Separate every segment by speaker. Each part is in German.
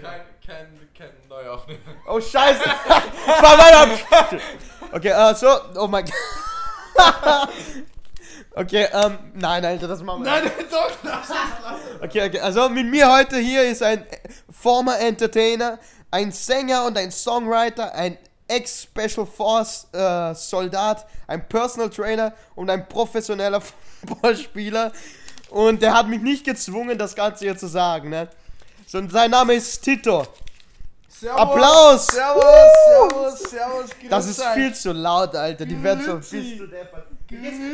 Speaker 1: Kein, kein, kein Neuaufnehmen.
Speaker 2: Oh Scheiße! Das Okay, äh, so. Oh mein Gott. Okay, ähm, nein, Alter, das machen wir.
Speaker 1: Nein, doch, lass es, lass es.
Speaker 2: Okay, okay, also mit mir heute hier ist ein former Entertainer, ein Sänger und ein Songwriter, ein Ex-Special Force äh, Soldat, ein Personal Trainer und ein professioneller Footballspieler. Und der hat mich nicht gezwungen, das Ganze hier zu sagen, ne? Und sein Name ist Tito.
Speaker 1: Servus,
Speaker 2: Applaus!
Speaker 1: Servus, servus, servus, grüß
Speaker 2: Das ist viel zu laut, Alter. Die werden so.
Speaker 1: Grüezi.
Speaker 2: Bist du deppert.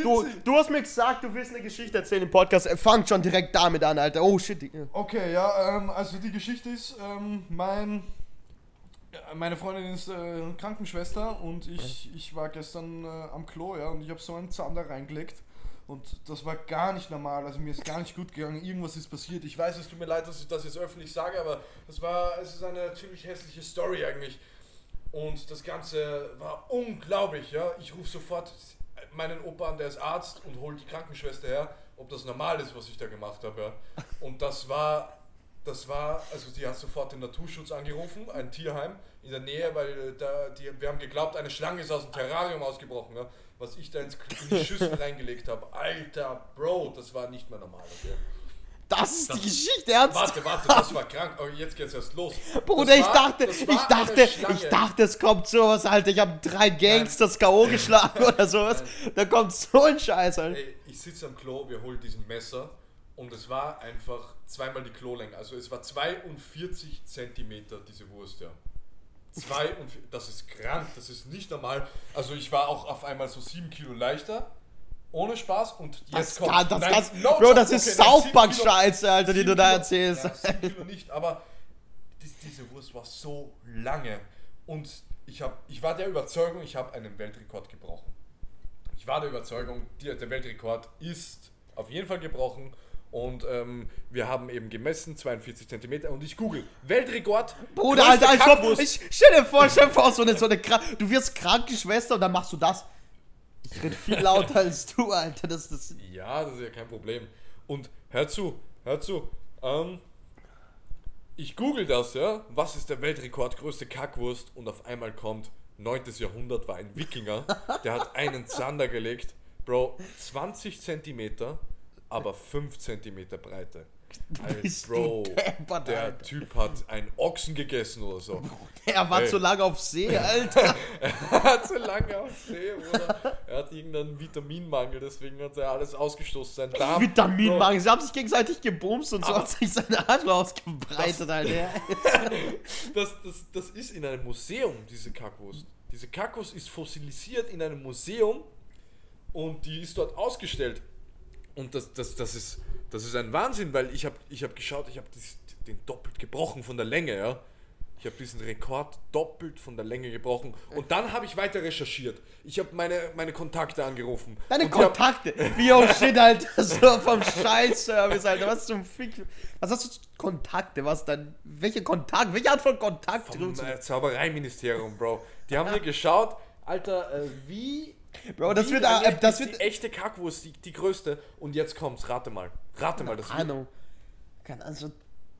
Speaker 2: Du, du hast mir gesagt, du willst eine Geschichte erzählen im Podcast. Äh, Fang schon direkt damit an, Alter. Oh shit.
Speaker 1: Okay, ja, ähm, also die Geschichte ist, ähm, mein, ja, meine Freundin ist äh, Krankenschwester und ich, ich war gestern äh, am Klo, ja, und ich habe so einen Zahn da reingelegt und das war gar nicht normal, also mir ist gar nicht gut gegangen, irgendwas ist passiert. Ich weiß, es tut mir leid, dass ich das jetzt öffentlich sage, aber das war, es ist eine ziemlich hässliche Story eigentlich. Und das Ganze war unglaublich, ja. Ich rufe sofort meinen Opa an, der ist Arzt und hole die Krankenschwester her, ob das normal ist, was ich da gemacht habe, ja. Und das war, das war, also die hat sofort den Naturschutz angerufen, ein Tierheim in der Nähe, weil äh, da, die, wir haben geglaubt, eine Schlange ist aus dem Terrarium ausgebrochen, ja. Was ich da ins, in die Schüssel reingelegt habe. Alter, Bro, das war nicht mehr normal, okay.
Speaker 2: Das ist die Geschichte, ernst?
Speaker 1: Warte, warte, das war krank. Oh, jetzt geht's erst los.
Speaker 2: Bruder,
Speaker 1: Das
Speaker 2: ich
Speaker 1: war-
Speaker 2: dachte,
Speaker 1: das
Speaker 2: ich dachte,
Speaker 1: eine Schlange.
Speaker 2: ich dachte, es kommt sowas, Alter. Ich habe drei Gangsters K.O. geschlagen oder sowas. Da kommt so ein Scheiß, Alter.
Speaker 1: Ey, ich sitze am Klo, wir holen diesen Messer und es war einfach zweimal die Klolänge. Also es war 42 Zentimeter, diese Wurst, ja. 42, das ist krank, das ist nicht normal. Also ich war auch auf einmal so 7 Kilo leichter, ohne Spaß und jetzt
Speaker 2: Das,
Speaker 1: kommt...
Speaker 2: kann, das,
Speaker 1: Nein,
Speaker 2: kannst,
Speaker 1: no
Speaker 2: Bro, das ist
Speaker 1: okay, nein,
Speaker 2: South
Speaker 1: sieben
Speaker 2: Park
Speaker 1: Kilo-
Speaker 2: Scheiße, Alter, die
Speaker 1: sieben
Speaker 2: du da
Speaker 1: Kilo-
Speaker 2: erzählst.
Speaker 1: Ja, 7 Kilo nicht, aber dies, diese Wurst war so lange und ich, hab, ich war der Überzeugung, ich habe einen Weltrekord gebrochen. Ich war der Überzeugung, die, der Weltrekord ist auf jeden Fall gebrochen und ähm, wir haben eben gemessen, 42 Zentimeter und ich google, Weltrekord,
Speaker 2: Bruder, Alter, als ob, ich stell dir vor, stell dir vor, so eine, so eine Krank du wirst Krankenschwester und dann machst du das. Ich rede viel lauter als du, Alter, das, das,
Speaker 1: Ja, das ist ja kein Problem. Und hör zu, hör zu. Ähm, ich google das, ja. Was ist der Weltrekord größte Kackwurst? Und auf einmal kommt, 9. Jahrhundert war ein Wikinger, der hat einen Zander gelegt. Bro, 20 Zentimeter, aber 5 Zentimeter Breite.
Speaker 2: Bist
Speaker 1: Bro,
Speaker 2: deppert,
Speaker 1: der
Speaker 2: Alter.
Speaker 1: Typ hat einen Ochsen gegessen oder so.
Speaker 2: er war
Speaker 1: Ey.
Speaker 2: zu lange auf See, Alter.
Speaker 1: Er hat so lange auf See, oder? Er hat irgendeinen Vitaminmangel, deswegen hat er alles ausgestoßen. Sein Darm. Bro,
Speaker 2: Vitaminmangel, sie haben sich gegenseitig gebumst und so hat sich seine Arschloch ausgebreitet, Alter.
Speaker 1: Das, das, das ist in einem Museum, diese Kackwurst. Diese Kackwurst ist fossilisiert in einem Museum und die ist dort ausgestellt. Und das, das, das, ist, das ist ein Wahnsinn, weil ich habe ich hab geschaut, ich habe den doppelt gebrochen von der Länge, ja. Ich habe diesen Rekord doppelt von der Länge gebrochen. Und dann habe ich weiter recherchiert. Ich habe meine, meine Kontakte angerufen.
Speaker 2: Deine Kontakte. Wie oh shit, Alter. So vom Scheiß-Service, Alter. Was zum Fick. Was hast du zu Kontakte? Was dann? Welche Kontakt? Welche Art von Kontakt?
Speaker 1: Vom äh, Zaubereiministerium, Bro. Die haben mir geschaut, Alter, äh, wie.
Speaker 2: Bro, das
Speaker 1: wie
Speaker 2: wird, äh, das
Speaker 1: ist
Speaker 2: wird,
Speaker 1: die echte Kackwurst, die, die größte. Und jetzt kommt's, rate mal. Rate mal, das
Speaker 2: Ahnung. Keine Ahnung, so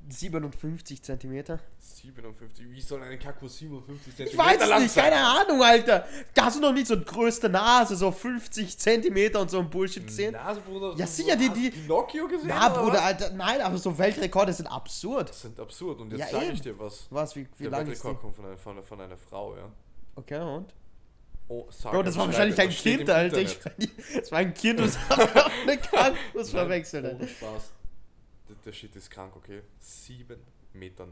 Speaker 2: 57 Zentimeter.
Speaker 1: 57. Wie soll eine Kackwurst 57
Speaker 2: Ich
Speaker 1: Zentimeter
Speaker 2: weiß es
Speaker 1: lang
Speaker 2: nicht,
Speaker 1: sein?
Speaker 2: keine Ahnung, Alter. Da hast du noch nicht so eine größte Nase, so 50 Zentimeter und so ein Bullshit gesehen.
Speaker 1: Nase, Bruder.
Speaker 2: Ja, sicher, die- die-
Speaker 1: Pinocchio gesehen?
Speaker 2: Na,
Speaker 1: oder
Speaker 2: Bruder? Alter, nein, aber so Weltrekorde sind absurd.
Speaker 1: Das sind absurd. Und jetzt
Speaker 2: Ja,
Speaker 1: sage ich dir was.
Speaker 2: Was, wie, wie
Speaker 1: Der
Speaker 2: lang ist?
Speaker 1: Weltrekord kommt von einer, von, einer, von einer Frau, ja.
Speaker 2: Okay, und?
Speaker 1: Oh, sag
Speaker 2: Bro, das war wahrscheinlich ein Kind, Alter. Ich, das war ein Kind, das hat eine Krankenhaus verwechselt, Alter.
Speaker 1: Spaß. Der, Shit ist krank, okay? 7,90 Meter.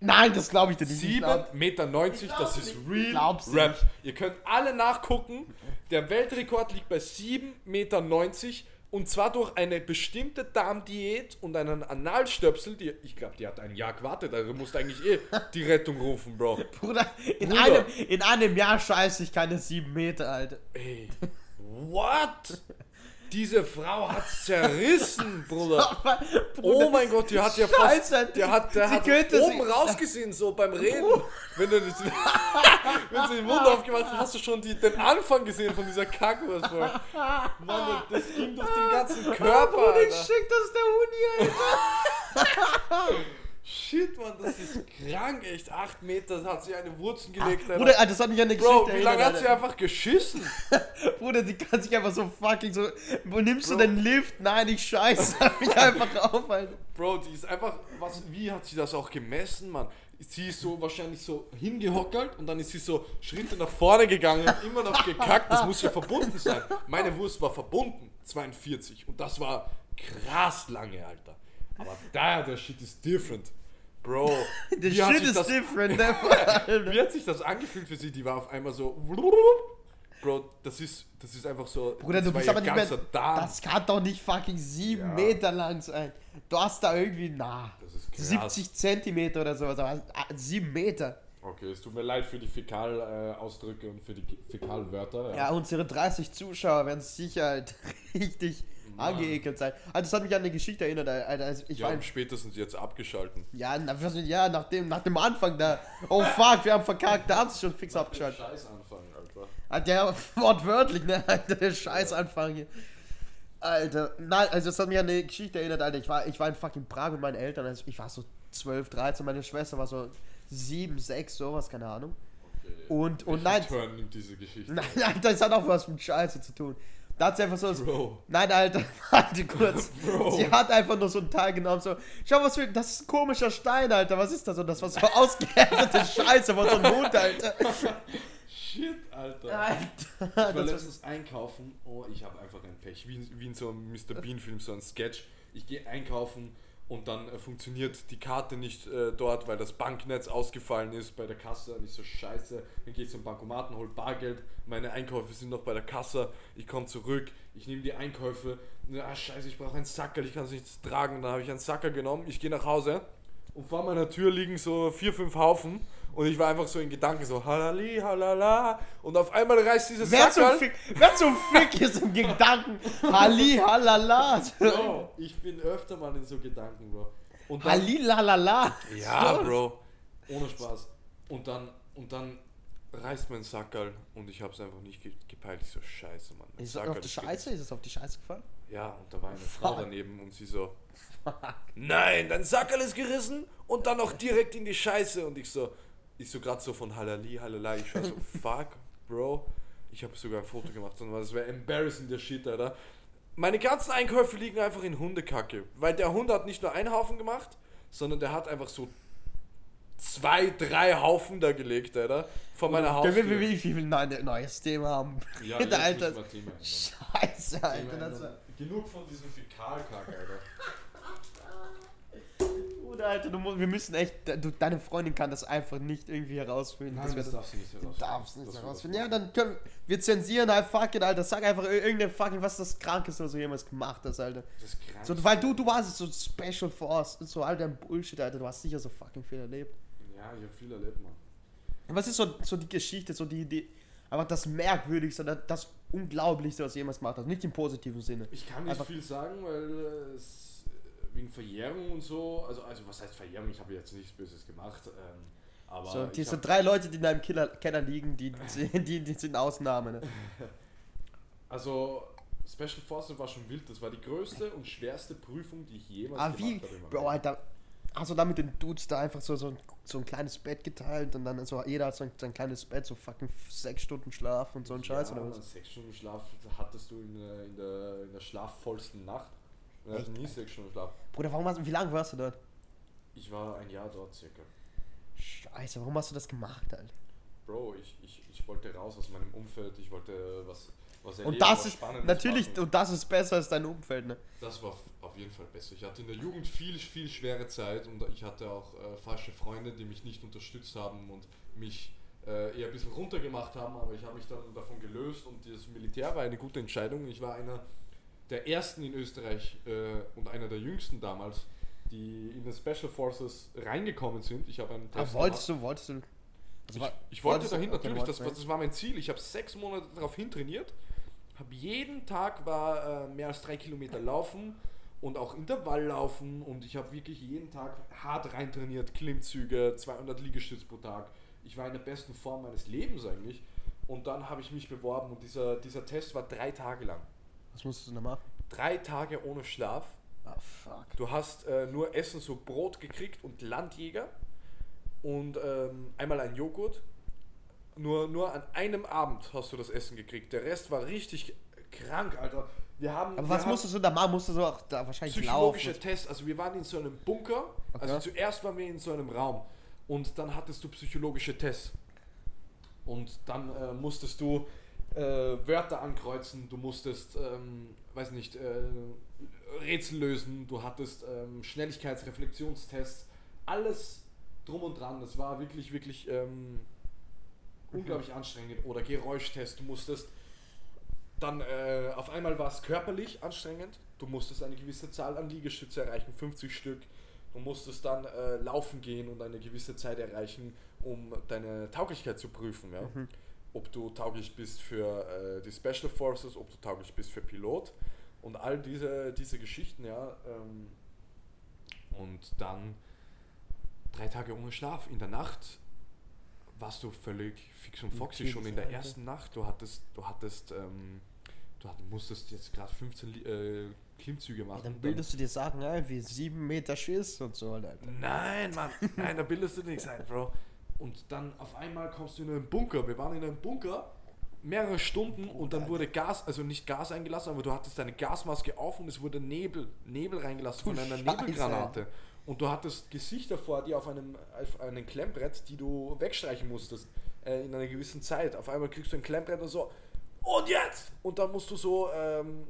Speaker 2: Nein, das glaube ich dir nicht. Ich
Speaker 1: 7,90
Speaker 2: glaub-
Speaker 1: Meter, 90, das ist real
Speaker 2: Glaubst du
Speaker 1: Rap.
Speaker 2: nicht.
Speaker 1: Ihr könnt alle nachgucken. Der Weltrekord liegt bei 7,90 Meter und zwar durch eine bestimmte Darmdiät und einen Analstöpsel, die, ich glaube, die hat ein Jahr gewartet, also du musst eigentlich eh die Rettung rufen, Bro.
Speaker 2: Bruder, in,
Speaker 1: Bruder.
Speaker 2: Einem, in einem Jahr scheiße ich keine 7 Meter, Alter.
Speaker 1: Ey, what? Diese Frau hat's zerrissen, Bruder. Oh mein Gott, die hat ja fast,
Speaker 2: Scheiße.
Speaker 1: der hat, der
Speaker 2: Sie
Speaker 1: hat
Speaker 2: könnte
Speaker 1: oben
Speaker 2: sie-
Speaker 1: rausgesehen, so beim Reden. Wenn du wenn sie den Mund aufgemacht hat, hast du schon die, den Anfang gesehen von dieser Kackwurst. Bro. Mann, das ging durch den ganzen Körper,
Speaker 2: Bruder, ich
Speaker 1: Alter.
Speaker 2: schick das der Uni, Alter.
Speaker 1: Shit, Mann, das ist krank, echt. 8 Meter hat sie eine Wurzel gelegt.
Speaker 2: Ach, Bruder, das hat mich an eine
Speaker 1: Bro,
Speaker 2: Geschichte
Speaker 1: wie lange hat sie einfach geschissen?
Speaker 2: Bruder, die kann sich einfach so fucking so. Wo nimmst
Speaker 1: Bro.
Speaker 2: du den Lift? Nein, ich scheiße mich einfach auf, Alter.
Speaker 1: Bro, die ist einfach, was, wie hat sie das auch gemessen, Mann? Sie ist so wahrscheinlich so hingehockert und dann ist sie so Schritte nach vorne gegangen und immer noch gekackt. Das muss ja verbunden sein. Meine Wurst war verbunden, 42. Und das war krass lange, Alter. Aber da, der Shit ist different. Bro,
Speaker 2: The
Speaker 1: wie
Speaker 2: shit is
Speaker 1: das,
Speaker 2: different.
Speaker 1: Wie hat sich das angefühlt für sie? Die war auf einmal so. Bro, das ist, das ist einfach so.
Speaker 2: Bruder, du bist aber nicht mehr.
Speaker 1: Darm.
Speaker 2: Das kann doch nicht fucking sieben
Speaker 1: Ja.
Speaker 2: Meter lang sein. Du hast da irgendwie, na,
Speaker 1: Das ist krass.
Speaker 2: 70 Zentimeter oder sowas, aber ah, sieben Meter.
Speaker 1: Okay, es tut mir leid für die Fäkalausdrücke und für die Fäkalwörter.
Speaker 2: Ja, unsere 30 Zuschauer werden sicher halt richtig angeekelt sein. Also, das hat mich an eine Geschichte erinnert, Alter. Also, ich war
Speaker 1: spätestens jetzt abgeschalten.
Speaker 2: ja, na, ja nach, dem, nach dem Anfang da. Oh fuck, wir haben verkackt, da haben sie schon fix abgeschaltet.
Speaker 1: Scheiß anfangen, Alter.
Speaker 2: Alter, ja, wortwörtlich, ne? Alter, der Scheißanfang hier. Alter, nein, also das hat mich an eine Geschichte erinnert, Alter. Ich war, ich war in fucking Prag mit meinen Eltern, also ich war so 12, 13, meine Schwester war so 7, 6, sowas, keine Ahnung.
Speaker 1: Okay.
Speaker 2: Und- und nein-
Speaker 1: Turn nimmt diese Geschichte.
Speaker 2: Nein, Alter, das hat auch was mit Scheiße zu tun. Da hat sie einfach so.
Speaker 1: Bro.
Speaker 2: Nein, Alter, warte kurz.
Speaker 1: Bro.
Speaker 2: Sie hat einfach nur so einen Teil genommen, so. Schau, was für. Das ist ein komischer Stein, Alter. Was ist das? Und das war so ausgehärtete Scheiße von so einem Hund, Alter.
Speaker 1: Shit, Alter. Ich
Speaker 2: Alter.
Speaker 1: war
Speaker 2: Das
Speaker 1: letztens einkaufen. Oh, ich habe einfach ein Pech. Wie, in- wie in so einem Mr. Bean-Film, so ein Sketch. Ich gehe einkaufen und dann äh, funktioniert die Karte nicht äh, dort, weil das Banknetz ausgefallen ist bei der Kasse. Und ich so, scheiße. Dann gehe ich zum Bankomaten, hol Bargeld. Meine Einkäufe sind noch bei der Kasse. Ich komme zurück. Ich nehme die Einkäufe. Ah, scheiße, ich brauche einen Sackerl. Ich kann es nicht tragen. Dann habe ich einen Sacker genommen. Ich gehe nach Hause. Und vor meiner Tür liegen so vier, fünf Haufen. Und ich war einfach so in Gedanken so, halali, halala. Und auf einmal reißt dieses
Speaker 2: Wer zum,
Speaker 1: Sackerl.
Speaker 2: Fick, wer zum Fick ist im Gedanken? Halli, halala.
Speaker 1: Bro, ich bin öfter mal in so Gedanken, Bro. Und dann,
Speaker 2: Halli, lalala.
Speaker 1: ja, Bro. Ohne Spaß. Und dann, und dann reißt mein Sackerl und ich hab's einfach nicht ge gepeilt. Ich so, scheiße, Mann.
Speaker 2: Ist es
Speaker 1: Sackerl
Speaker 2: auf die Scheiße? Ist es auf die Scheiße gefallen?
Speaker 1: Ja, und da war eine
Speaker 2: Fuck.
Speaker 1: Frau daneben und sie so, nein, dein Sackerl ist gerissen und dann noch direkt in die Scheiße. Und ich so, ich so gerade so von Halali, Halala, ich war so, fuck, Bro. Ich habe sogar ein Foto gemacht und das wäre embarrassing der Shit, Alter. Meine ganzen Einkäufe liegen einfach in Hundekacke, weil der Hund hat nicht nur einen Haufen gemacht, sondern der hat einfach so zwei, drei Haufen da gelegt, Alter, vor meiner
Speaker 2: Wie, wie,
Speaker 1: Haustür.
Speaker 2: wie, viel neue, neues Thema haben?
Speaker 1: Ja,
Speaker 2: Alter.
Speaker 1: wir Thema ändern.
Speaker 2: Scheiße, Alter.
Speaker 1: Thema
Speaker 2: war,
Speaker 1: Genug von diesem Fäkalkack, Alter.
Speaker 2: Bruder, Alter, du, wir müssen echt. Du, deine Freundin kann das einfach nicht irgendwie herausfinden. dass wir das,
Speaker 1: darfst du nicht
Speaker 2: du darfst nicht
Speaker 1: Das
Speaker 2: herausfinden. Ja, dann können wir zensieren halt fuck it, Alter. Sag einfach ir- irgendein fucking, was das Krankeste, was du jemals gemacht hast, Alter.
Speaker 1: Das ist krank.
Speaker 2: So, weil du, du warst so Special Force, so all dein Bullshit, Alter. Du hast sicher so fucking viel erlebt.
Speaker 1: ja, ich hab viel erlebt, Mann.
Speaker 2: Was ist so, so die Geschichte, so die, die, einfach das Merkwürdigste, das, das Unglaublichste, was du jemals gemacht hast? Nicht im positiven Sinne.
Speaker 1: Ich kann nicht
Speaker 2: Einfach-
Speaker 1: viel sagen, weil es wegen Verjährung und so, also, also was heißt Verjährung? Ich habe jetzt nichts Böses gemacht, ähm, aber
Speaker 2: So, diese
Speaker 1: hab,
Speaker 2: drei Leute, die in deinem Killer, Keller liegen, die, die, die, die sind Ausnahme, ne?
Speaker 1: also Special Forces war schon wild, das war die größte und schwerste Prüfung, die ich jemals
Speaker 2: Ah,
Speaker 1: gemacht habe.
Speaker 2: Bro. Alter. Hast du da mit den Dudes da einfach so, so, ein, so ein kleines Bett geteilt und dann so, jeder hat so ein, so ein kleines Bett, so fucking sechs Stunden Schlaf und so ein Scheiß
Speaker 1: ja,
Speaker 2: oder was?
Speaker 1: Sechs Stunden Schlaf hattest du in, der- in, der, in der schlafvollsten Nacht. Hatten
Speaker 2: Echt?
Speaker 1: nie sechs Stunden Schlaf.
Speaker 2: Bruder, warum hast, wie lange warst du dort?
Speaker 1: Ich war ein Jahr dort circa.
Speaker 2: Scheiße, warum hast du das gemacht, Alter?
Speaker 1: Bro, ich, ich, ich wollte raus aus meinem Umfeld, ich wollte was, was erleben,
Speaker 2: Und das
Speaker 1: was
Speaker 2: ist, natürlich,
Speaker 1: machen.
Speaker 2: und das ist besser als dein Umfeld, ne?
Speaker 1: Das war auf jeden Fall besser. Ich hatte in der Jugend viel, viel schwere Zeit und ich hatte auch äh, falsche Freunde, die mich nicht unterstützt haben und mich äh, eher ein bisschen runtergemacht haben, aber ich habe mich dann davon gelöst und das Militär war eine gute Entscheidung. Ich war einer der ersten in Österreich äh, und einer der jüngsten damals, die in den Special Forces reingekommen sind. Ich habe einen
Speaker 2: Aber
Speaker 1: Test
Speaker 2: wolltest du, wolltest du. Also
Speaker 1: ich, ich wollte dahin natürlich, das, das war mein Ziel. Ich habe sechs Monate darauf hin trainiert, habe jeden Tag war äh, mehr als drei Kilometer laufen und auch Intervall laufen und ich habe wirklich jeden Tag hart rein trainiert, Klimmzüge, 200 Liegestütz pro Tag. Ich war in der besten Form meines Lebens eigentlich und dann habe ich mich beworben und dieser, dieser Test war drei Tage lang.
Speaker 2: Was musstest du da machen?
Speaker 1: Drei Tage ohne Schlaf
Speaker 2: Oh, fuck.
Speaker 1: Du hast äh, nur Essen, so Brot gekriegt und Landjäger und ähm, einmal ein Joghurt. Nur, nur an einem Abend hast du das Essen gekriegt. Der Rest war richtig krank, Alter. Wir haben,
Speaker 2: Aber was musstest du da machen? Musstest du auch da wahrscheinlich
Speaker 1: psychologische
Speaker 2: laufen?
Speaker 1: Tests. Also wir waren in so einem Bunker. Also
Speaker 2: Okay.
Speaker 1: zuerst waren wir in so einem Raum und dann hattest du psychologische Tests. Und dann äh, musstest du äh, Wörter ankreuzen, du musstest, ähm, weiß nicht, äh, Rätsel lösen, du hattest ähm, Schnelligkeitsreflexionstests, alles drum und dran. Das war wirklich, wirklich ähm, unglaublich anstrengend. Oder Geräuschtest, du musstest dann äh, auf einmal war es körperlich anstrengend. Du musstest eine gewisse Zahl an Liegestütze erreichen, 50 Stück. Du musstest dann äh, laufen gehen und eine gewisse Zeit erreichen, um deine Tauglichkeit zu prüfen. Ja? Ob du tauglich bist für äh, die Special Forces, ob du tauglich bist für Pilot und all diese, diese Geschichten. Ja? Ähm, und dann drei Tage ohne Schlaf. In der Nacht warst du völlig fix und foxy schon in der ersten Nacht. Du hattest, du hattest, ähm, du musstest jetzt gerade 15 Li- äh, Klimmzüge machen.
Speaker 2: Dann bildest du dir Sachen ein, wie 7 Meter Schiss und so, Alter.
Speaker 1: Nein, Mann, nein, da bildest du nichts ein, Bro. Und dann auf einmal kommst du in einen Bunker. Wir waren in einem Bunker mehrere Stunden und dann wurde Gas, also nicht Gas eingelassen, aber du hattest deine Gasmaske auf und es wurde Nebel, Nebel reingelassen
Speaker 2: Du
Speaker 1: von einer
Speaker 2: Scheiße.
Speaker 1: Nebelgranate. Und du hattest Gesichter vor dir auf einem, auf einem Klemmbrett, die du wegstreichen musstest äh, in einer gewissen Zeit. Auf einmal kriegst du ein Klemmbrett und so, und jetzt! Und dann musst du so ähm,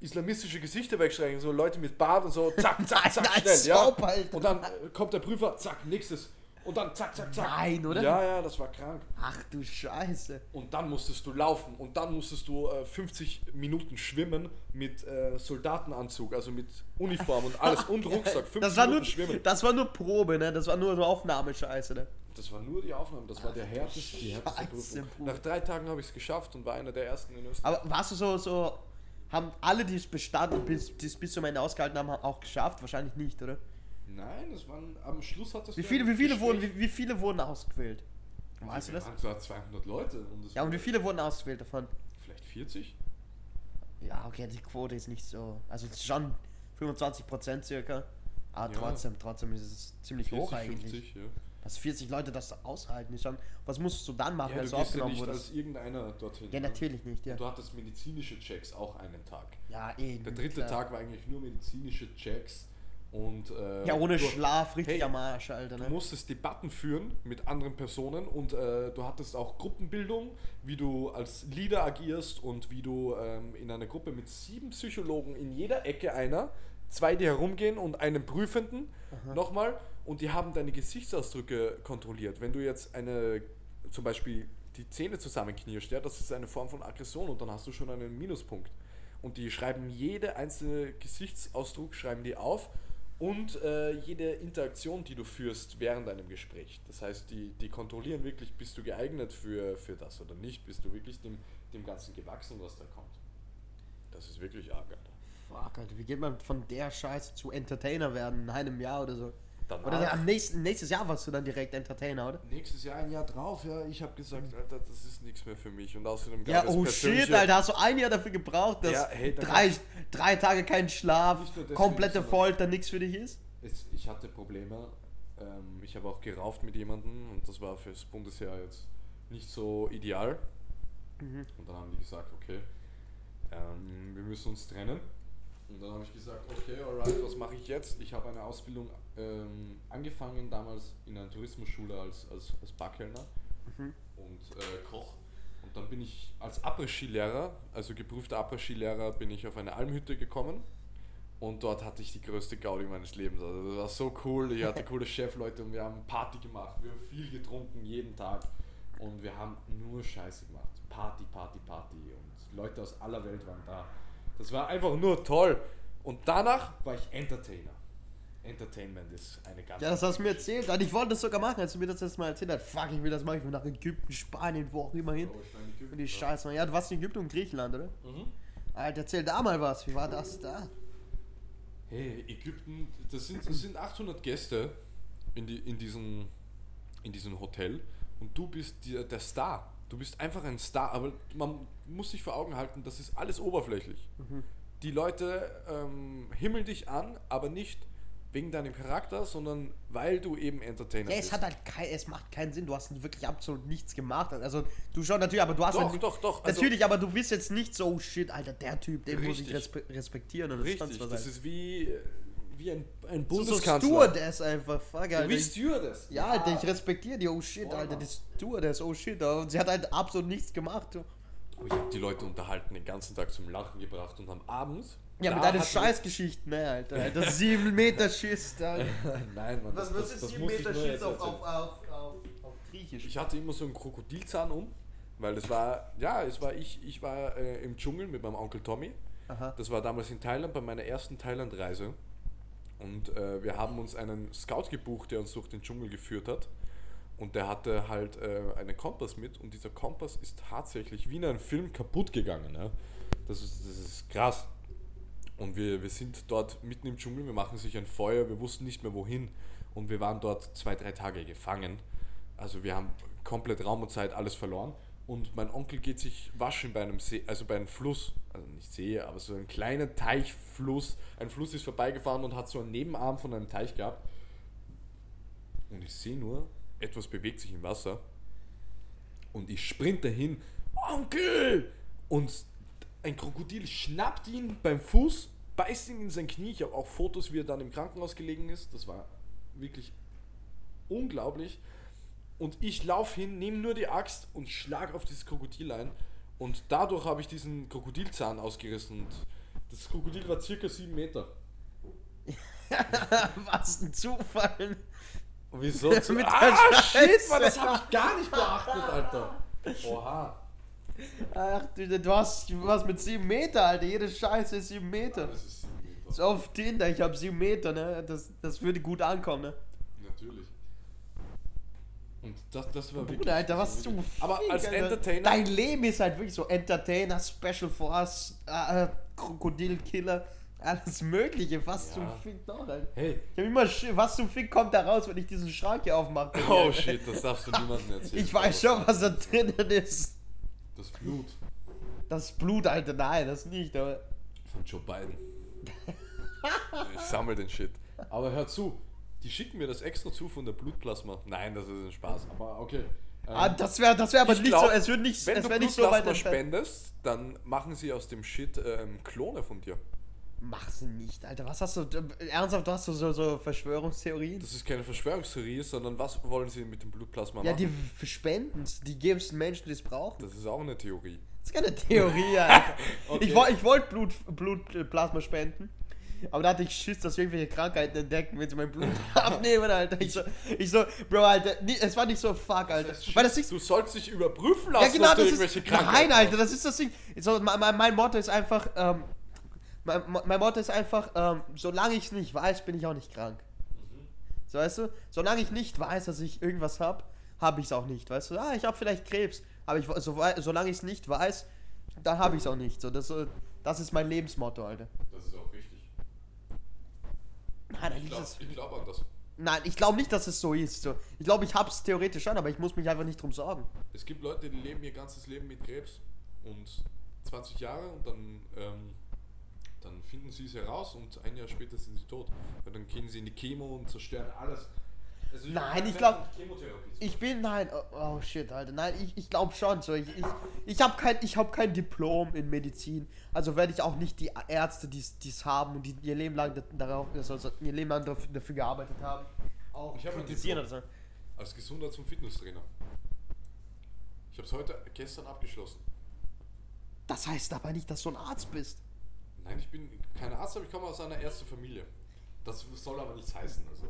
Speaker 1: islamistische Gesichter wegstreichen, so Leute mit Bart und so, zack, zack, zack, schnell, ja. Und dann kommt der Prüfer, zack, nächstes. Und dann zack, zack, zack.
Speaker 2: Nein, oder?
Speaker 1: Ja, ja, das war krank.
Speaker 2: Ach du Scheiße.
Speaker 1: Und dann musstest du laufen und dann musstest du äh, 50 Minuten schwimmen mit äh, Soldatenanzug, also mit Uniform und alles und Rucksack. 50
Speaker 2: Das war, nur,
Speaker 1: Minuten schwimmen.
Speaker 2: das war nur Probe, ne? Das war nur Aufnahmescheiße, ne?
Speaker 1: Das war nur die Aufnahme, das war der härteste, die härteste Prüfung. Nach drei Tagen habe ich es geschafft und war einer der ersten in Österreich.
Speaker 2: Aber warst du so, so, haben alle, die es bestanden, bis, die es bis zum Ende ausgehalten haben, auch geschafft? Wahrscheinlich nicht, oder?
Speaker 1: Nein, es waren am Schluss hat das
Speaker 2: Wie viele, wie viele wurden, wie, wie viele wurden ausgewählt? Weißt du das?
Speaker 1: Es waren 200 Leute und es
Speaker 2: Ja, und wie viele wurden ausgewählt davon?
Speaker 1: vielleicht 40.
Speaker 2: Ja, okay, die Quote ist nicht so. Also es ist schon 25% circa. Aber
Speaker 1: Ja.
Speaker 2: trotzdem, trotzdem ist es ziemlich
Speaker 1: 40,
Speaker 2: hoch eigentlich.
Speaker 1: 50, ja.
Speaker 2: Dass 40 Leute das aushalten, ist schon. Was musstest du dann machen,
Speaker 1: Ja,
Speaker 2: als
Speaker 1: du
Speaker 2: du
Speaker 1: gehst ja
Speaker 2: aufgenommen
Speaker 1: nicht
Speaker 2: wurdest?
Speaker 1: als irgendeiner dorthin.
Speaker 2: Ja,
Speaker 1: ne?
Speaker 2: natürlich nicht, ja.
Speaker 1: Und du hattest medizinische Checks auch einen Tag.
Speaker 2: Ja, eh.
Speaker 1: Der dritte
Speaker 2: klar.
Speaker 1: Tag war eigentlich nur medizinische Checks und äh,
Speaker 2: Ja, ohne
Speaker 1: du,
Speaker 2: Schlaf, richtig
Speaker 1: Hey,
Speaker 2: am Arsch, Alter,
Speaker 1: Du
Speaker 2: ne?
Speaker 1: musstest Debatten führen mit anderen Personen und äh, du hattest auch Gruppenbildung, wie du als Leader agierst und wie du ähm, in einer Gruppe mit sieben Psychologen in jeder Ecke einer, zwei die herumgehen und einen Prüfenden nochmal und die haben deine Gesichtsausdrücke kontrolliert. Wenn du jetzt eine, zum Beispiel die Zähne zusammenknirschst, ja, das ist eine Form von Aggression und dann hast du schon einen Minuspunkt. Und die schreiben jede einzelne Gesichtsausdruck, schreiben die auf und äh, jede Interaktion, die du führst während einem Gespräch. Das heißt, die, die kontrollieren wirklich, bist du geeignet für, für das oder nicht, bist du wirklich dem, dem Ganzen gewachsen, was da kommt. Das ist wirklich arg, Alter.
Speaker 2: Fuck, Alter, wie geht man von der Scheiße zu Entertainer werden in einem Jahr oder so?
Speaker 1: Danach-
Speaker 2: Oder am nächsten, nächstes Jahr warst du dann direkt Entertainer, oder?
Speaker 1: Nächstes Jahr ein Jahr drauf, ja, ich habe gesagt, Alter, das ist nichts mehr für mich. Und außerdem
Speaker 2: Ja,
Speaker 1: gab es
Speaker 2: oh shit, Alter, hast du ein Jahr dafür gebraucht, dass
Speaker 1: Ja, hey,
Speaker 2: drei, drei Tage kein Schlaf, komplette Folter, nichts für dich ist?
Speaker 1: Es, ich hatte Probleme. Ähm, ich habe auch gerauft mit jemandem und das war fürs Bundesheer jetzt nicht so ideal.
Speaker 2: Mhm.
Speaker 1: Und dann haben die gesagt, okay, ähm, wir müssen uns trennen. Und dann habe ich gesagt, okay, alright, was mache ich jetzt? Ich habe eine Ausbildung ähm, angefangen damals in einer Tourismusschule als, als, als Barkellner
Speaker 2: Mhm.
Speaker 1: und äh, Koch. Und dann bin ich als Après-Ski-Lehrer, also geprüfter Après-Ski-Lehrer, bin ich auf eine Almhütte gekommen. Und dort hatte ich die größte Gaudi meines Lebens. Also das war so cool. Ich hatte coole Chefleute und wir haben Party gemacht. Wir haben viel getrunken jeden Tag. Und wir haben nur Scheiße gemacht. Party, Party, Party. Und Leute aus aller Welt waren da. Das war einfach nur toll. Und danach war ich Entertainer. Entertainment ist eine ganz
Speaker 2: Ja, das hast du mir erzählt. Und ich wollte das sogar machen, als du mir das jetzt mal erzählt hast. Fuck, ich will das machen. Ich will nach Ägypten, Spanien, wo auch immer hin.
Speaker 1: Oh, Ägypten,
Speaker 2: Und die
Speaker 1: ja.
Speaker 2: Scheiße. Ja, du warst in Ägypten und Griechenland, oder?
Speaker 1: Mhm.
Speaker 2: Alter, erzähl da mal was. Wie war das da?
Speaker 1: Hey, Ägypten, das sind, das sind 800 Gäste in, die, in, diesem, in diesem Hotel und du bist der, der Star. Du bist einfach ein Star, aber man muss sich vor Augen halten, das ist alles oberflächlich. die Leute ähm, himmeln dich an, aber nicht wegen deinem Charakter, sondern weil du eben Entertainer
Speaker 2: Ja,
Speaker 1: bist.
Speaker 2: es hat halt kein, es macht keinen Sinn, du hast wirklich absolut nichts gemacht. Also du schon natürlich, aber du hast
Speaker 1: Doch,
Speaker 2: halt
Speaker 1: doch, doch, also-
Speaker 2: natürlich, aber du bist jetzt nicht so, oh shit, Alter, der Typ, den muss ich
Speaker 1: Richtig.
Speaker 2: respe respektieren und
Speaker 1: Richtig,
Speaker 2: was
Speaker 1: das
Speaker 2: halt.
Speaker 1: ist wie, wie ein, ein
Speaker 2: so, so
Speaker 1: Bundeskanzler.
Speaker 2: Stewardess einfach, fuck, Alter.
Speaker 1: wie
Speaker 2: Ich-
Speaker 1: Stewardess.
Speaker 2: Ja, Alter, ich respektiere die, oh shit,
Speaker 1: Voll,
Speaker 2: Alter, die Stewardess, oh shit, und sie hat halt absolut nichts gemacht. Du.
Speaker 1: Aber ich habe die Leute unterhalten, den ganzen Tag zum Lachen gebracht und am Abend.
Speaker 2: Ja,
Speaker 1: da
Speaker 2: mit deinen Scheißgeschichten, ne, Alter, Alter, sieben Meter Schiss, Alter.
Speaker 1: Nein, Mann, das, das, das muss ich nur jetzt erzählen.
Speaker 2: auf, auf, auf Griechisch?
Speaker 1: Ich hatte immer so einen Krokodilzahn um, weil das war, ja, es war ich, ich war äh, im Dschungel mit meinem Onkel Tommy.
Speaker 2: Aha.
Speaker 1: Das war damals in Thailand bei meiner ersten Thailand-Reise. Und äh, wir haben uns einen Scout gebucht, der uns durch den Dschungel geführt hat. Und der hatte halt äh, einen Kompass mit und dieser Kompass ist tatsächlich wie in einem Film kaputt gegangen. Ja? Das, ist, das ist krass. Und wir, wir sind dort mitten im Dschungel, wir machen sich ein Feuer, wir wussten nicht mehr wohin. Und wir waren dort zwei, drei Tage gefangen. Also wir haben komplett Raum und Zeit alles verloren. Und mein Onkel geht sich waschen bei einem See, also bei einem Fluss, also nicht See, aber so ein kleiner Teichfluss. Ein Fluss ist vorbeigefahren und hat so einen Nebenarm von einem Teich gehabt. Und ich sehe nur, etwas bewegt sich im Wasser. Und ich sprinte hin, Onkel! Und ein Krokodil schnappt ihn beim Fuß, beißt ihn in sein Knie. Ich habe auch Fotos, wie er dann im Krankenhaus gelegen ist. Das war wirklich unglaublich. Und ich laufe hin, nehme nur die Axt und schlag auf dieses Krokodil ein. Und dadurch habe ich diesen Krokodilzahn ausgerissen. Und das Krokodil war circa sieben Meter.
Speaker 2: Was ein Zufall.
Speaker 1: Wieso?
Speaker 2: Der
Speaker 1: ah, shit,
Speaker 2: Scheiße.
Speaker 1: Mann, das habe ich gar nicht beachtet, Alter. Oha.
Speaker 2: Ach, du, du, hast, du hast mit sieben Meter, Alter, jede Scheiße ist sieben Meter.
Speaker 1: Das ist sieben Meter.
Speaker 2: So auf Tinder, ich habe sieben Meter, ne? Das, das würde gut ankommen, ne?
Speaker 1: Natürlich. Und das, das war wirklich.
Speaker 2: Bruder, Alter, was
Speaker 1: war
Speaker 2: du
Speaker 1: Aber
Speaker 2: Fick,
Speaker 1: als
Speaker 2: Alter.
Speaker 1: Entertainer.
Speaker 2: Dein Leben ist halt wirklich so Entertainer, Special Force, äh, Krokodilkiller, alles Mögliche. Was
Speaker 1: Ja.
Speaker 2: zum Fick noch, Alter.
Speaker 1: Hey.
Speaker 2: Ich hab immer, Sch- was zum Fick kommt da raus, wenn ich diesen Schrank hier aufmache?
Speaker 1: Oh shit, das darfst du niemandem erzählen.
Speaker 2: Ich weiß schon, was da drinnen ist.
Speaker 1: Das Blut
Speaker 2: Das Blut, Alter, nein, das nicht, aber.
Speaker 1: von Joe Biden. ich sammle den Shit. Aber hör zu, die schicken mir das extra zu von der Blutplasma. Nein, das ist ein Spaß. Aber okay. Ähm,
Speaker 2: Ah, das wäre das wär aber
Speaker 1: ich
Speaker 2: nicht
Speaker 1: glaub,
Speaker 2: so, es wird nicht,
Speaker 1: wenn
Speaker 2: es
Speaker 1: du
Speaker 2: nicht so weit
Speaker 1: spendest, dann machen sie aus dem Shit ähm, Klone von dir.
Speaker 2: Mach's nicht, Alter. Was hast du, ernsthaft, du hast du so, so Verschwörungstheorien?
Speaker 1: Das ist keine Verschwörungstheorie, sondern was wollen sie mit dem Blutplasma
Speaker 2: Ja,
Speaker 1: machen?
Speaker 2: die f- spenden's, die geben's den Menschen, die es brauchen.
Speaker 1: das ist auch eine Theorie.
Speaker 2: Das ist keine Theorie, Alter.
Speaker 1: Okay.
Speaker 2: Ich, ich wollte Blut, Blutplasma spenden. Aber da hatte ich Schiss, dass wir irgendwelche Krankheiten entdecken, wenn sie mein Blut abnehmen, Alter. Ich so, ich so Bro, Alter, nie, es war nicht so fuck, Alter. Weil das ist,
Speaker 1: du sollst dich überprüfen lassen,
Speaker 2: ja genau,
Speaker 1: ob du
Speaker 2: das
Speaker 1: irgendwelche
Speaker 2: ist,
Speaker 1: Krankheiten
Speaker 2: nein, Alter, das ist das Ding. So, mein, mein- mein Motto ist einfach, ähm, mein, mein Motto ist einfach, ähm, solange ich es nicht weiß, bin ich auch nicht krank. So, weißt du, solange ich nicht weiß, dass ich irgendwas habe, habe ich es auch nicht, weißt du. Ah, ich habe vielleicht Krebs, aber ich, so, solange ich es nicht weiß, dann habe ich es auch nicht. So, das, das ist mein Lebensmotto, Alter.
Speaker 1: Das ist auch richtig.
Speaker 2: Nein,
Speaker 1: Ich glaube glaub an das.
Speaker 2: nein ich glaube nicht, dass es so ist. So. Ich glaube, ich habe es theoretisch schon, aber ich muss mich einfach nicht drum sorgen.
Speaker 1: Es gibt Leute, die leben ihr ganzes Leben mit Krebs und 20 Jahre und dann, ähm, dann finden sie es heraus und ein Jahr später sind sie tot. Und dann gehen sie in die Chemo und zerstören alles. Also bin
Speaker 2: Nein, ich
Speaker 1: Fan
Speaker 2: glaub-
Speaker 1: von Chemotherapie.
Speaker 2: Ich bin, nein, oh, oh shit, Alter, nein, ich, ich glaube schon so. Ich, ich, ich habe kein, ich hab kein Diplom in Medizin, also werde ich auch nicht die Ärzte, die es haben und die ihr Leben lang da- darauf, also ihr Leben lang dafür, dafür gearbeitet haben, auch
Speaker 1: Ich hab ein
Speaker 2: kritisieren oder so.
Speaker 1: Als Gesundheits- und Fitnesstrainer. Ich habe es heute, gestern abgeschlossen.
Speaker 2: Das heißt aber nicht, dass du ein Arzt bist.
Speaker 1: Nein, ich bin kein Arzt, aber ich komme aus einer Ärztefamilie. Das soll aber nichts heißen. Also.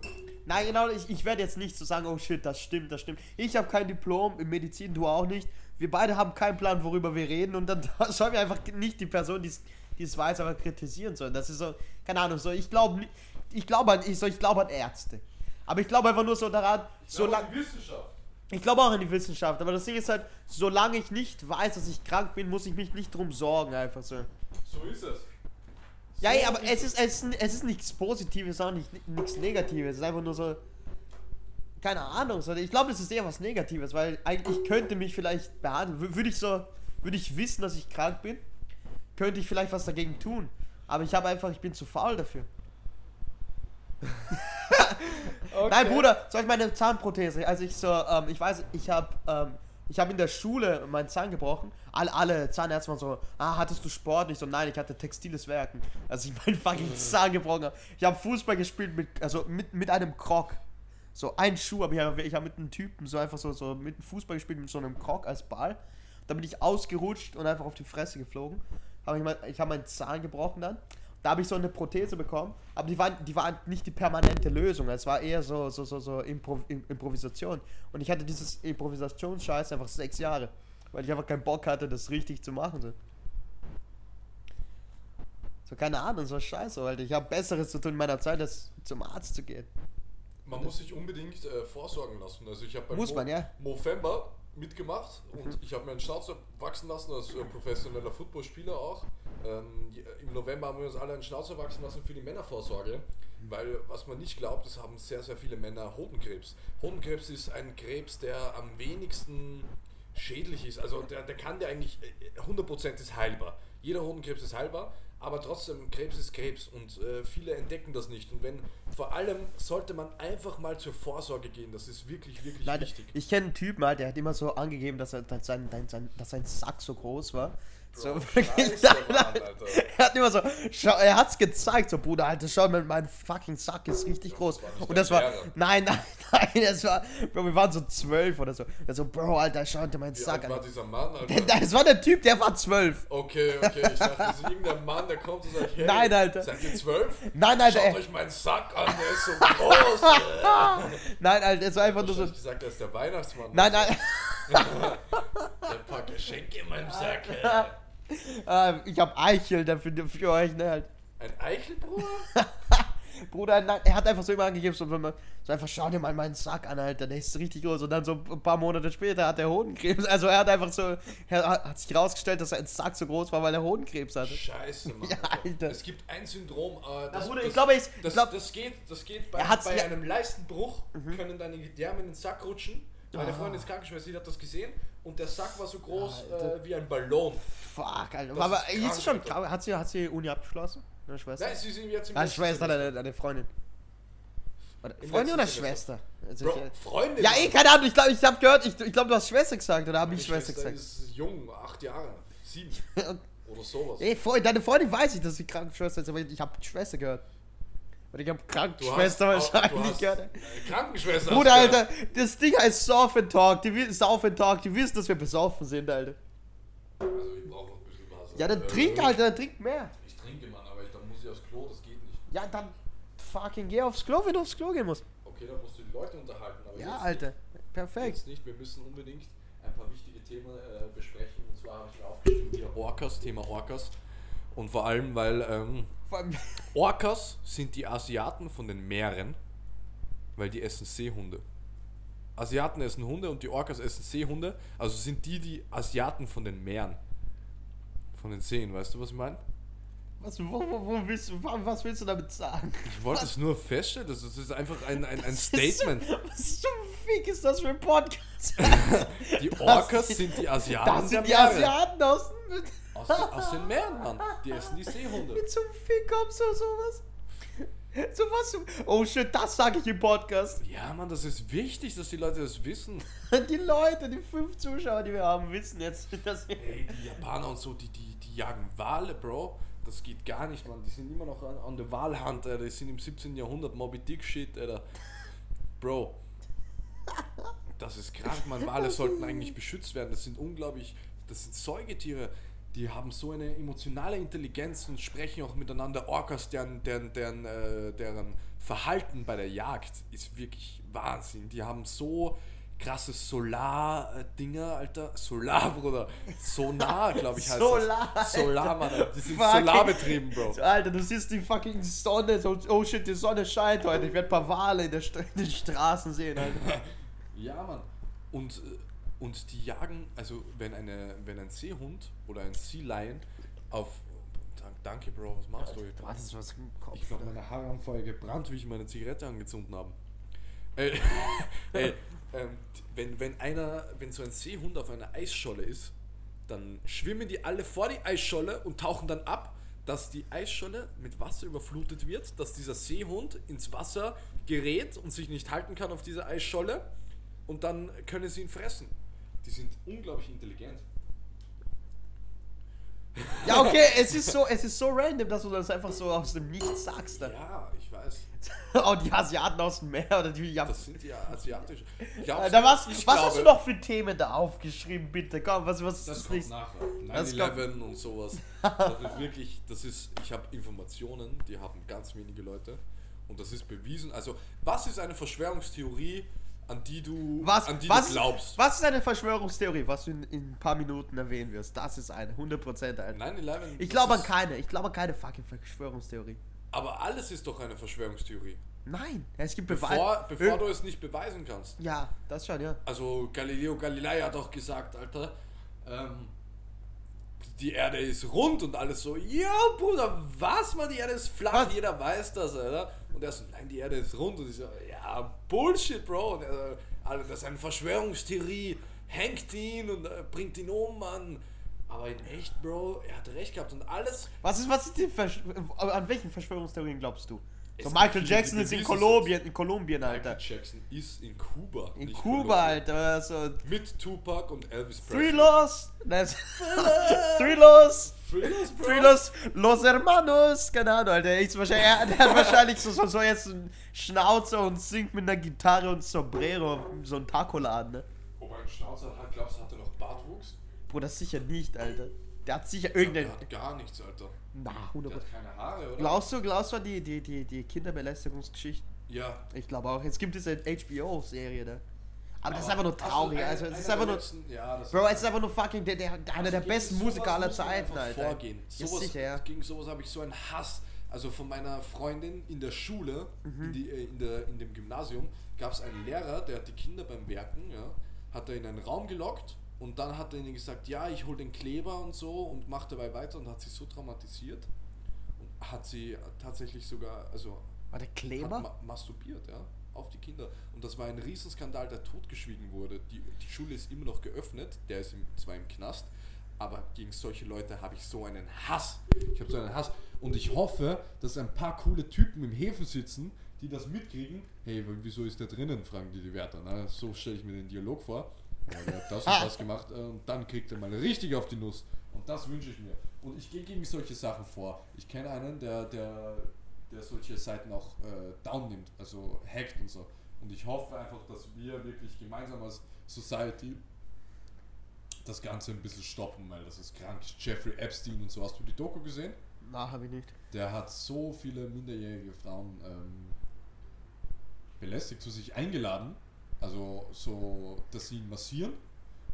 Speaker 2: Nein, genau, ich, ich werde jetzt nicht so sagen, oh shit, das stimmt, das stimmt. Ich habe kein Diplom in Medizin, du auch nicht. Wir beide haben keinen Plan, worüber wir reden und dann sollen wir einfach nicht die Person, die es weiß, aber kritisieren sollen. Das ist so, keine Ahnung, so, ich glaube ich glaube an, ich, so, ich glaube an Ärzte. Aber ich glaube einfach nur so daran, solange, ich glaube auch an die Wissenschaft, aber das Ding ist halt, solange ich nicht weiß, dass ich krank bin, muss ich mich nicht drum sorgen, einfach so.
Speaker 1: So ist es.
Speaker 2: Ja, ja, aber es ist, es, ist, es ist nichts Positives, auch nicht nichts Negatives. Es ist einfach nur so. Keine Ahnung. So, ich glaube, es ist eher was Negatives, weil eigentlich ich könnte mich vielleicht behandeln. Wür- Würde ich so. Würde ich wissen, dass ich krank bin, könnte ich vielleicht was dagegen tun. Aber ich habe einfach, ich bin zu faul dafür. Nein, Bruder, soll ich meine Zahnprothese? Also ich so, ähm, ich weiß, ich habe, ähm, ich habe in der Schule meinen Zahn gebrochen. Alle, alle Zahnärzte waren so, ah, hattest du Sport? Und ich so, nein, ich hatte textiles Werken. Also ich meinen fucking Zahn gebrochen habe. Ich habe Fußball gespielt mit, also mit, mit einem Krog. So ein Schuh, aber ich habe hab mit einem Typen so einfach so, so mit einem Fußball gespielt mit so einem Krog als Ball. Da bin ich ausgerutscht und einfach auf die Fresse geflogen. Hab ich mein, ich habe meinen Zahn gebrochen dann. Da habe ich so eine Prothese bekommen, aber die war, die war nicht die permanente Lösung. Es war eher so, so, so, so Impro Improvisation. Und ich hatte dieses Improvisationsscheiß einfach sechs Jahre, weil ich einfach keinen Bock hatte, das richtig zu machen. So, so keine Ahnung, so scheiße, Alter. Ich habe Besseres zu tun in meiner Zeit, als zum Arzt zu gehen.
Speaker 1: Man muss sich unbedingt äh, vorsorgen lassen. Also ich habe beim
Speaker 2: Muss
Speaker 1: Mo
Speaker 2: man, ja.
Speaker 1: Movember mitgemacht und ich habe mir einen Schnauzer wachsen lassen als äh, professioneller Footballspieler auch. Ähm, j- Im November haben wir uns alle einen Schnauzer wachsen lassen für die Männervorsorge, weil was man nicht glaubt, es haben sehr, sehr viele Männer Hodenkrebs. Hodenkrebs ist ein Krebs, der am wenigsten schädlich ist. Also der, der kann der eigentlich, äh, 100% ist heilbar. Jeder Hodenkrebs ist heilbar, aber trotzdem, Krebs ist Krebs und äh, viele entdecken das nicht. Und wenn, vor allem sollte man einfach mal zur Vorsorge gehen, das ist wirklich, wirklich
Speaker 2: Nein,
Speaker 1: wichtig.
Speaker 2: ich kenne einen Typen, halt, der hat immer so angegeben, dass, er, dass, sein, dass sein Sack so groß war. So,
Speaker 1: Scheiße, Mann, Alter.
Speaker 2: er hat immer so, schau, er hat's gezeigt, so Bruder, Alter, schau mal, mein fucking Sack ist richtig groß.
Speaker 1: war nicht
Speaker 2: Und das war,
Speaker 1: Lehrer.
Speaker 2: nein, nein, nein, das war, Bro, wir waren so zwölf oder so. Er so, Bro, Alter, schau dir meinen
Speaker 1: Wie
Speaker 2: Sack
Speaker 1: alt war
Speaker 2: an.
Speaker 1: dieser Mann, Alter?
Speaker 2: Das war der Typ, der war zwölf.
Speaker 1: Okay, okay, ich dachte, das ist irgendein Mann, der kommt und sagt, hey,
Speaker 2: Nein, Alter.
Speaker 1: seid ihr zwölf?
Speaker 2: Nein, Alter,
Speaker 1: Schaut
Speaker 2: ey.
Speaker 1: euch meinen Sack an, der ist so groß.
Speaker 2: Nein, Alter, es war einfach nur so,
Speaker 1: Ich gesagt, er ist der Weihnachtsmann.
Speaker 2: nein, nein,
Speaker 1: Der packt Geschenke in meinem Sack. äh.
Speaker 2: Äh, ich hab Eichel dafür für euch, ne, halt.
Speaker 1: Ein Eichelbruder?
Speaker 2: Bruder, nein, er hat einfach so immer angegeben, so, wenn man, so einfach, schau dir mal meinen Sack an, Alter, der ist richtig groß. Und dann so ein paar Monate später hat er Hodenkrebs. Also er hat einfach so, er hat, sich rausgestellt, dass sein Sack so groß war, weil er Hodenkrebs hatte.
Speaker 1: Scheiße, Mann.
Speaker 2: Ja, Alter.
Speaker 1: Es gibt ein Syndrom, äh, das,
Speaker 2: Bruder, ich glaube, ich-
Speaker 1: das,
Speaker 2: glaub-
Speaker 1: das geht, das geht bei, bei einem Leistenbruch, können deine Gedärme in den Sack rutschen. Meine
Speaker 2: Ah.
Speaker 1: Freundin ist Krankenschwester, die hat das gesehen und der Sack war so groß äh, wie ein Ballon.
Speaker 2: Fuck, Alter.
Speaker 1: Das
Speaker 2: Aber
Speaker 1: ist
Speaker 2: ist, sie schon, hat sie, hat sie Uni abgeschlossen? Deine Schwester?
Speaker 1: Nein, sie sind jetzt im
Speaker 2: Deine
Speaker 1: letzten
Speaker 2: Schwester, deine, deine Freundin. Oder Freundin oder Schwester? Also
Speaker 1: Bro,
Speaker 2: ich,
Speaker 1: Freundin.
Speaker 2: ja, eh, keine Ahnung, ich glaube, ich habe gehört, ich, ich glaube, du hast Schwester gesagt, oder habe ich Schwester
Speaker 1: Schwester
Speaker 2: gesagt?
Speaker 1: ist jung, acht Jahre, sieben oder sowas.
Speaker 2: Ey, deine Freundin weiß ich, dass sie Krankenschwester ist, aber ich habe Schwester gehört. Oder ich habe Krankenschwester wahrscheinlich gehört.
Speaker 1: Krankenschwester.
Speaker 2: Bruder, Alter, das Ding heißt Sauf and Talk. Die, Sauf and Talk, die wissen, dass wir besoffen sind, Alter.
Speaker 1: Also ich brauche noch ein bisschen was.
Speaker 2: Ja, dann
Speaker 1: Äh,
Speaker 2: trink, Alter, dann trink mehr.
Speaker 1: Ich trinke, Mann, aber ich, dann muss ich aufs Klo, das geht nicht.
Speaker 2: Ja, dann fucking geh aufs Klo, wenn du aufs Klo gehen musst.
Speaker 1: Okay, dann musst du die Leute unterhalten. Aber
Speaker 2: Ja,
Speaker 1: jetzt
Speaker 2: Alter,
Speaker 1: Nicht.
Speaker 2: perfekt.
Speaker 1: Jetzt nicht, wir müssen unbedingt ein paar wichtige Themen äh, besprechen. Und zwar habe ich mir aufgeschrieben, hier Orcas, Thema Orcas. Und vor allem, weil ähm, Orcas sind die Asiaten von den Meeren, weil die essen Seehunde. Asiaten essen Hunde und die Orcas essen Seehunde. Also sind die die Asiaten von den Meeren. Von den Seen, weißt du, was ich meine?
Speaker 2: was, wo, wo, wo willst was willst du damit sagen?
Speaker 1: Ich wollte es nur feststellen, das ist ist einfach ein, ein, ein Statement.
Speaker 2: Was zum Fick ist das für ein Podcast?
Speaker 1: Die Orcas sind die Asiaten
Speaker 2: Das
Speaker 1: der
Speaker 2: sind die. Asiaten aus,
Speaker 1: Aus, den, aus den Meeren, Mann. Die essen die Seehunde.
Speaker 2: mit zum Fick kommst du sowas? Sowas, oh shit, das sage ich im Podcast.
Speaker 1: Ja, Mann, das ist wichtig, dass die Leute das wissen.
Speaker 2: Die Leute, die fünf Zuschauer, die wir haben, wissen jetzt, dass wir.
Speaker 1: Ey, die Japaner und so, die, die, die jagen Wale, Bro. Das geht gar nicht, Mann. Die sind immer noch an, an der Walhand, Alter. Die sind im 17. Jahrhundert Moby Dick Shit, Alter. Bro. Das ist krank, Mann. Wale sollten eigentlich beschützt werden. Das sind unglaublich, das sind Säugetiere. Die haben so eine emotionale Intelligenz und sprechen auch miteinander. Orcas, deren, deren, deren, äh, deren Verhalten bei der Jagd ist wirklich Wahnsinn. Die haben so krasse Solar-Dinger, Alter. Solar, Bruder. Sonar, glaube ich, heißt
Speaker 2: Solar,
Speaker 1: das. Solar, Mann. Die sind
Speaker 2: Fucking-
Speaker 1: solarbetrieben, Bro.
Speaker 2: Alter, du siehst die fucking Sonne, so, oh shit, die Sonne scheint heute. Ich werde ein paar Wale in, der St in den Straßen sehen, Alter.
Speaker 1: Ja, Mann. Und, äh, und die jagen, also wenn, eine, wenn ein Seehund oder ein Sea Lion auf. Dank- Danke, Bro, was machst du?
Speaker 2: Warte, das ist was im Kopf.
Speaker 1: Ich glaube, meine Haare haben vorher gebrannt, wie ich meine Zigarette angezündet habe. Ey, ey, ähm, wenn, wenn einer, wenn so ein Seehund auf einer Eisscholle ist, dann schwimmen die alle vor die Eisscholle und tauchen dann ab, dass die Eisscholle mit Wasser überflutet wird, dass dieser Seehund ins Wasser gerät und sich nicht halten kann auf dieser Eisscholle und dann können sie ihn fressen. Die sind unglaublich intelligent.
Speaker 2: Ja, okay, es ist so, es ist so random, dass du das einfach so aus dem Nichts sagst. Dann.
Speaker 1: Ja, ich weiß.
Speaker 2: Oh, die Asiaten aus dem Meer oder die ja.
Speaker 1: Das sind ja asiatisch.
Speaker 2: Da was, was hast du
Speaker 1: glaube,
Speaker 2: noch für Themen da aufgeschrieben, bitte? Komm, was, was ist
Speaker 1: Das
Speaker 2: das
Speaker 1: kommt nachher.
Speaker 2: Das
Speaker 1: 9-11 und sowas. Das ist wirklich, das ist, ich habe Informationen, die haben ganz wenige Leute. Und das ist bewiesen. Also, was ist eine Verschwörungstheorie, an die du,
Speaker 2: Was,
Speaker 1: an die
Speaker 2: was,
Speaker 1: du glaubst?
Speaker 2: was ist eine Verschwörungstheorie, was du in, in ein paar Minuten erwähnen wirst? Das ist eine, 100% eine.
Speaker 1: 9-11.
Speaker 2: Ich glaube an keine, ich glaube an keine fucking Verschwörungstheorie.
Speaker 1: Aber alles ist doch eine Verschwörungstheorie.
Speaker 2: Nein, es gibt Beweise.
Speaker 1: Bevor, bevor du es nicht beweisen kannst.
Speaker 2: Ja, das schon, ja.
Speaker 1: Also Galileo Galilei hat auch gesagt, Alter, ähm, die Erde ist rund und alles so, ja Bruder, was man, die Erde ist flach,
Speaker 2: Was?
Speaker 1: jeder weiß das, Alter. Und er so, nein, die Erde ist rund und ich so, ja, Bullshit, Bro. Und er so, Alter, das ist eine Verschwörungstheorie, hängt ihn und äh, bringt ihn um, Mann. Aber in echt, Bro, er hat recht gehabt und alles.
Speaker 2: Was ist, was ist die Versch an welchen Verschwörungstheorien glaubst du? So Michael Jackson ist in Kolumbien, in Kolumbien,
Speaker 1: Michael
Speaker 2: Alter.
Speaker 1: Jackson ist in Kuba.
Speaker 2: In Kuba,
Speaker 1: Kolumbien.
Speaker 2: Alter. So.
Speaker 1: Mit Tupac und Elvis Presley.
Speaker 2: Three Los. Nein, Three Los.
Speaker 1: Thrillers, Bro.
Speaker 2: Three Los. Hermanos. Keine Ahnung, Alter. Der, ist wahrscheinlich, er, der hat wahrscheinlich so, so, so jetzt einen Schnauzer und singt mit einer Gitarre und Sombrero. So ein Tacoladen, ne?
Speaker 1: Wobei ein Schnauzer hat, glaubst du, hat er noch Bartwuchs?
Speaker 2: Bruder, sicher nicht, Alter. Der hat sicher
Speaker 1: Der
Speaker 2: irgendein.
Speaker 1: hat gar nichts, Alter.
Speaker 2: Na,
Speaker 1: Der
Speaker 2: 100%.
Speaker 1: hat keine Haare, oder?
Speaker 2: Glaubst du, glaubst du an die, die, die, die Kinderbelästigungsgeschichte?
Speaker 1: Ja.
Speaker 2: Ich glaube auch. Es gibt diese HBO-Serie da. Aber das ist einfach nur traurig.
Speaker 1: ein-
Speaker 2: Also, es ist
Speaker 1: einer
Speaker 2: einfach
Speaker 1: der
Speaker 2: nur.
Speaker 1: letzten- ja, das
Speaker 2: Bro, es ist einfach nur fucking der, der, einer
Speaker 1: Also
Speaker 2: der
Speaker 1: gegen
Speaker 2: besten
Speaker 1: sowas
Speaker 2: Musiker aller Zeiten, Alter.
Speaker 1: Vorgehen.
Speaker 2: Ja,
Speaker 1: Sowas,
Speaker 2: sicher, ja.
Speaker 1: Gegen sowas habe ich so einen Hass. Also von meiner Freundin in der Schule,
Speaker 2: Mhm.
Speaker 1: in, die, äh, in, der, in dem Gymnasium, gab es einen Lehrer, der hat die Kinder beim Werken, ja, hat er in einen Raum gelockt und dann hat er ihnen gesagt, ja, ich hole den Kleber und so und macht dabei weiter und hat sie so traumatisiert und hat sie tatsächlich sogar, also
Speaker 2: War der Kleber?
Speaker 1: ma masturbiert, ja, auf die Kinder. Und das war ein Riesenskandal, der totgeschwiegen wurde. Die, die Schule ist immer noch geöffnet, der ist im, zwar im Knast, aber gegen solche Leute habe ich so einen Hass. Ich habe so einen Hass. Und ich hoffe, dass ein paar coole Typen im Häfen sitzen, die das mitkriegen. Hey, wieso ist der drinnen, fragen die die Wärter. Na, so stelle ich mir den Dialog vor. Ja, der hat das und das gemacht äh, und dann kriegt er mal richtig auf die Nuss. Und das wünsche ich mir. Und ich gehe gegen solche Sachen vor. Ich kenne einen, der, der, der solche Seiten auch äh, down nimmt, also hackt und so. Und ich hoffe einfach, dass wir wirklich gemeinsam als Society das Ganze ein bisschen stoppen, weil das ist krank. Jeffrey Epstein und so. Hast du die Doku gesehen?
Speaker 2: Na, hab ich nicht.
Speaker 1: Der hat so viele minderjährige Frauen ähm, belästigt, zu sich eingeladen. Also so, dass sie ihn massieren.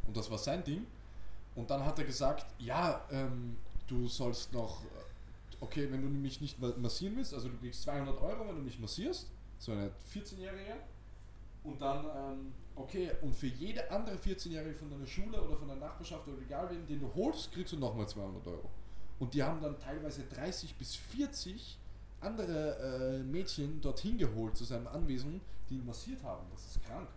Speaker 1: Und das war sein Ding. Und dann hat er gesagt, ja, ähm, du sollst noch, okay, wenn du mich nicht ma- massieren willst, also du kriegst 200 Euro, wenn du mich massierst, so eine 14-Jährige. Und dann, ähm, okay, und für jede andere 14-Jährige von deiner Schule oder von der Nachbarschaft oder egal wen, den du holst, kriegst du nochmal 200 Euro. Und die haben dann teilweise 30 bis 40 andere äh, Mädchen dorthin geholt zu seinem Anwesen, die ihn massiert haben. Das ist krank.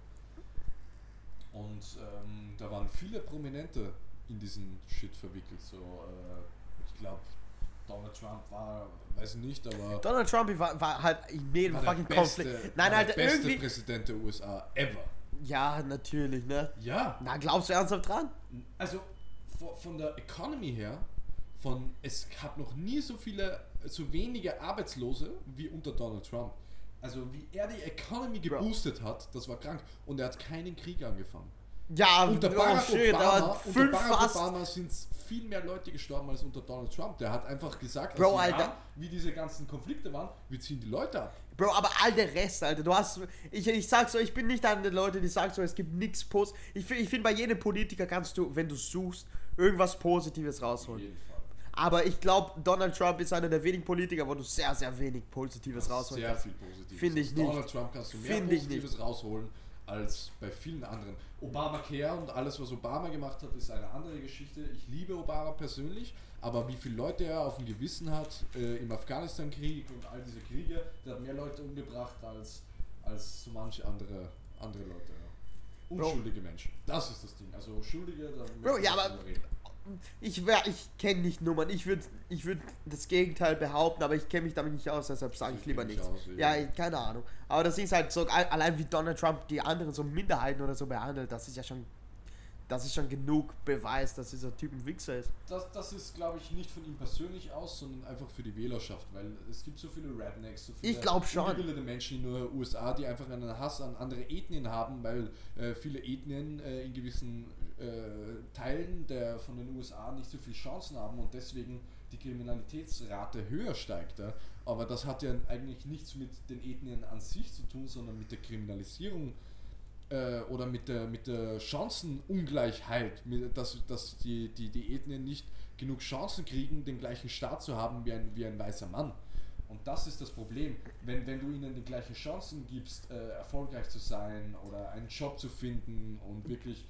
Speaker 1: Und ähm, da waren viele Prominente in diesen Shit verwickelt. So, äh, ich glaube, Donald Trump war, weiß ich nicht, aber
Speaker 2: Donald Trump war, war halt in jedem fucking
Speaker 1: beste,
Speaker 2: Konflikt. Nein, Alter,
Speaker 1: der beste
Speaker 2: irgendwie.
Speaker 1: Präsident der USA ever.
Speaker 2: Ja, natürlich, ne?
Speaker 1: Ja,
Speaker 2: Na, glaubst du ernsthaft dran?
Speaker 1: also von, der Economy her, von es gab noch nie so viele, so wenige Arbeitslose wie unter Donald Trump. Also wie er die Economy
Speaker 2: Bro.
Speaker 1: geboostet hat, das war krank. Und er hat keinen Krieg angefangen.
Speaker 2: Ja,
Speaker 1: Unter
Speaker 2: oh
Speaker 1: Barack
Speaker 2: shit,
Speaker 1: Obama, unter Barack. Obama sind viel mehr Leute gestorben als unter Donald Trump. Der hat einfach gesagt,
Speaker 2: Bro, Alter.
Speaker 1: Iran, wie diese ganzen Konflikte waren, wir ziehen die Leute ab.
Speaker 2: Bro, aber all der Rest, Alter, du hast. Ich, ich sag so, ich bin nicht einer der Leute, die sagen so, es gibt nichts Post. Ich, find- ich finde, bei jedem Politiker kannst du, wenn du suchst, irgendwas Positives rausholen.
Speaker 1: jeden Fall.
Speaker 2: Aber ich glaube, Donald Trump ist einer der wenigen Politiker, wo du sehr, sehr wenig Positives rausholen
Speaker 1: Sehr
Speaker 2: kannst.
Speaker 1: viel Positives.
Speaker 2: Finde ich nicht.
Speaker 1: Donald Trump kannst du mehr
Speaker 2: Finde ich
Speaker 1: Positives rausholen als bei vielen anderen. Obamacare und alles, was Obama gemacht hat, ist eine andere Geschichte. Ich liebe Obama persönlich, aber wie viele Leute er auf dem Gewissen hat äh, im Afghanistan-Krieg und all diese Kriege, der hat mehr Leute umgebracht als, als so manche andere, andere Leute. Ja. Unschuldige Menschen. Das ist das Ding. Also Schuldige, da
Speaker 2: Bro, ja, aber-
Speaker 1: reden.
Speaker 2: Ich, wär- ich kenne nicht Nummern. Ich würde ich würd das Gegenteil behaupten, aber ich kenne mich damit nicht aus, deshalb sage ich
Speaker 3: Ich
Speaker 2: lieber nichts.
Speaker 3: aus,
Speaker 2: ja, ich- keine Ahnung. Aber das ist halt so, al- allein wie Donald Trump die anderen so Minderheiten oder so behandelt, das ist ja schon, das ist schon genug Beweis, dass dieser Typ ein Wichser ist.
Speaker 1: Das, das ist, glaube ich, nicht von ihm persönlich aus, sondern einfach für die Wählerschaft, weil es gibt so viele Rednecks, so viele
Speaker 2: Ich glaub schon.
Speaker 1: ungebildete Menschen in den USA, die einfach einen Hass an andere Ethnien haben, weil äh, viele Ethnien äh, in gewissen Teilen der, von den USA nicht so viele Chancen haben und deswegen die Kriminalitätsrate höher steigt. Ja. Aber das hat ja eigentlich nichts mit den Ethnien an sich zu tun, sondern mit der Kriminalisierung äh, oder mit der, mit der Chancenungleichheit, mit, dass, dass die, die, die Ethnien nicht genug Chancen kriegen, den gleichen Staat zu haben wie ein, wie ein weißer Mann. Und das ist das Problem. Wenn, wenn du ihnen die gleichen Chancen gibst, äh, erfolgreich zu sein oder einen Job zu finden und wirklich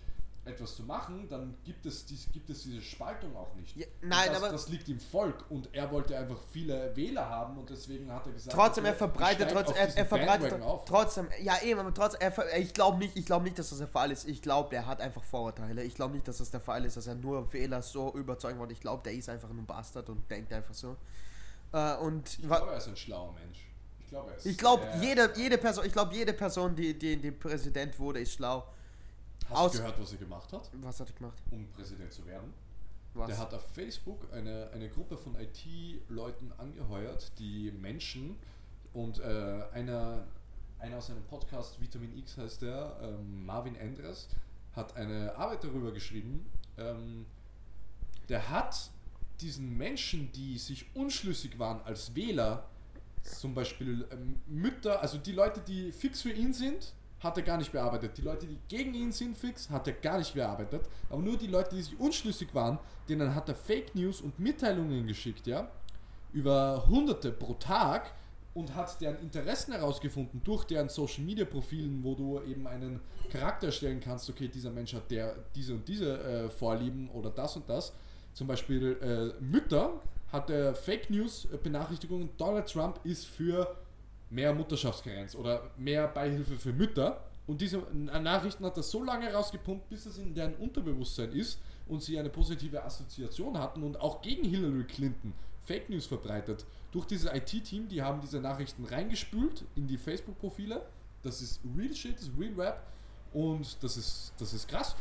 Speaker 1: etwas zu machen, dann gibt es, dies, gibt es diese Spaltung auch nicht.
Speaker 2: Ja, nein,
Speaker 1: das,
Speaker 2: aber-
Speaker 1: das liegt im Volk und er wollte einfach viele Wähler haben und deswegen hat er gesagt,
Speaker 2: Trotzdem, er verbreitet, trotzdem, er, er verbreitet trotzdem, ja eben, aber trotzdem, er, ich glaube nicht, ich glaube nicht, dass das der Fall ist. Ich glaube, er hat einfach Vorurteile. Ich glaube nicht, dass das der Fall ist, dass er nur Wähler so überzeugen wollte. Ich glaube, der ist einfach nur ein Bastard und denkt einfach so. Äh, und
Speaker 1: Ich glaube, er ist ein schlauer Mensch. Ich glaube, er ist
Speaker 2: ich glaube,
Speaker 1: sehr-
Speaker 2: jede, jede Person, ich glaube, jede Person, die, die, die Präsident wurde, ist schlau.
Speaker 1: Hast
Speaker 2: aus-
Speaker 1: du gehört, was er gemacht hat,
Speaker 2: Was hat er gemacht?
Speaker 1: um Präsident zu werden?
Speaker 2: Was?
Speaker 1: Der hat auf Facebook eine, eine Gruppe von IT-Leuten angeheuert, die Menschen und äh, einer, einer aus einem Podcast, Vitamin X heißt der, ähm, Marvin Endres, hat eine Arbeit darüber geschrieben. Ähm, der hat diesen Menschen, die sich unschlüssig waren als Wähler, zum Beispiel ähm, Mütter, also die Leute, die fix für ihn sind, hat er gar nicht bearbeitet. Die Leute, die gegen ihn sind fix, hat er gar nicht bearbeitet. Aber nur die Leute, die sich unschlüssig waren, denen hat er Fake News und Mitteilungen geschickt, ja, über Hunderte pro Tag und hat deren Interessen herausgefunden durch deren Social Media Profilen, wo du eben einen Charakter erstellen kannst, okay, dieser Mensch hat der diese und diese äh, Vorlieben oder das und das. Zum Beispiel äh, Mütter hat er Fake News äh, Benachrichtigungen, Donald Trump ist für mehr Mutterschaftskarenz oder mehr Beihilfe für Mütter. Und diese Nachrichten hat er so lange rausgepumpt, bis es in deren Unterbewusstsein ist und sie eine positive Assoziation hatten und auch gegen Hillary Clinton Fake News verbreitet. Durch dieses IT-Team, die haben diese Nachrichten reingespült in die Facebook-Profile. Das ist Real Shit, das ist Real Rap und das ist, das ist krass.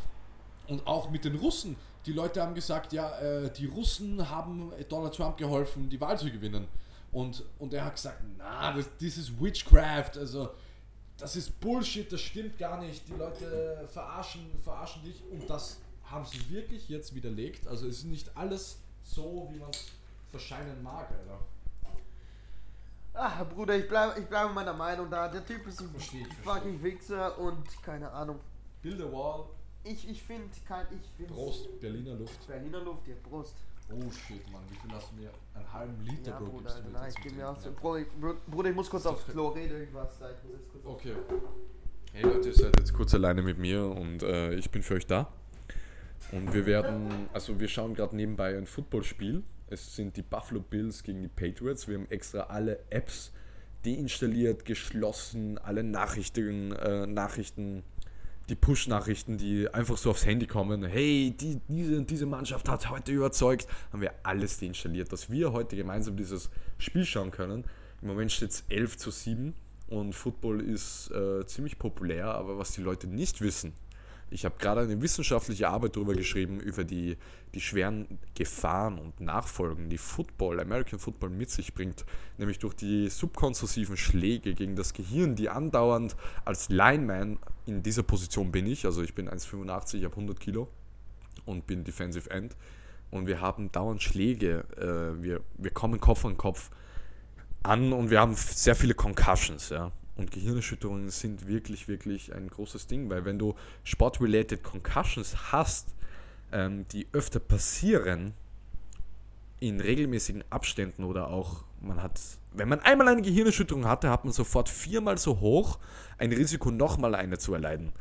Speaker 1: Und auch mit den Russen. Die Leute haben gesagt, ja, äh, die Russen haben Donald Trump geholfen, die Wahl zu gewinnen. Und, und er hat gesagt, na, das, das ist Witchcraft, also das ist Bullshit, das stimmt gar nicht. Die Leute verarschen, verarschen dich. Und das haben sie wirklich jetzt widerlegt. Also es ist nicht alles so, wie man es verscheinen mag, Alter.
Speaker 2: Ah, Bruder, ich bleibe ich bleib meiner Meinung da. Der Typ ist ein
Speaker 1: Versteh ich,
Speaker 2: fucking Wichser und keine Ahnung.
Speaker 1: Build a wall,
Speaker 2: Ich, ich finde kein. Ich
Speaker 1: Prost, Berliner Luft.
Speaker 2: Berliner Luft, ja, Prost.
Speaker 1: Oh shit, Mann, wie viel hast du mir? Einen halben Liter,
Speaker 2: Ja,
Speaker 1: Bro,
Speaker 2: Bruder,
Speaker 1: gibst du mir
Speaker 2: nein, ich gebe mir auch so.
Speaker 1: Trinken,
Speaker 2: Bruder, ich- Bruder, ich muss kurz aufs Klo reden, irgendwas da. Ich muss jetzt kurz
Speaker 1: Okay.
Speaker 3: Hey Leute, ihr seid jetzt kurz alleine mit mir und äh, ich bin für euch da. Und wir werden, also wir schauen gerade nebenbei ein Footballspiel. Es sind die Buffalo Bills gegen die Patriots. Wir haben extra alle Apps deinstalliert, geschlossen, alle Nachrichten, äh, Nachrichten, die Push-Nachrichten, die einfach so aufs Handy kommen. Hey, die, diese, diese Mannschaft hat heute überzeugt. Haben wir alles deinstalliert, dass wir heute gemeinsam dieses Spiel schauen können. Im Moment steht es 11 zu 7 und Football ist äh, ziemlich populär, aber was die Leute nicht wissen, ich habe gerade eine wissenschaftliche Arbeit darüber geschrieben, über die, die schweren Gefahren und Nachfolgen, die Football, American Football mit sich bringt, nämlich durch die subkonzessiven Schläge gegen das Gehirn, die andauernd als Lineman in dieser Position bin ich, also ich bin 1,85, ich habe 100 Kilo und bin Defensive End und wir haben dauernd Schläge, äh, wir, wir kommen Kopf an Kopf an und wir haben sehr viele Concussions, ja. Und Gehirnerschütterungen sind wirklich, wirklich ein großes Ding, weil wenn du Sport-related Concussions hast, ähm, die öfter passieren, in regelmäßigen Abständen oder auch man hat, wenn man einmal eine Gehirnerschütterung hatte, hat man sofort viermal so hoch ein Risiko, nochmal eine zu erleiden.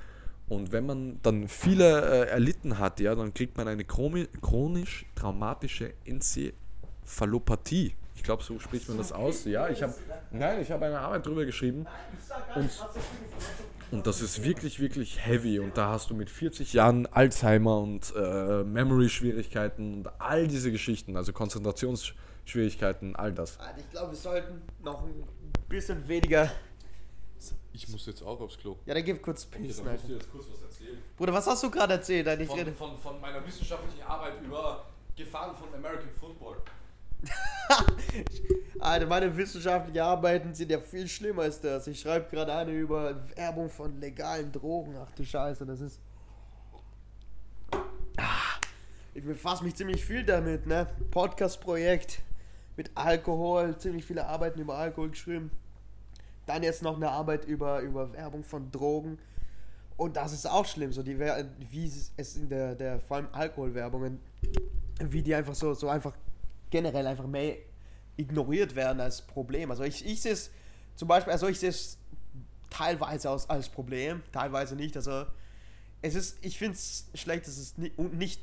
Speaker 3: Und wenn man dann viele äh, erlitten hat, ja, dann kriegt man eine chronisch traumatische Enzephalopathie. Ich glaube, so spricht man das aus. Ja, ich habe, nein, ich habe eine Arbeit drüber geschrieben. Und
Speaker 1: Und das ist wirklich, wirklich heavy. Und da hast du mit 40 Jahren Alzheimer und äh, Memory-Schwierigkeiten und all diese Geschichten, also Konzentrationsschwierigkeiten, all das.
Speaker 2: Alter, Ich glaube, wir sollten noch ein bisschen weniger.
Speaker 1: Ich muss jetzt auch aufs Klo.
Speaker 2: Ja, dann gib kurz Pissen, Alter.
Speaker 1: jetzt kurz was erzählen.
Speaker 2: Bruder, was hast du gerade erzählt? Ich
Speaker 1: Von,
Speaker 2: rede.
Speaker 1: von, von meiner wissenschaftlichen Arbeit über Gefahren von American.
Speaker 2: Alter, meine wissenschaftlichen Arbeiten sind ja viel schlimmer als das. Ich schreibe gerade eine über Werbung von legalen Drogen. Ach du Scheiße, das ist. Ah, Ich befasse mich ziemlich viel damit, ne? Podcast-Projekt mit Alkohol, ziemlich viele Arbeiten über Alkohol geschrieben. Dann jetzt noch eine Arbeit über, über Werbung von Drogen. Und das ist auch schlimm, so die wie es in der, der vor allem Alkoholwerbungen, wie die einfach so, so einfach generell einfach mehr ignoriert werden als Problem. Also ich, ich sehe es zum Beispiel, also ich sehe es teilweise als, als Problem, teilweise nicht. Also es ist, ich finde es schlecht, es ist nicht, nicht,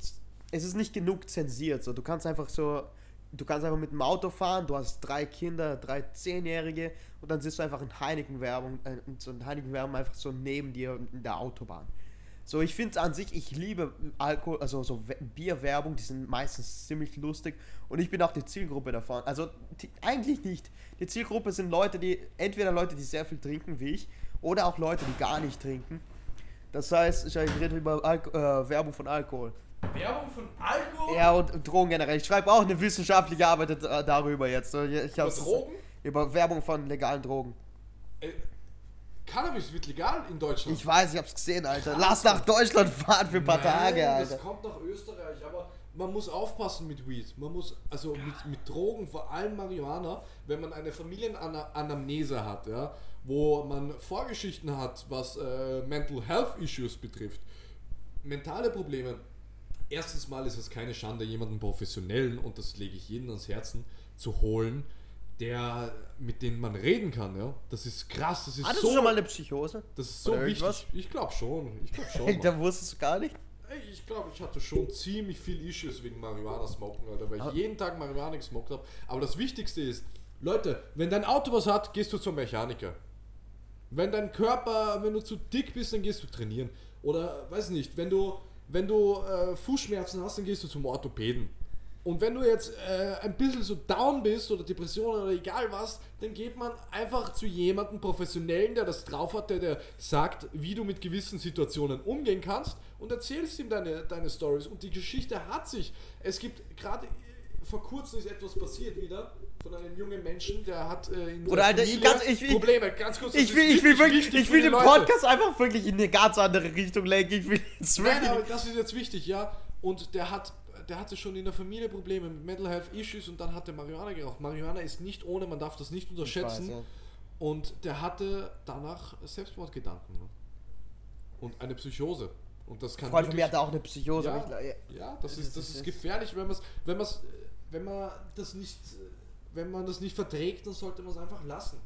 Speaker 2: es ist nicht genug zensiert. So, du kannst einfach so, du kannst einfach mit dem Auto fahren, du hast drei Kinder, drei Zehnjährige und dann siehst du einfach in Heineken-Werbung, äh, so ein Heineken-Werbung einfach so neben dir in der Autobahn. So, ich finde es an sich, ich liebe Alkohol, also so We- Bierwerbung, die sind meistens ziemlich lustig und ich bin auch die Zielgruppe davon. Also die, eigentlich nicht. Die Zielgruppe sind Leute, die, entweder Leute, die sehr viel trinken wie ich, oder auch Leute, die gar nicht trinken. Das heißt, ich rede über Alko äh, Werbung von Alkohol.
Speaker 1: Werbung von Alkohol?
Speaker 2: Ja, und Drogen generell. Ich schreibe auch eine wissenschaftliche Arbeit darüber jetzt. Ich
Speaker 1: Über Drogen?
Speaker 2: Über Werbung von legalen Drogen.
Speaker 1: Äh, Cannabis wird legal in Deutschland.
Speaker 2: Ich weiß, ich hab's gesehen, Alter. Lass nach Deutschland fahren für ein paar Tage, Alter.
Speaker 1: Das kommt nach Österreich, aber man muss aufpassen mit Weed. Man muss, also mit, mit Drogen, vor allem Marihuana, wenn man eine Familienanamnese hat, ja, wo man Vorgeschichten hat, was äh, Mental Health Issues betrifft, mentale Probleme. Erstens mal ist es keine Schande, jemanden professionellen, und das lege ich jedem ans Herzen, zu holen, der, mit dem man reden kann, ja. Das ist krass, das ist
Speaker 2: Hattest
Speaker 1: so,
Speaker 2: du schon mal eine Psychose?
Speaker 1: das ist so
Speaker 2: oder
Speaker 1: wichtig.
Speaker 2: irgendwas?
Speaker 1: Ich glaube schon, ich glaube schon.
Speaker 2: Da wusstest du gar nicht.
Speaker 1: Ich glaube, ich hatte schon ziemlich viel Issues wegen Marihuana-Smoken, Alter, weil ich
Speaker 2: Ah.
Speaker 1: jeden Tag Marihuana gesmoked habe. Aber das Wichtigste ist, Leute, wenn dein Auto was hat, gehst du zum Mechaniker. Wenn dein Körper, wenn du zu dick bist, dann gehst du trainieren. Oder, weiß nicht, wenn du, wenn du äh, Fußschmerzen hast, dann gehst du zum Orthopäden. Und wenn du jetzt äh, ein bisschen so down bist oder Depressionen oder egal was, dann geht man einfach zu jemandem Professionellen, der das drauf hat, der dir sagt, wie du mit gewissen Situationen umgehen kannst und erzählst ihm deine, deine Stories. Und die Geschichte hat sich. Es gibt gerade äh, vor kurzem ist etwas passiert wieder von einem jungen Menschen, der hat äh, in seiner
Speaker 2: Alter, ich ganz- ich will-
Speaker 1: Probleme. Ganz kurz,
Speaker 2: Ich will, ich will
Speaker 1: wirklich
Speaker 2: ich will den
Speaker 1: Leute.
Speaker 2: Podcast einfach wirklich in eine ganz andere Richtung lenken. Ich will jetzt
Speaker 1: Nein, aber das ist jetzt wichtig, ja. Und der hat, der hatte schon in der Familie Probleme mit Mental Health Issues und dann hat er Marihuana geraucht. Marihuana ist nicht ohne, man darf das nicht unterschätzen.
Speaker 2: Weiß, ja.
Speaker 1: Und der hatte danach Selbstmordgedanken. Und eine Psychose. Und das kann
Speaker 2: Freund von mir hatte auch eine Psychose.
Speaker 1: Ja.
Speaker 2: aber ich,
Speaker 1: Ja, das ist, das
Speaker 2: ist-
Speaker 1: gefährlich, wenn man wenn man's, wenn man das nicht, wenn man das nicht verträgt, dann sollte man es einfach lassen.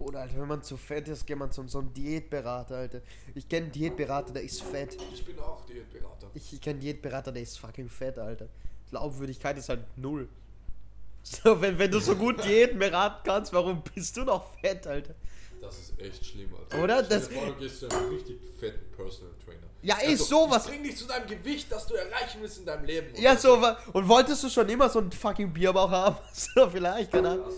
Speaker 2: Bruder, Alter, wenn man zu fett ist, geht man zu so einem Diätberater, Alter. Ich kenne einen Diätberater, der ist fett.
Speaker 1: Ich bin auch Diätberater.
Speaker 2: Ich, ich kenne einen Diätberater, der ist fucking fett, Alter. Glaubwürdigkeit ist halt null. So, wenn, wenn du so gut Diäten beraten kannst, warum bist du noch fett, Alter?
Speaker 1: Das ist echt schlimm, Alter.
Speaker 2: Oder? Das-
Speaker 1: vor, du gehst zu einem richtig fetten Personal Trainer.
Speaker 2: Ja, ey, sowas.
Speaker 1: Bring dich zu deinem Gewicht, das du erreichen willst in deinem Leben.
Speaker 2: Ja, so, wa- und wolltest du schon immer so einen fucking Bierbauch haben? So, vielleicht, keine Ahnung.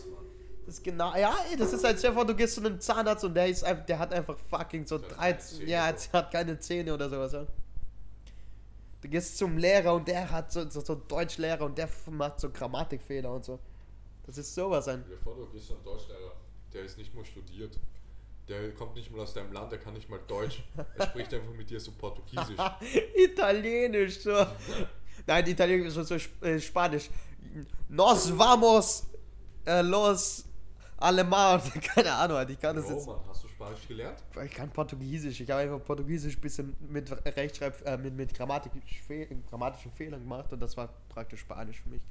Speaker 2: Ist genau, ja, ey, das ist halt vor, du gehst zu einem Zahnarzt und der ist einfach, der hat einfach fucking so
Speaker 1: Der hat
Speaker 2: drei,
Speaker 1: keine Zähne.
Speaker 2: ja, er hat keine Zähne oder sowas, ja. Du gehst zum Lehrer und der hat so, so, so Deutschlehrer und der macht so Grammatikfehler und so. Das ist sowas ein.
Speaker 1: Stell dir vor, du gehst zu einem Deutschlehrer, der ist nicht mal studiert. Der kommt nicht mal aus deinem Land, der kann nicht mal Deutsch. Er spricht einfach mit dir so Portugiesisch.
Speaker 2: Italienisch, so. Nein, Italienisch ist so, so äh, Spanisch. Nos vamos äh, los alemán. Keine Ahnung, ich kann das jetzt.
Speaker 1: Hast du Spanisch gelernt?
Speaker 2: Ich kann Portugiesisch. Ich habe einfach Portugiesisch ein bisschen mit Rechtschreib, äh, mit, mit Grammatik, grammatischen Fehlern gemacht und das war praktisch Spanisch für mich.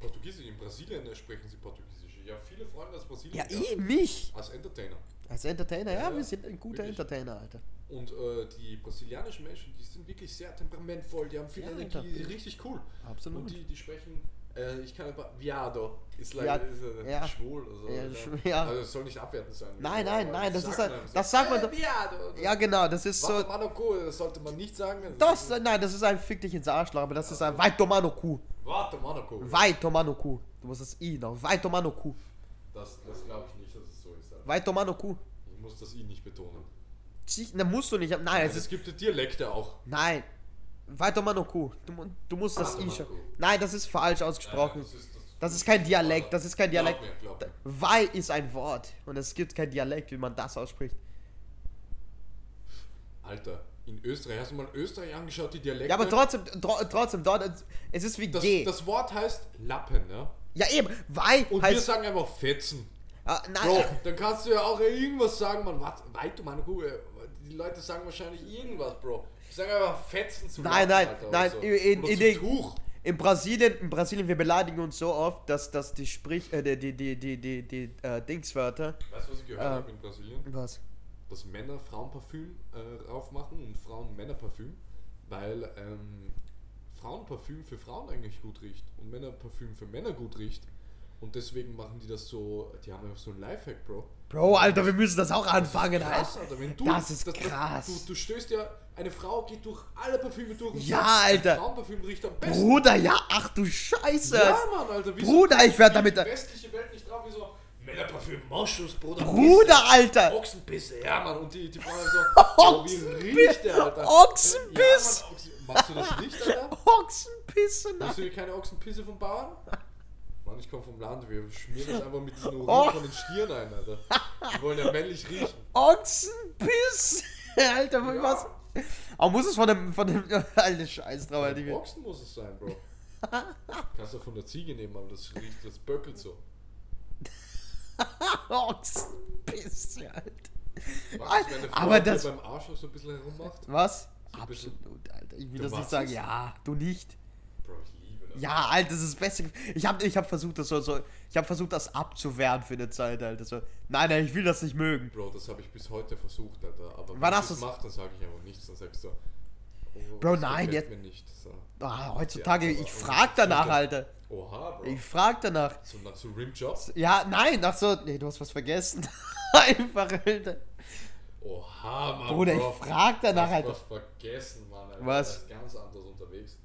Speaker 1: Portugiesisch, in Brasilien sprechen sie Portugiesisch. Ich habe viele Freunde aus Brasilien
Speaker 2: Ja, eh, mich!
Speaker 1: als Entertainer.
Speaker 2: Als Entertainer, ja,
Speaker 1: Ja,
Speaker 2: wir sind ein guter
Speaker 1: wirklich.
Speaker 2: Entertainer, Alter.
Speaker 1: Und äh, die brasilianischen Menschen, die sind wirklich sehr temperamentvoll, die haben viel
Speaker 2: Ja,
Speaker 1: Energie,
Speaker 2: Alter.
Speaker 1: richtig cool.
Speaker 2: Absolut.
Speaker 1: Und die, die sprechen Äh, ich kann aber. Viado. Ist
Speaker 2: Ja,
Speaker 1: leider ist, äh,
Speaker 2: ja.
Speaker 1: schwul oder so.
Speaker 2: Ja, ja.
Speaker 1: Also es soll nicht abwertend sein.
Speaker 2: Nein, nein,
Speaker 1: Aber
Speaker 2: nein, das
Speaker 1: sagt
Speaker 2: ist
Speaker 1: man
Speaker 2: ein- das sagt man
Speaker 1: Äh,
Speaker 2: doch-
Speaker 1: Viado.
Speaker 2: Ja, genau, das ist so.
Speaker 1: Warte, Mano, cool, das sollte man nicht sagen.
Speaker 2: Das, nein, das ist ein Fick dich ins Arschloch, aber das ist ein Weitomano-Ku.
Speaker 1: Warte, Mano, cool.
Speaker 2: Weitomano-Ku. Du musst das I noch. Weitomano-Ku.
Speaker 1: Das, das glaube ich nicht, dass es so ist. Alter.
Speaker 2: Weitomano-Ku.
Speaker 1: Ich muss das I nicht betonen.
Speaker 2: Na, musst du nicht. Nein, es
Speaker 1: Es
Speaker 2: ist.
Speaker 1: gibt Dialekte auch.
Speaker 2: Nein. Weitomano-Ku. Du, mu- du musst das I
Speaker 1: Weitomano-ku.
Speaker 2: schon. Nein, das ist falsch ausgesprochen.
Speaker 1: das ist, das,
Speaker 2: Das ist kein Dialekt, das ist kein Dialekt.
Speaker 1: Glaub mir, glaub mir.
Speaker 2: Wei ist ein Wort und es gibt kein Dialekt, wie man das ausspricht.
Speaker 1: Alter, in Österreich, hast du mal Österreich angeschaut, die Dialekte?
Speaker 2: Ja, aber trotzdem, tro trotzdem, dort, es ist wie
Speaker 1: das,
Speaker 2: G.
Speaker 1: das Wort heißt Lappen, ja?
Speaker 2: ja, eben, Wei
Speaker 1: Und wir
Speaker 2: heißt.
Speaker 1: sagen einfach Fetzen.
Speaker 2: Ah, nein,
Speaker 1: Bro, dann kannst du ja auch irgendwas sagen, man. Weit, meine Kuh. Die Leute sagen wahrscheinlich irgendwas, Bro. Die sagen einfach Fetzen zu
Speaker 2: Nein, nein,
Speaker 1: Alter,
Speaker 2: nein,
Speaker 1: so.
Speaker 2: in- in den-
Speaker 1: Tuch.
Speaker 2: In Brasilien, in Brasilien, wir beleidigen uns so oft, dass, dass die Sprich, äh, die, die, die, die, die, die äh, Dingswörter.
Speaker 1: Weißt du, was ich gehört
Speaker 2: Äh.
Speaker 1: habe in Brasilien?
Speaker 2: Was?
Speaker 1: Dass Männer Frauenparfüm äh, raufmachen und Frauen Männerparfüm, weil ähm, Frauenparfüm für Frauen eigentlich gut riecht und Männerparfüm für Männer gut riecht. Und deswegen machen die das so, die haben einfach so ein Lifehack, Bro.
Speaker 2: Bro, Alter, wir müssen das auch anfangen,
Speaker 1: das ist krass,
Speaker 2: Alter.
Speaker 1: Du,
Speaker 2: Das ist krass.
Speaker 1: du, du stößt ja, eine Frau geht durch alle Parfüme durch und
Speaker 2: Ja,
Speaker 1: sagt,
Speaker 2: Alter.
Speaker 1: Frauenparfüm riecht am besten.
Speaker 2: Bruder, ja, ach du Scheiße.
Speaker 1: Ja, Mann, Alter. Wieso
Speaker 2: Bruder, ich werd
Speaker 1: die
Speaker 2: damit-
Speaker 1: westliche Welt nicht drauf, wie so Männerparfüm, Moschus, Bruder.
Speaker 2: Bruder, Alter.
Speaker 1: Ochsenpisse, ja, Mann. Und die, die Frau so, oh, wie riecht der, Alter?
Speaker 2: Ochsenpiss.
Speaker 1: Ja, Mann, Ochsen, magst du das nicht, Alter?
Speaker 2: Ochsenpisse, nein.
Speaker 1: Hast du hier keine Ochsenpisse vom Bauern? Mann, ich komme vom Land, wir schmieren das einfach mit diesem Urin
Speaker 2: Oh.
Speaker 1: von den Stieren ein, Alter. Wir wollen ja männlich riechen.
Speaker 2: Ochsenpiss. Alter, was? Aber muss es von dem, von dem, alter Scheiß drauf, Alter.
Speaker 1: Ochsen muss es sein, Bro. Kannst du von der Ziege nehmen, aber das riecht, das böckelt so.
Speaker 2: Ochsenpiss, Alter.
Speaker 1: Magst du,
Speaker 2: Aber das-
Speaker 1: beim Arsch so ein bisschen herummacht?
Speaker 2: Was?
Speaker 1: bisschen-
Speaker 2: Absolut, Alter. Ich will das nicht sagen. Ja, du nicht.
Speaker 1: Bro, ich liebe das.
Speaker 2: Ja, Alter, das ist das Beste. Ich habe ich hab versucht, das so, so, ich habe versucht, das abzuwehren für eine Zeit, Alter. So, nein, nein, ich will das nicht mögen.
Speaker 1: Bro, das habe ich bis heute versucht, Alter. Aber wenn ich das mache, dann sage ich einfach nichts. Dann sagst du, oh,
Speaker 2: Bro, nein, jetzt-
Speaker 1: mir nicht. So.
Speaker 2: Ah, heutzutage,
Speaker 1: Ja,
Speaker 2: ich frag danach, Alter.
Speaker 1: Oha, Bro.
Speaker 2: Ich frag danach.
Speaker 1: so nach so Rimjobs?
Speaker 2: Ja, nein, ach so, nee, du hast was vergessen. Einfach, Alter.
Speaker 1: Oha, Mann.
Speaker 2: Bruder,
Speaker 1: Bro.
Speaker 2: ich frag danach,
Speaker 1: Hast
Speaker 2: Alter.
Speaker 1: was vergessen, Mann. Alter.
Speaker 2: Was?
Speaker 1: Ganz anders unterwegs.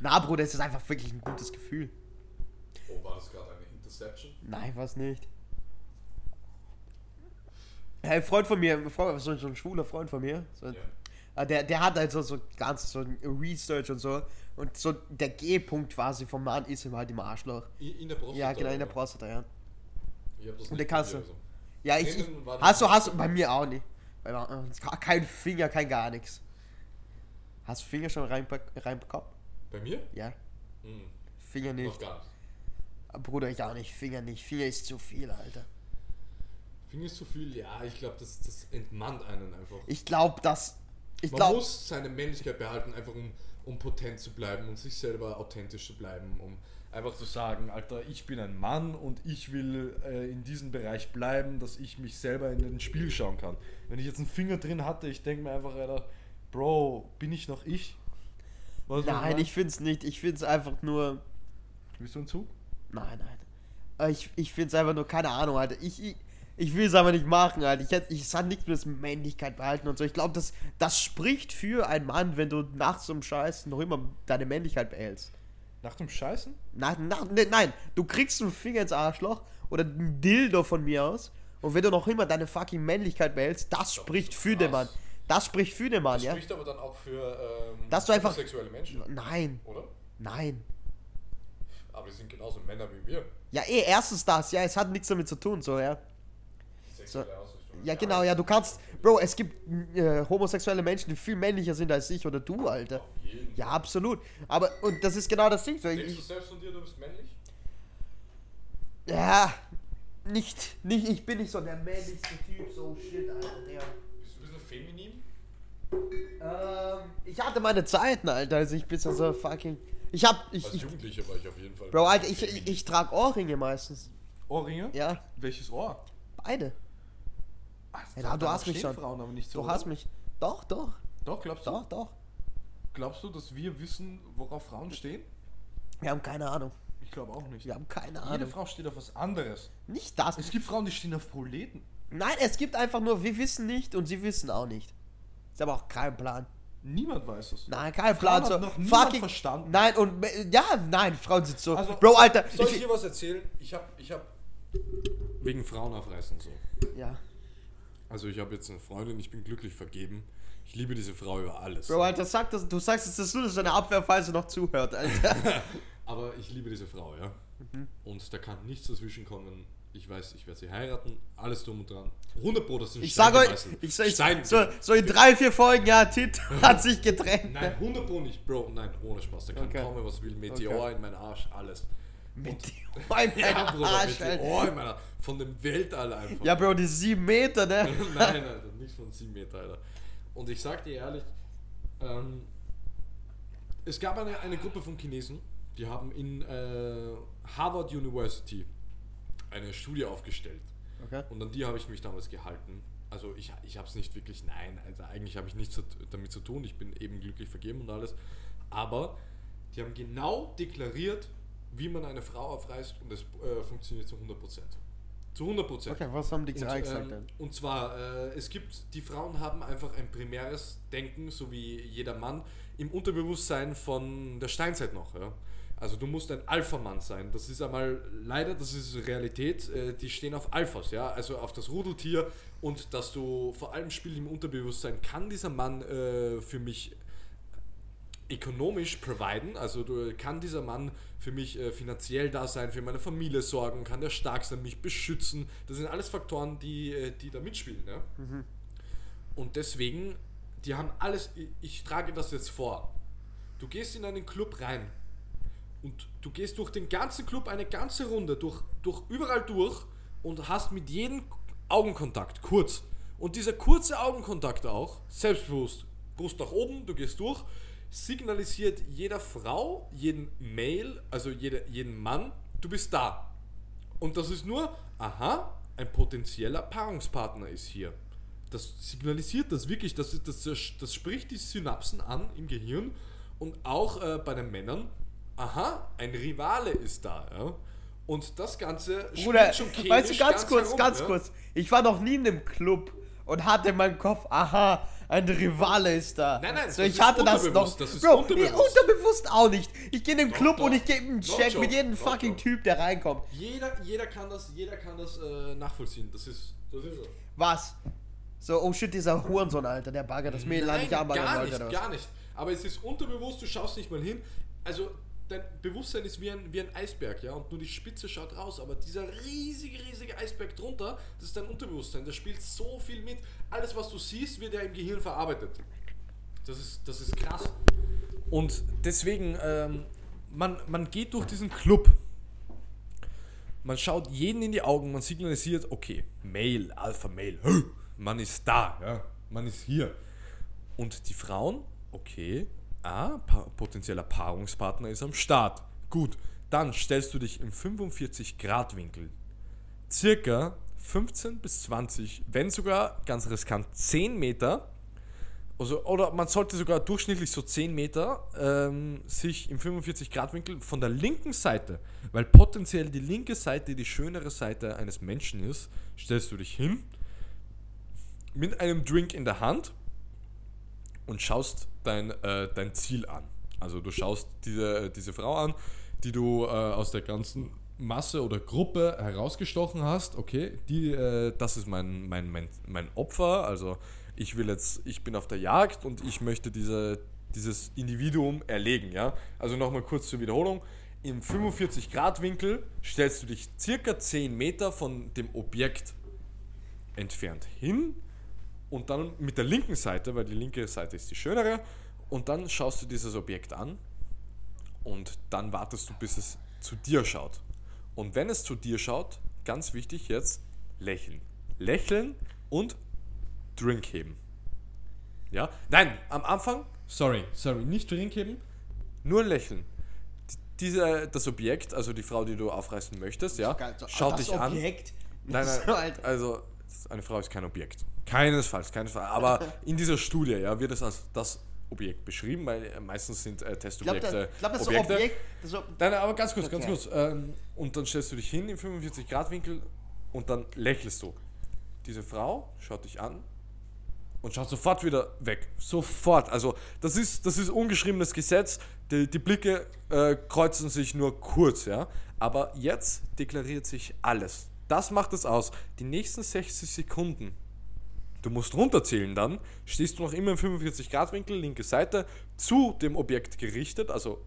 Speaker 2: Na, Bruder, es ist einfach wirklich ein gutes Gefühl.
Speaker 1: Oh, war das gerade eine Interception?
Speaker 2: Nein, was nicht. Ja, Ein Freund von mir, Freund, so, ein schwuler Freund von mir, so, äh, der, der hat halt so, so ganz so ein Research und so. Und so der G-Punkt quasi vom Mann ist ihm halt im Arschloch.
Speaker 1: In, in der Prostata?
Speaker 2: Ja, genau, in der? Prostata, ja.
Speaker 1: Ich hab das
Speaker 2: Und
Speaker 1: nicht
Speaker 2: der Kasse.
Speaker 1: also.
Speaker 2: Ja, ich. ich
Speaker 1: war
Speaker 2: hast du, hast du, bei mir auch nicht. Kein Finger, kein gar nichts. Hast du Finger schon rein, reinbekommen?
Speaker 1: Bei mir?
Speaker 2: Ja,
Speaker 1: Hm,
Speaker 2: Finger
Speaker 1: noch
Speaker 2: nicht.
Speaker 1: gar nicht.
Speaker 2: Bruder, ich auch nicht. Finger nicht. Finger ist zu viel, Alter.
Speaker 1: Finger ist zu viel, ja, ich glaube, das, das entmannt einen einfach.
Speaker 2: Ich glaube, dass. Ich
Speaker 1: Man
Speaker 2: glaube.
Speaker 1: muss seine Männlichkeit behalten, einfach um, um potent zu bleiben und sich selber authentisch zu bleiben, um einfach zu sagen, Alter, ich bin ein Mann und ich will äh, in diesem Bereich bleiben, dass ich mich selber in den Spiel schauen kann. Wenn ich jetzt einen Finger drin hatte, ich denke mir einfach, Alter, Bro, bin ich noch ich? Was
Speaker 2: Nein, ich find's nicht. Ich find's einfach nur.
Speaker 1: Bist du ein Zug?
Speaker 2: Nein, nein. Äh, Ich, ich find's einfach nur, keine Ahnung, Alter. Ich, ich, ich will es aber nicht machen, Alter. Ich, hätt- ich es hat nichts mit Männlichkeit behalten und so. Ich glaube, das, das spricht für einen Mann, wenn du nachts zum Scheiß noch immer deine Männlichkeit behältst.
Speaker 1: Nach dem Scheißen?
Speaker 2: Na, na, ne, nein, du kriegst einen Finger ins Arschloch oder ein Dildo von mir aus. Und wenn du noch immer deine fucking Männlichkeit behältst, das spricht für den Mann. Das spricht für den Mann,
Speaker 1: Das
Speaker 2: ja?
Speaker 1: spricht aber dann auch für ähm,
Speaker 2: Dass du einfach-
Speaker 1: sexuelle Menschen,
Speaker 2: Nein,
Speaker 1: oder?
Speaker 2: nein.
Speaker 1: Aber die sind genauso Männer wie wir.
Speaker 2: Ja, eh, erstens das, ja, es hat nichts damit zu tun, so, ja.
Speaker 1: Sexuelle Ausrichtung.
Speaker 2: Ja, genau, ja, du kannst. Bro, es gibt äh, homosexuelle Menschen, die viel männlicher sind als ich oder du, Alter.
Speaker 1: Auf jeden
Speaker 2: Ja, absolut. Aber, und das ist genau das Ding. So,
Speaker 1: Denkst du
Speaker 2: ich,
Speaker 1: selbst von dir, du bist männlich?
Speaker 2: ja, nicht, nicht, ich bin nicht so der männlichste Typ, so shit, Alter, der.
Speaker 1: Bist du ein bisschen feminin?
Speaker 2: Ähm, ich hatte meine Zeiten, Alter, also ich bin so fucking. Ich hab, ich,
Speaker 1: Als
Speaker 2: ich
Speaker 1: Jugendlicher war ich auf jeden Fall.
Speaker 2: Bro, Alter, ich, ich, ich trage Ohrringe meistens.
Speaker 1: Ohrringe?
Speaker 2: Ja,
Speaker 1: Welches Ohr?
Speaker 2: beide. Ja, du hast mich schon.
Speaker 1: Frauen aber nicht so.
Speaker 2: Du hast mich. Doch, doch,
Speaker 1: Doch, glaubst
Speaker 2: doch, doch.
Speaker 1: Glaubst du, dass wir wissen, worauf Frauen stehen?
Speaker 2: Wir haben keine Ahnung.
Speaker 4: Ich glaube auch nicht.
Speaker 2: Wir haben keine
Speaker 4: Jede
Speaker 2: Ahnung.
Speaker 4: Frau steht auf was anderes.
Speaker 2: Nicht das.
Speaker 4: Es gibt Frauen, die stehen auf Proleten.
Speaker 2: Nein, es gibt einfach nur, wir wissen nicht und sie wissen auch nicht. Ist aber auch kein Plan.
Speaker 4: Niemand weiß es.
Speaker 2: Nein, kein Plan. So,
Speaker 4: noch
Speaker 2: fucking.
Speaker 4: verstanden.
Speaker 2: Nein, und ja, nein, Frauen sind so.
Speaker 4: Also,
Speaker 2: Bro, Alter.
Speaker 1: Soll ich
Speaker 2: Ich,
Speaker 1: dir was erzählen? Ich hab, ich hab wegen Frauen aufreißen so.
Speaker 2: ja.
Speaker 1: Also ich habe jetzt eine Freundin, ich bin glücklich vergeben. Ich liebe diese Frau über alles.
Speaker 2: Bro, Alter, sag das, du sagst es, das nur so eine Abwehr, falls du noch zuhört, Alter.
Speaker 1: Aber ich liebe diese Frau, ja.
Speaker 2: Mhm.
Speaker 1: Und da kann nichts dazwischen kommen. Ich weiß, ich werde sie heiraten, alles drum und dran. 100 Pro, das sind
Speaker 2: Ich sag euch, ich ich,
Speaker 1: Stein
Speaker 2: so, so in drei, vier Folgen, ja, Tit hat sich getrennt.
Speaker 1: Nein, 100 Pro nicht, Bro. Nein, ohne Spaß. Da kann
Speaker 2: Okay.
Speaker 1: kommen, was will. Meteor
Speaker 2: Okay.
Speaker 1: in meinen Arsch, alles.
Speaker 2: Mit dem
Speaker 1: Ja, Bruder,
Speaker 2: Arsch.
Speaker 1: Meteor in meiner Von dem Weltall einfach.
Speaker 2: Ja, Bro, die sieben Meter, ne?
Speaker 1: Nein, Alter, nicht von 7 Meter, Alter. Und ich sag dir ehrlich, ähm, es gab eine, eine Gruppe von Chinesen, die haben in äh, Harvard University eine Studie aufgestellt.
Speaker 2: Okay.
Speaker 1: Und an die habe ich mich damals gehalten. Also ich, ich habe es nicht wirklich, nein, also eigentlich habe ich nichts damit zu tun. Ich bin eben glücklich vergeben und alles. Aber die haben genau deklariert, wie man eine Frau aufreißt und es äh, funktioniert zu 100%. Zu 100%.
Speaker 2: Okay, was haben die
Speaker 1: Und,
Speaker 2: gesagt?
Speaker 1: ähm,
Speaker 2: dann?
Speaker 1: und zwar, äh, es gibt, die Frauen haben einfach ein primäres Denken, so wie jeder Mann, im Unterbewusstsein von der Steinzeit noch. Ja? Also du musst ein Alpha-Mann sein. Das ist einmal, leider, das ist Realität, äh, die stehen auf Alphas, ja, also auf das Rudeltier und dass du vor allem spielt im Unterbewusstsein, kann dieser Mann äh, für mich ökonomisch providen, also du, kann dieser Mann für mich äh, finanziell da sein, für meine Familie sorgen, kann der stark sein, mich beschützen. Das sind alles Faktoren, die, äh, die da mitspielen. Ja? Und deswegen, die haben alles, ich, ich trage das jetzt vor. Du gehst in einen Club rein und du gehst durch den ganzen Club eine ganze Runde, durch, durch überall durch und hast mit jedem Augenkontakt, kurz. Und dieser kurze Augenkontakt auch, selbstbewusst, Brust nach oben, du gehst durch, signalisiert jeder Frau, jeden Male, also jeder, jeden Mann, du bist da. Und das ist nur, aha, ein potenzieller Paarungspartner ist hier. Das signalisiert das wirklich, das, ist- das, das spricht die Synapsen an im Gehirn und auch äh, bei den Männern, aha, ein Rivale ist da. Ja? Und das Ganze
Speaker 2: Bruder,
Speaker 1: schon
Speaker 2: weißt du,
Speaker 1: chemisch
Speaker 2: ganz kurz,
Speaker 1: herum,
Speaker 2: ganz
Speaker 1: ja?
Speaker 2: kurz. Ich war noch nie in einem Club und hatte in meinem Kopf, aha, ein Rivale ist da.
Speaker 1: Nein, nein,
Speaker 2: so,
Speaker 1: das
Speaker 2: ich
Speaker 1: ist
Speaker 2: hatte das noch.
Speaker 1: unterbewusst, das ist
Speaker 2: Bro,
Speaker 1: unterbewusst.
Speaker 2: nee, unterbewusst auch nicht. Ich gehe in den
Speaker 1: Doch,
Speaker 2: Club
Speaker 1: doch.
Speaker 2: und ich gebe einen
Speaker 1: Doch,
Speaker 2: Check mit jedem fucking. Typ, der reinkommt.
Speaker 1: Jeder, jeder kann das, jeder kann das äh, nachvollziehen. Das ist, das ist so.
Speaker 2: Was? So, oh shit, dieser Hurensohn, Alter, der Bagger, das Mädel an nicht anbaggern
Speaker 1: gar nicht, gar nicht. Aber es ist unterbewusst, du schaust nicht mal hin. Also dein Bewusstsein ist wie ein, wie ein Eisberg, ja, und nur die Spitze schaut raus. Aber dieser riesige, riesige Eisberg drunter, das ist dein Unterbewusstsein. Das spielt so viel mit. Alles, was du siehst, wird ja im Gehirn verarbeitet. Das ist, das ist krass. Und deswegen, ähm, man, man geht durch diesen Club. Man schaut jeden in die Augen, man signalisiert, okay, Male, Alpha hö, man ist da, ja, man ist hier. Und die Frauen, okay, ah, pa potenzieller Paarungspartner ist am Start. Gut, dann stellst du dich im 45 Grad Winkel. Circa 15 bis 20, wenn sogar ganz riskant 10 Meter also, oder man sollte sogar durchschnittlich so 10 Meter ähm, sich im 45-Grad-Winkel von der linken Seite, weil potenziell die linke Seite die schönere Seite eines Menschen ist, stellst du dich hin mit einem Drink in der Hand und schaust dein, äh, dein Ziel an. Also du schaust diese, diese Frau an, die du äh, aus der ganzen Masse oder Gruppe herausgestochen hast. Okay, die, äh, das ist mein, mein, mein, mein Opfer. Also ich will jetzt, ich bin auf der Jagd und ich möchte diese, dieses Individuum erlegen. Ja? Also nochmal kurz zur Wiederholung. Im 45-Grad-Winkel stellst du dich circa 10 Meter von dem Objekt entfernt hin und dann mit der linken Seite, weil die linke Seite ist die schönere, und dann schaust du dieses Objekt an und dann wartest du, bis es zu dir schaut. Und wenn es zu dir schaut, ganz wichtig jetzt, lächeln. Lächeln und Drink heben. Ja? Nein, am Anfang, sorry, sorry, nicht Drink heben, nur lächeln. Diese, das Objekt, also die Frau, die du aufreißen möchtest, ja,
Speaker 2: so,
Speaker 1: schaut dich an.
Speaker 2: Objekt.
Speaker 1: Nein,
Speaker 2: So,
Speaker 1: nein,
Speaker 2: Alter.
Speaker 1: also eine Frau ist kein Objekt. Keinesfalls, keinesfalls. Aber in dieser Studie ja, wird es als das Objekt beschrieben, weil äh, meistens sind äh,
Speaker 2: Ich glaube,
Speaker 1: Testobjekte
Speaker 2: ich glaub, das
Speaker 1: Objekte.
Speaker 2: Objekt. Das so,
Speaker 1: Nein, aber ganz kurz, ganz
Speaker 2: Okay.
Speaker 1: kurz. Ähm, und dann stellst du dich hin im 45-Grad-Winkel und dann lächelst du. Diese Frau schaut dich an und schaut sofort wieder weg. Sofort. Also das ist, das ist ungeschriebenes Gesetz. Die, die Blicke äh, kreuzen sich nur kurz, ja. Aber jetzt deklariert sich alles. Das macht es aus. Die nächsten 60 Sekunden Du musst runterzählen dann, stehst du noch immer im 45-Grad-Winkel, linke Seite, zu dem Objekt gerichtet, also,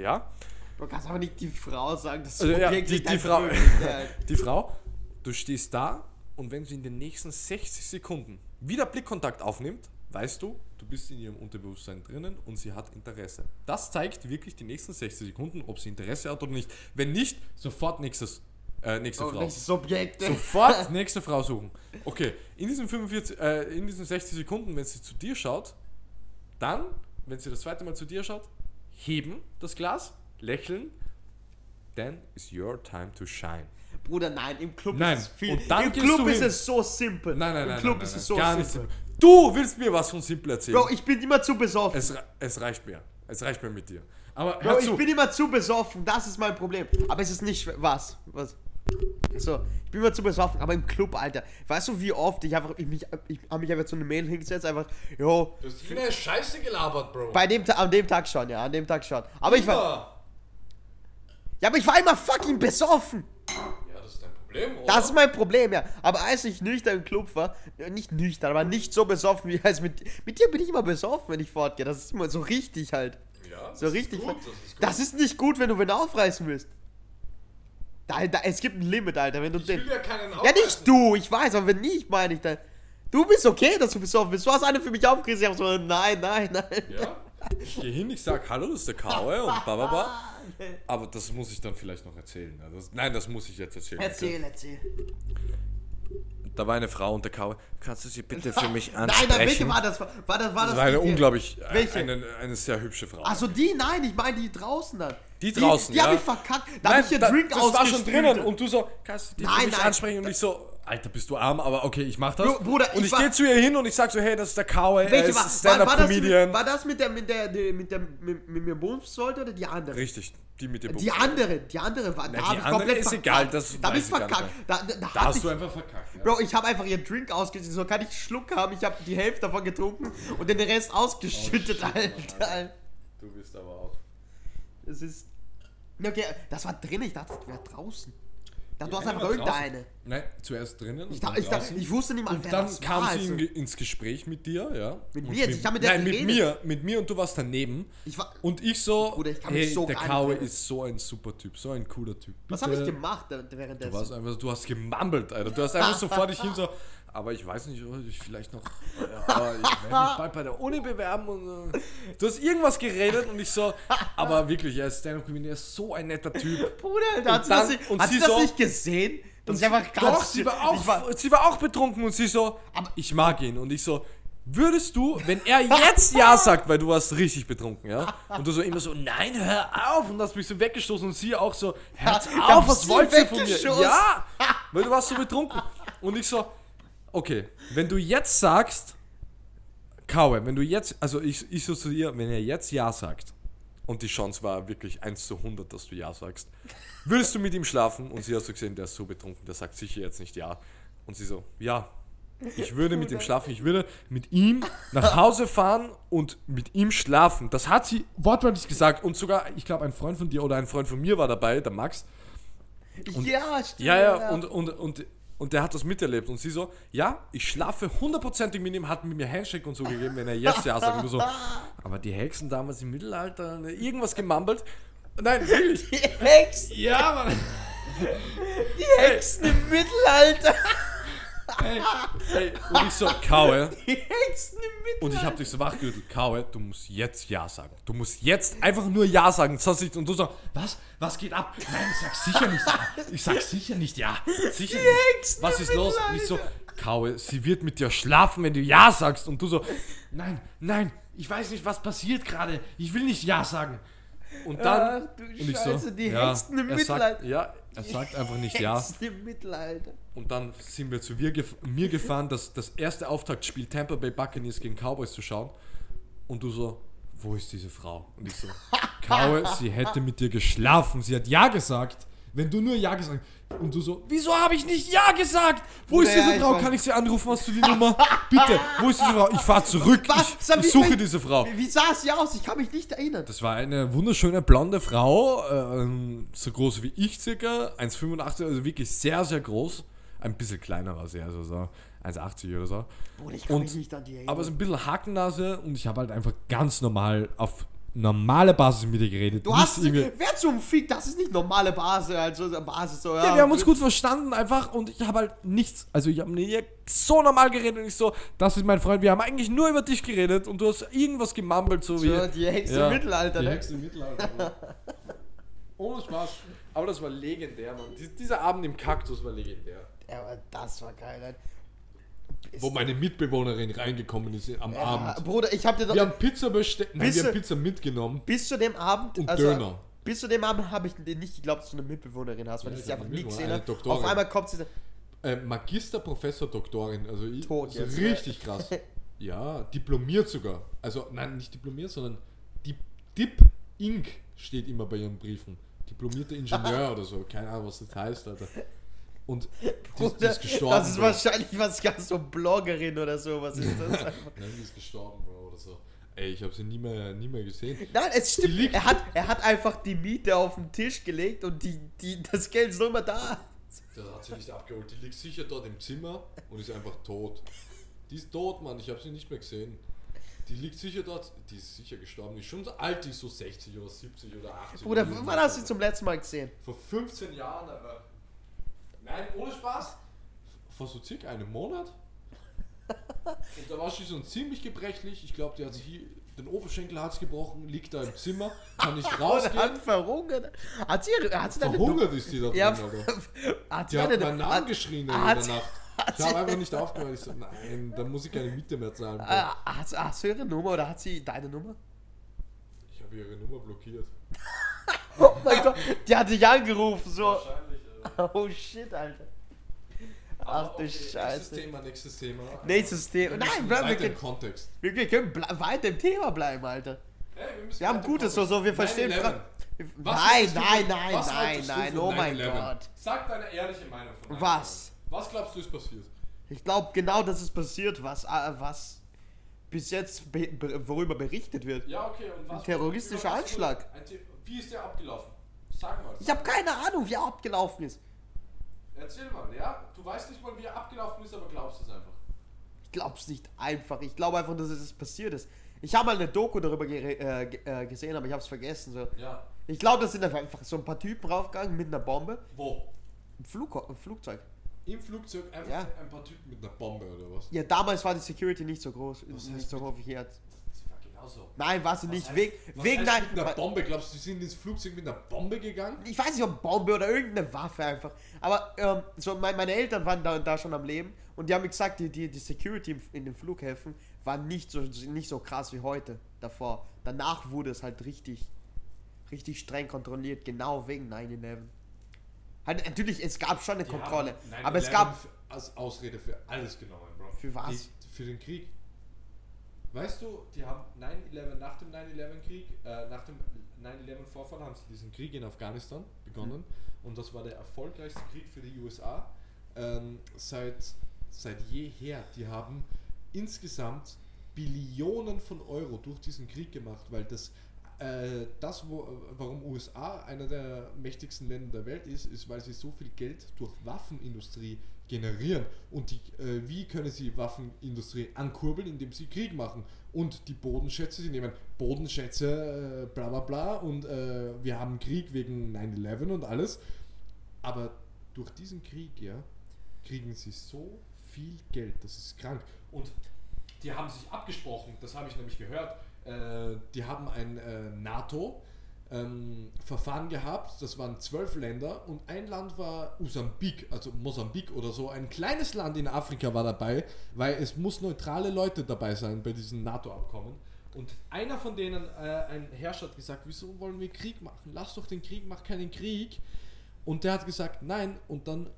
Speaker 1: ja,
Speaker 2: du kannst aber nicht die Frau sagen, das
Speaker 1: also, ja,
Speaker 2: Objekt
Speaker 1: die,
Speaker 2: liegt
Speaker 1: die,
Speaker 2: einfach
Speaker 1: Frau, die Frau, du stehst da und wenn sie in den nächsten 60 Sekunden wieder Blickkontakt aufnimmt, weißt du, du bist in ihrem Unterbewusstsein drinnen und sie hat Interesse. Das zeigt wirklich die nächsten 60 Sekunden, ob sie Interesse hat oder nicht. Wenn nicht, sofort nächstes, äh, nächste
Speaker 2: Oh,
Speaker 1: Frau.
Speaker 2: Objekt?
Speaker 1: Sofort nächste Frau suchen. Okay, in diesen 45, äh, in diesen 60 Sekunden, wenn sie zu dir schaut, dann, wenn sie das zweite Mal zu dir schaut, heben das Glas, lächeln, then is your time to shine.
Speaker 2: Bruder, nein, im Club
Speaker 1: Nein,
Speaker 2: ist es viel.
Speaker 1: und dann
Speaker 2: Im Club ist
Speaker 1: hin.
Speaker 2: es so simpel.
Speaker 1: Nein, nein,
Speaker 2: Im
Speaker 1: nein,
Speaker 2: Club
Speaker 1: nein,
Speaker 2: ist
Speaker 1: nein,
Speaker 2: es so
Speaker 1: gar
Speaker 2: simpel.
Speaker 1: nicht simpel. Du willst mir was von simpel erzählen.
Speaker 2: Bro, ich bin immer zu besoffen.
Speaker 1: es, es reicht mir. Es reicht mir mit dir. Aber
Speaker 2: Bro, ich bin immer zu besoffen, das ist mein Problem. Aber es ist nicht was. Was? So, ich bin immer zu besoffen, aber im Club, Alter. Weißt du, wie oft ich einfach, ich mich, ich habe mich einfach zu einem Mail hingesetzt, einfach, jo,
Speaker 5: Du hast eine Scheiße gelabert, Bro.
Speaker 2: bei dem, an dem Tag schon, ja, an dem Tag schon. Aber ich war, ja, aber ich war immer fucking besoffen.
Speaker 5: Ja, das ist dein Problem, oder?
Speaker 2: Das ist mein Problem, ja. Aber als ich nüchtern im Club war, äh, nicht nüchtern, aber nicht so besoffen wie als mit, mit dir bin ich immer besoffen, wenn ich fortgehe. Das ist immer so richtig halt.
Speaker 5: ja,
Speaker 2: So
Speaker 5: ist
Speaker 2: richtig.
Speaker 5: Gut, das ist gut.
Speaker 2: das ist nicht gut, wenn du wen aufreißen willst. Da, da, es gibt ein Limit, Alter. Wenn du
Speaker 5: ich
Speaker 2: den.
Speaker 5: will ja keinen
Speaker 2: Ja, nicht du, ich weiß, aber wenn nicht, meine ich dann. Du bist okay, dass du besoffen bist. Du hast eine für mich aufgerissen. Ich hab so, nein, nein, nein.
Speaker 5: Ja?
Speaker 1: Ich gehe hin, ich sag, hallo, das ist der Kaue und bababa. Aber das muss ich dann vielleicht noch erzählen. Also das, nein, das muss ich jetzt erzählen.
Speaker 2: Erzähl, erzähl.
Speaker 1: Da war eine Frau und der Kaue. Kannst du sie bitte für mich ansprechen?
Speaker 2: nein, welche war das? War das, war das,
Speaker 1: Das war eine unglaublich,
Speaker 2: Welche?
Speaker 1: Eine, eine sehr hübsche Frau.
Speaker 2: Also die, nein, ich meine die draußen dann.
Speaker 1: Die draußen,
Speaker 2: Die, die
Speaker 1: ja.
Speaker 2: hab ich verkackt. Da hab ich hier
Speaker 1: da-
Speaker 2: Drink
Speaker 1: das war schon drinnen und du so, kannst du die
Speaker 2: Nein,
Speaker 1: mich
Speaker 2: nein.
Speaker 1: ansprechen und ich so, Alter, bist du arm, aber okay, ich mach das.
Speaker 2: Bro, Bruder,
Speaker 1: und
Speaker 2: ich
Speaker 1: ich, gehe zu ihr hin und ich sag so, hey, das ist der Kaue, er ist
Speaker 2: war, war, war, das
Speaker 1: Stand-Up-Comedian.
Speaker 2: mit, das mit der, mit der, die- mit der, mit, mit mir bumsen sollte oder die andere?
Speaker 1: Richtig, die mit dem
Speaker 2: Die
Speaker 1: Bums.
Speaker 2: andere, die andere war, da
Speaker 1: die
Speaker 2: hab ich komplett
Speaker 1: ist
Speaker 2: verkackt.
Speaker 1: egal, das
Speaker 2: da
Speaker 1: nicht
Speaker 2: verkackt. Da, da, da,
Speaker 5: Da hast
Speaker 2: ich,
Speaker 5: du einfach verkackt. Ja?
Speaker 2: Bro, ich habe einfach ihren Drink ausgeschüttet, so kann ich einen Schluck haben, ich habe die Hälfte davon getrunken und den Rest ausgeschüttet, Alter.
Speaker 1: Du bist aber auch.
Speaker 2: Das ist. Ja, Okay, das war drin, ich dachte, das wäre draußen. Da, du hast einfach irgendeine.
Speaker 5: Nein, zuerst drinnen.
Speaker 2: Ich,
Speaker 5: und
Speaker 2: da,
Speaker 5: dann
Speaker 2: ich, da,
Speaker 5: draußen.
Speaker 2: ich wusste nicht mal,
Speaker 1: Und
Speaker 2: wer
Speaker 1: dann
Speaker 2: das
Speaker 1: kam
Speaker 2: war.
Speaker 1: sie
Speaker 2: also.
Speaker 1: in, ins Gespräch mit dir, ja.
Speaker 2: Mit
Speaker 1: Und
Speaker 2: mir jetzt? Ich hab mit der
Speaker 1: Nein, mit
Speaker 2: geredet.
Speaker 1: mir, mit mir und du warst daneben.
Speaker 2: Ich war,
Speaker 1: Und ich so,
Speaker 2: Bruder, ich
Speaker 1: hey,
Speaker 2: so
Speaker 1: der Kaue ist so ein super Typ, so ein cooler Typ.
Speaker 2: was habe ich
Speaker 1: Bitte.
Speaker 2: gemacht währenddessen?
Speaker 1: Du, warst einfach, du hast gemambelt, Alter. Du hast einfach so vor dich hin so, aber ich weiß nicht, ob ich vielleicht noch, äh, aber ich werde mich bald bei der Uni bewerben und äh, du hast irgendwas geredet und ich so, aber wirklich, er ist Stand-Up-Comedian, er ist so ein netter Typ.
Speaker 2: Bruder, Alter, hat sie
Speaker 1: dann-
Speaker 2: das, nicht,
Speaker 1: und
Speaker 2: hat sie
Speaker 1: sie
Speaker 2: das
Speaker 1: so-
Speaker 2: nicht gesehen? Das ist einfach
Speaker 1: Doch, sie war, auch,
Speaker 2: war,
Speaker 1: sie war auch betrunken und sie so,
Speaker 2: Aber-
Speaker 1: ich mag ihn. Und ich so, würdest du, wenn er jetzt Ja sagt, weil du warst richtig betrunken, ja? Und du so immer so, nein, hör auf. Und hast mich so weggestoßen und sie auch so, hör auf, was
Speaker 2: sie
Speaker 1: wollt ihr von mir? Ja, weil du warst so betrunken. Und ich so, okay, wenn du jetzt sagst, Kaue, wenn du jetzt, also ich, ich so zu ihr, wenn er jetzt Ja sagt, und die Chance war wirklich 1 zu 100, dass du Ja sagst, würdest du mit ihm schlafen? Und sie hat so gesehen, der ist so betrunken, der sagt sicher jetzt nicht Ja. Und sie so, ja, ich würde mit ihm schlafen, ich würde mit ihm nach Hause fahren und mit ihm schlafen. Das hat sie wortwörtlich gesagt und sogar, ich glaube, ein Freund von dir oder ein Freund von mir war dabei, der Max.
Speaker 2: ja, stimmt.
Speaker 1: Ja, ja, und, und, und, und der hat das miterlebt. Und sie so, ja, ich schlafe hundertprozentig mit ihm, hat mit mir Handshake und so gegeben, wenn er jetzt ja sagt. Und so, aber die Hexen damals im Mittelalter, ne, irgendwas gemambelt. Nein, wirklich.
Speaker 2: Die Hexen,
Speaker 1: Ja, Mann.
Speaker 2: die Hexen im Mittelalter.
Speaker 1: Ey, ey, und ich so, Kaue. Und ich habe dich so wachgerüttelt, Kaue, du musst jetzt Ja sagen. Du musst jetzt einfach nur Ja sagen. Sonst nicht. Und du so, was? Was geht ab? Nein, ich sag sicher nicht Ja. Ich sag sicher nicht Ja. Sicher nicht. Was ist los? Und ich so, Kaue, sie wird mit dir schlafen, wenn du Ja sagst. Und du so, nein, nein, ich weiß nicht, was passiert gerade. Ich will nicht Ja sagen. Und dann,
Speaker 2: Ach du
Speaker 1: und ich
Speaker 2: Scheiße,
Speaker 1: so,
Speaker 2: die
Speaker 1: ja,
Speaker 2: Hexen im
Speaker 1: er
Speaker 2: Mittelalter.
Speaker 1: Sagt, ja, er sagt einfach nicht Ja.
Speaker 2: Im Mittelalter.
Speaker 1: Und dann sind wir zu mir, gef mir gefahren, das, das erste Auftaktspiel Tampa Bay Buccaneers gegen Cowboys zu schauen.
Speaker 6: Und du so, wo ist diese Frau? Und ich so,
Speaker 1: Kaue, sie hätte mit dir geschlafen. Sie hat Ja gesagt. Wenn du nur Ja gesagt hast. Und du so, wieso habe ich nicht Ja gesagt? Wo ist diese Frau? Kann ich sie anrufen? Hast du die Nummer? Bitte, wo ist diese Frau? Ich fahre zurück.
Speaker 2: Was?
Speaker 1: Ich, ich suche diese Frau.
Speaker 2: Wie, wie sah sie aus? Ich kann mich nicht erinnern.
Speaker 1: Das war eine wunderschöne blonde Frau, ähm, so groß wie ich circa, 1,85, also wirklich sehr, sehr groß. Ein bisschen kleiner war sie, also so 1,80 oder so.
Speaker 2: Bruder, ich kann
Speaker 1: Und-
Speaker 2: mich nicht an die erinnern.
Speaker 1: Aber so ein bisschen Hakennase und ich habe halt einfach ganz normal auf normale Basis mit ihr geredet.
Speaker 2: du
Speaker 1: Nicht
Speaker 2: hast.
Speaker 1: irgendwie-
Speaker 2: Wer zum Fick? Das ist nicht normale Basis. Also Basis so,
Speaker 1: Ja, wir haben uns gut verstanden einfach und ich habe halt nichts, also ich habe mit ihr so normal geredet und ich so, das ist mein Freund, wir haben eigentlich nur über dich geredet und du hast irgendwas gemammelt, so wie...
Speaker 2: So, die Hexe
Speaker 1: Ja.
Speaker 2: im Mittelalter,
Speaker 1: Die
Speaker 2: ne?
Speaker 1: Hexe im Mittelalter. Ohne Spaß.
Speaker 6: aber das war legendär, Mann. Dies- Dieser Abend im Kaktus war legendär.
Speaker 2: Ja, aber das war geil, Alter.
Speaker 1: Wo meine Mitbewohnerin reingekommen ist am
Speaker 2: Ja,
Speaker 1: Abend.
Speaker 2: Bruder, ich hab dir doch.
Speaker 1: Wir haben Pizza bestellt, nein, wir haben Pizza mitgenommen.
Speaker 2: bis zu dem Abend.
Speaker 1: Und
Speaker 2: also,
Speaker 1: Döner.
Speaker 2: Bis zu dem Abend habe ich nicht geglaubt, dass du eine Mitbewohnerin hast, weil
Speaker 1: Ja,
Speaker 2: ich sie einfach nie gesehen habe. Auf einmal kommt sie.
Speaker 1: Äh, Magister, Professor, Doktorin. Also ich,
Speaker 2: Tot
Speaker 1: also
Speaker 2: jetzt,
Speaker 1: richtig krass. Ja, diplomiert sogar. Also nein, nicht diplomiert, sondern Dip, Dip Inc. steht immer bei ihren Briefen. Diplomierter Ingenieur oder so. Keine Ahnung, was das heißt, Alter. Und die, die
Speaker 2: Bruder,
Speaker 1: ist gestorben.
Speaker 2: das ist
Speaker 1: Bro.
Speaker 2: wahrscheinlich was ganz so Bloggerin oder so. Was ist das?
Speaker 1: Nein, die ist gestorben, Bro, oder so. Ey, ich habe sie nie mehr, nie mehr gesehen.
Speaker 2: Nein, es stimmt. Er hat, er hat einfach die Miete auf den Tisch gelegt und die, die, das Geld ist noch immer da.
Speaker 1: Das hat sie nicht abgeholt. Die liegt sicher dort im Zimmer und ist einfach tot. Die ist tot, Mann. Ich habe sie nicht mehr gesehen. Die liegt sicher dort. Die ist sicher gestorben. Die ist schon so alt, die ist so 60 oder 70 oder 80.
Speaker 2: Bruder, wann hast du sie zum letzten Mal gesehen?
Speaker 1: Vor 15 Jahren, aber. Nein, ohne Spaß. Vor so circa einem Monat. Und da war sie schon ziemlich gebrechlich. Ich glaube, die hat sich hier, den Oberschenkel hat's gebrochen, liegt da im Zimmer, kann nicht rausgehen.
Speaker 2: hat verhungert? Hat sie, hat sie
Speaker 1: Verhungert ist die da drin,
Speaker 2: Ja, hat sie
Speaker 1: Die hat meinen Namen
Speaker 2: hat,
Speaker 1: geschrien in
Speaker 2: hat
Speaker 1: der
Speaker 2: sie-
Speaker 1: Nacht. Ich habe einfach nicht aufgehört. Ich so, nein, da muss ich keine Miete mehr zahlen.
Speaker 2: Ah, hast, hast du ihre Nummer oder hat sie deine Nummer?
Speaker 1: Ich habe ihre Nummer blockiert.
Speaker 2: Oh mein Gott, die hat dich angerufen, so.
Speaker 6: Wahrscheinlich.
Speaker 2: Oh shit, Alter. Ach
Speaker 6: Aber
Speaker 2: du
Speaker 6: okay,
Speaker 1: Nächstes
Speaker 2: Scheiße.
Speaker 1: Thema, nächstes Thema.
Speaker 2: Nächstes Thema. Nein,
Speaker 1: müssen
Speaker 2: bleib, wir
Speaker 1: weiter im
Speaker 2: können,
Speaker 1: Kontext.
Speaker 2: wir, wir können weiter im Thema bleiben, Alter.
Speaker 6: Hey, wir,
Speaker 2: Wir haben Gutes, so, so, wir verstehen.
Speaker 1: 9/11.
Speaker 2: Fra-
Speaker 1: Was
Speaker 2: Nein, nein, nein, nein, nein,
Speaker 1: von
Speaker 2: oh mein
Speaker 1: 9/11?
Speaker 2: Gott.
Speaker 6: Sag deine ehrliche Meinung von
Speaker 2: Was?
Speaker 1: Was glaubst du ist passiert?
Speaker 2: Ich glaube genau, das ist passiert, was, äh, was bis jetzt, be be worüber berichtet wird.
Speaker 6: Ja, okay, und was?
Speaker 2: Ein terroristischer Anschlag.
Speaker 6: wurde- ein The- Wie ist der abgelaufen? Sag mal.
Speaker 2: Ich habe keine Ahnung, wie er abgelaufen ist.
Speaker 6: Erzähl mal, ja? Du weißt nicht mal, wie er abgelaufen ist, aber glaubst es einfach.
Speaker 2: Ich glaub's nicht einfach. Ich glaube einfach, dass es passiert ist. Ich habe mal eine Doku darüber äh, äh, gesehen, aber ich habe es vergessen. So.
Speaker 6: Ja.
Speaker 2: Ich glaube, das sind einfach so ein paar Typen raufgegangen mit einer Bombe.
Speaker 1: Wo?
Speaker 2: Im, Flug im Flugzeug.
Speaker 1: Im Flugzeug einfach
Speaker 2: Ja.
Speaker 1: ein paar Typen mit einer Bombe oder was?
Speaker 2: Ja, damals war die Security nicht so groß,
Speaker 1: Was
Speaker 2: nicht
Speaker 1: heißt
Speaker 2: so hoch wie jetzt.
Speaker 6: Genauso.
Speaker 2: Nein, war sie
Speaker 1: Was
Speaker 2: nicht.
Speaker 1: heißt-
Speaker 2: Wegen,
Speaker 1: was
Speaker 2: wegen nein.
Speaker 1: mit einer Bombe? Glaubst du, die sind ins Flugzeug mit einer Bombe gegangen?
Speaker 2: Ich weiß nicht, ob Bombe oder irgendeine Waffe einfach. Aber ähm, so mein, meine Eltern waren da, da schon am Leben und die haben mir gesagt, die, die, die Security in den Flughäfen war nicht so, nicht so krass wie heute davor. Danach wurde es halt richtig, richtig streng kontrolliert, genau wegen 9-11. Halt, natürlich, es gab schon eine
Speaker 1: Die
Speaker 2: Kontrolle, aber es
Speaker 1: 9/11
Speaker 2: gab.
Speaker 1: als Ausrede für alles genommen, Bro.
Speaker 2: Für was?
Speaker 1: Die, für den Krieg. Weißt du, die haben 9/11 nach dem 9/11-Krieg, äh, nach dem 9/11-Vorfall haben sie diesen Krieg in Afghanistan begonnen. Und das war der erfolgreichste Krieg für die USA ähm, seit, seit jeher. Die haben insgesamt Billionen von Euro durch diesen Krieg gemacht, weil das äh, das, wo, warum USA einer der mächtigsten Länder der Welt ist, ist, weil sie so viel Geld durch Waffenindustrie generieren. Und die, äh, wie können sie Waffenindustrie ankurbeln, indem sie Krieg machen? Und die Bodenschätze, sie nehmen Bodenschätze, äh, bla bla bla, und äh, wir haben Krieg wegen 9-11 und alles. Aber durch diesen Krieg, ja, kriegen sie so viel Geld, das ist krank. Und die haben sich abgesprochen, das habe ich nämlich gehört. Äh, die haben ein äh, NATO-Verfahren gehabt, das waren zwölf Länder und ein Land war Usambik, also Mosambik oder so. Ein kleines Land in Afrika war dabei, weil es muss neutrale Leute dabei sein bei diesem NATO-Abkommen. Und einer von denen, äh, ein Herrscher, hat gesagt, wieso wollen wir Krieg machen? Lass doch den Krieg, mach keinen Krieg. Und der hat gesagt, nein. Und dann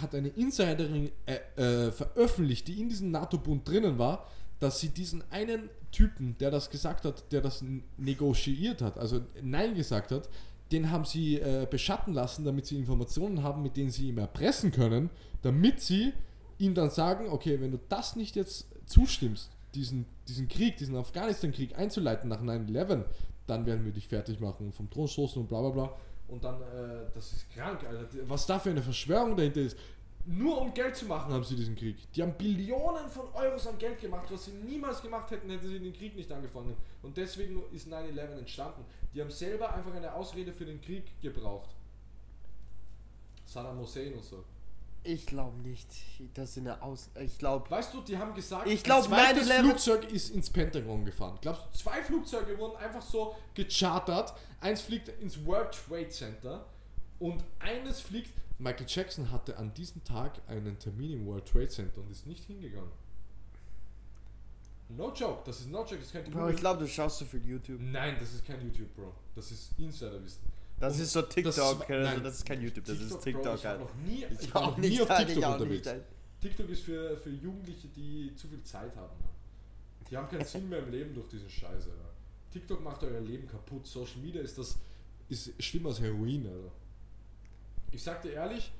Speaker 1: hat eine Insiderin äh, äh, veröffentlicht, die in diesem NATO-Bund drinnen war, dass sie diesen einen Typen, der das gesagt hat, der das negotiiert hat, also Nein gesagt hat, den haben sie äh, beschatten lassen, damit sie Informationen haben, mit denen sie ihm erpressen können, damit sie ihm dann sagen, okay, wenn du das nicht jetzt zustimmst, diesen, diesen Krieg, diesen Afghanistan-Krieg einzuleiten nach 9-11, dann werden wir dich fertig machen und vom Thron stoßen und bla bla bla. Und dann, äh, das ist krank, Alter. Was da für eine Verschwörung dahinter ist. Nur um Geld zu machen haben sie diesen Krieg. Die haben Billionen von Euros an Geld gemacht, was sie niemals gemacht hätten, hätten sie den Krieg nicht angefangen. Und deswegen ist 9-11 entstanden. Die haben selber einfach eine Ausrede für den Krieg gebraucht. Saddam Hussein und so.
Speaker 2: Ich glaube nicht. Das sind eine Aus. Ich glaube.
Speaker 1: Weißt du, die haben gesagt,
Speaker 2: Ich glaub,
Speaker 1: ein zweites
Speaker 2: 9/11
Speaker 1: Flugzeug ist ins Pentagon gefahren. Glaubst du, zwei Flugzeuge wurden einfach so gechartert. Eins fliegt ins World Trade Center und eines fliegt. Michael Jackson hatte an diesem Tag einen Termin im World Trade Center und ist nicht hingegangen. No joke, das ist no joke, das ist kein
Speaker 2: Bro, ich glaube, du schaust zu viel YouTube.
Speaker 1: Nein, das ist kein YouTube, Bro. Das ist Insiderwissen.
Speaker 2: Das
Speaker 1: Und
Speaker 2: ist so TikTok.
Speaker 1: das-
Speaker 2: also
Speaker 1: nein,
Speaker 2: das ist kein YouTube, das ist
Speaker 1: Bro,
Speaker 2: TikTok
Speaker 1: ich war
Speaker 2: halt.
Speaker 1: noch nie, ich
Speaker 2: Ich
Speaker 1: war noch nie auf
Speaker 2: halt,
Speaker 1: TikTok
Speaker 2: ich auch
Speaker 1: unterwegs.
Speaker 2: halt.
Speaker 1: TikTok ist für, für Jugendliche, die zu viel Zeit haben. Die haben keinen Sinn mehr im Leben durch diesen Scheiße. Alter. TikTok macht euer Leben kaputt. Social Media ist das ist schlimmer als Heroin. Alter. Ich sag dir ehrlich,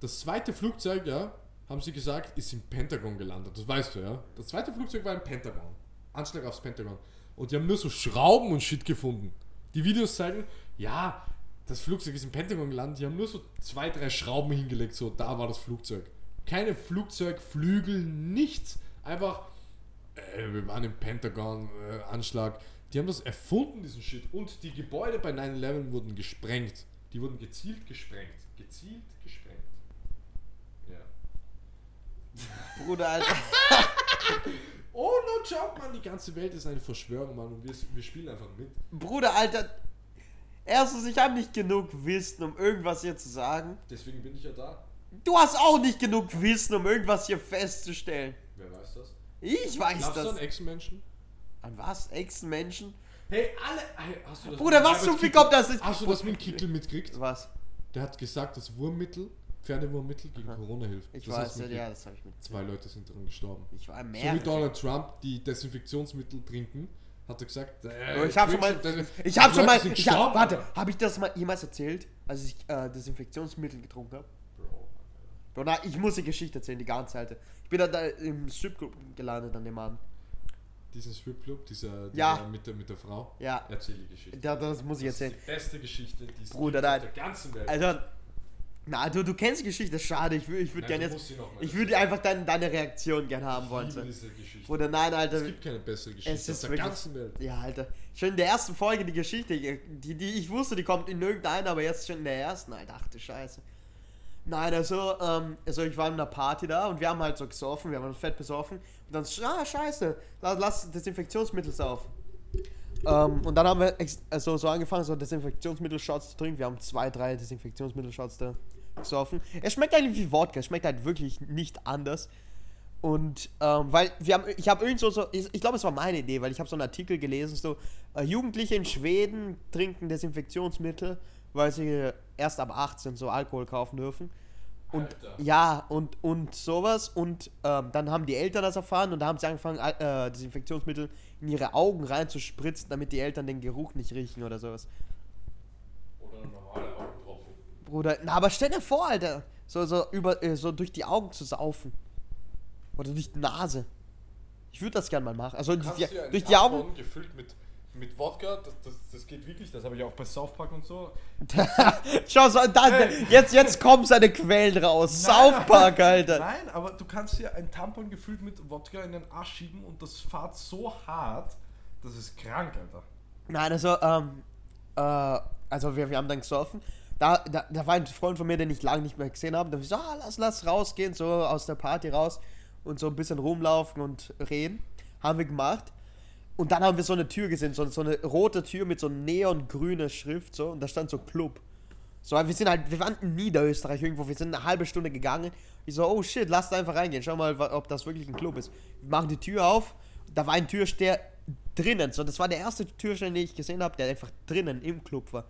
Speaker 1: das zweite Flugzeug, ja, haben sie gesagt, ist im Pentagon gelandet. Das weißt du, ja. Das zweite Flugzeug war im Pentagon. Anschlag aufs Pentagon. Und die haben nur so Schrauben und Shit gefunden. Die Videos zeigen, ja, das Flugzeug ist im Pentagon gelandet. Die haben nur so zwei, drei Schrauben hingelegt. So, da war das Flugzeug. Keine Flugzeugflügel, nichts. Einfach, äh, wir waren im Pentagon-Anschlag. die haben das erfunden, diesen Shit. Und die Gebäude bei 9-11 wurden gesprengt. Die wurden gezielt gesprengt. Gezielt gesprengt. Ja.
Speaker 2: Bruder, Alter.
Speaker 1: Oh, no joke, Mann. Die ganze Welt ist eine Verschwörung, Mann. Und wir, wir spielen einfach mit.
Speaker 2: Bruder, Alter. Erstens, ich habe nicht genug Wissen, um irgendwas hier zu sagen.
Speaker 1: Deswegen bin ich ja da.
Speaker 2: Du hast auch nicht genug Wissen, um irgendwas hier festzustellen.
Speaker 1: Wer weiß das?
Speaker 2: Ich weiß
Speaker 1: Glaubst du
Speaker 2: das.
Speaker 1: an Ex-Menschen?
Speaker 2: An was? Ex-Menschen?
Speaker 1: Hey, alle. Hey, hast du das
Speaker 2: Bruder, was zum Fick kommt das? Ist
Speaker 1: Hast du das mit Kickel mitgekriegt?
Speaker 2: Was?
Speaker 1: Der hat gesagt, das Wurmmittel, Pferdewurmmittel gegen Corona hilft.
Speaker 2: Ich
Speaker 1: das
Speaker 2: weiß, ja, ja, das habe ich mit.
Speaker 1: Zwei Leute sind daran gestorben.
Speaker 2: Ich war
Speaker 1: So
Speaker 2: mehr.
Speaker 1: wie Donald Trump die Desinfektionsmittel trinken, hat er gesagt, äh,
Speaker 2: ich habe schon mal, ich habe schon mal, ich hab, warte, habe ich das mal jemals erzählt, als ich äh, Desinfektionsmittel getrunken habe?
Speaker 1: Bro.
Speaker 2: Bro, na, ich muss die Geschichte erzählen, die ganze Zeit. Ich bin da, da im Stripclub gelandet an dem Abend.
Speaker 1: Diesen Stripclub, dieser, dieser
Speaker 2: Ja.
Speaker 1: mit, der, mit der Frau.
Speaker 2: Ja,
Speaker 1: Erzähl die Geschichte.
Speaker 2: da, das muss ich
Speaker 1: das
Speaker 2: erzählen.
Speaker 1: ist die beste Geschichte, die es
Speaker 2: Bruder, nein.
Speaker 1: der ganzen Welt.
Speaker 2: Also, na, du, du kennst die Geschichte, schade, ich, ich würde gerne jetzt, ich würde einfach deine, deine Reaktion gerne haben
Speaker 1: Ich
Speaker 2: wollen.
Speaker 1: liebe diese Geschichte.
Speaker 2: Bruder, nein, Alter.
Speaker 1: es gibt keine bessere Geschichte
Speaker 2: Es ist
Speaker 1: der
Speaker 2: wirklich-
Speaker 1: ganzen Welt.
Speaker 2: Ja, Alter. Schon in der ersten Folge die Geschichte, die, die ich wusste, die kommt in irgendeiner, aber jetzt schon in der ersten, Alter. Ach du Scheiße. Nein, also, ähm, also ich war in einer Party da und wir haben halt so gesoffen, wir haben uns fett besoffen. Und dann, ah, scheiße, lass, lass Desinfektionsmittel saufen. Ähm, und dann haben wir also so angefangen, so Desinfektionsmittel-Shots zu trinken. Wir haben zwei, drei Desinfektionsmittel-Shots da gesoffen. Es schmeckt eigentlich wie Wodka, es schmeckt halt wirklich nicht anders. Und ähm, weil wir haben, ich habe irgend so, so ich, ich glaube, es war meine Idee, weil ich habe so einen Artikel gelesen, so äh, Jugendliche in Schweden trinken Desinfektionsmittel, weil sie erst ab 18 so Alkohol kaufen dürfen. Und
Speaker 1: Alter.
Speaker 2: ja, und, und sowas. Und ähm, dann haben die Eltern das erfahren und da haben sie angefangen, äh, Desinfektionsmittel in ihre Augen reinzuspritzen, damit die Eltern den Geruch nicht riechen oder sowas.
Speaker 1: Oder normale Augentropfen.
Speaker 2: Bruder, na, aber stell dir vor, Alter, so, so, über, äh, so durch die Augen zu saufen. Oder durch die Nase. Ich würde das gerne mal machen. Also die,
Speaker 7: ja
Speaker 2: durch die Augen.
Speaker 7: Gefüllt mit, mit Wodka, das, das, das geht wirklich, das habe ich auch bei South Park und so.
Speaker 2: Schau, so, da, jetzt, jetzt kommen seine Quellen raus. South Park, Alter.
Speaker 8: Nein, aber du kannst hier ein Tampon gefüllt mit Wodka in den Arsch schieben und das fahrt so hart, das ist krank, Alter.
Speaker 2: Nein, also, ähm, äh, also wir, wir haben dann gesoffen. Da, da, da war ein Freund von mir, den ich lange nicht mehr gesehen habe. Da hab ich so, ah, lass, lass rausgehen, so aus der Party raus und so ein bisschen rumlaufen und reden. Haben wir gemacht. Und dann haben wir so eine Tür gesehen, so, so eine rote Tür mit so neongrüner Schrift, so, und da stand so Club. So, wir sind halt, wir waren in Niederösterreich irgendwo, wir sind eine halbe Stunde gegangen. Ich so, oh shit, lass da einfach reingehen, schau mal, ob das wirklich ein Club ist. Wir machen die Tür auf, da war ein Türsteher drinnen, so, das war der erste Türsteher, den ich gesehen habe, der einfach drinnen im Club war.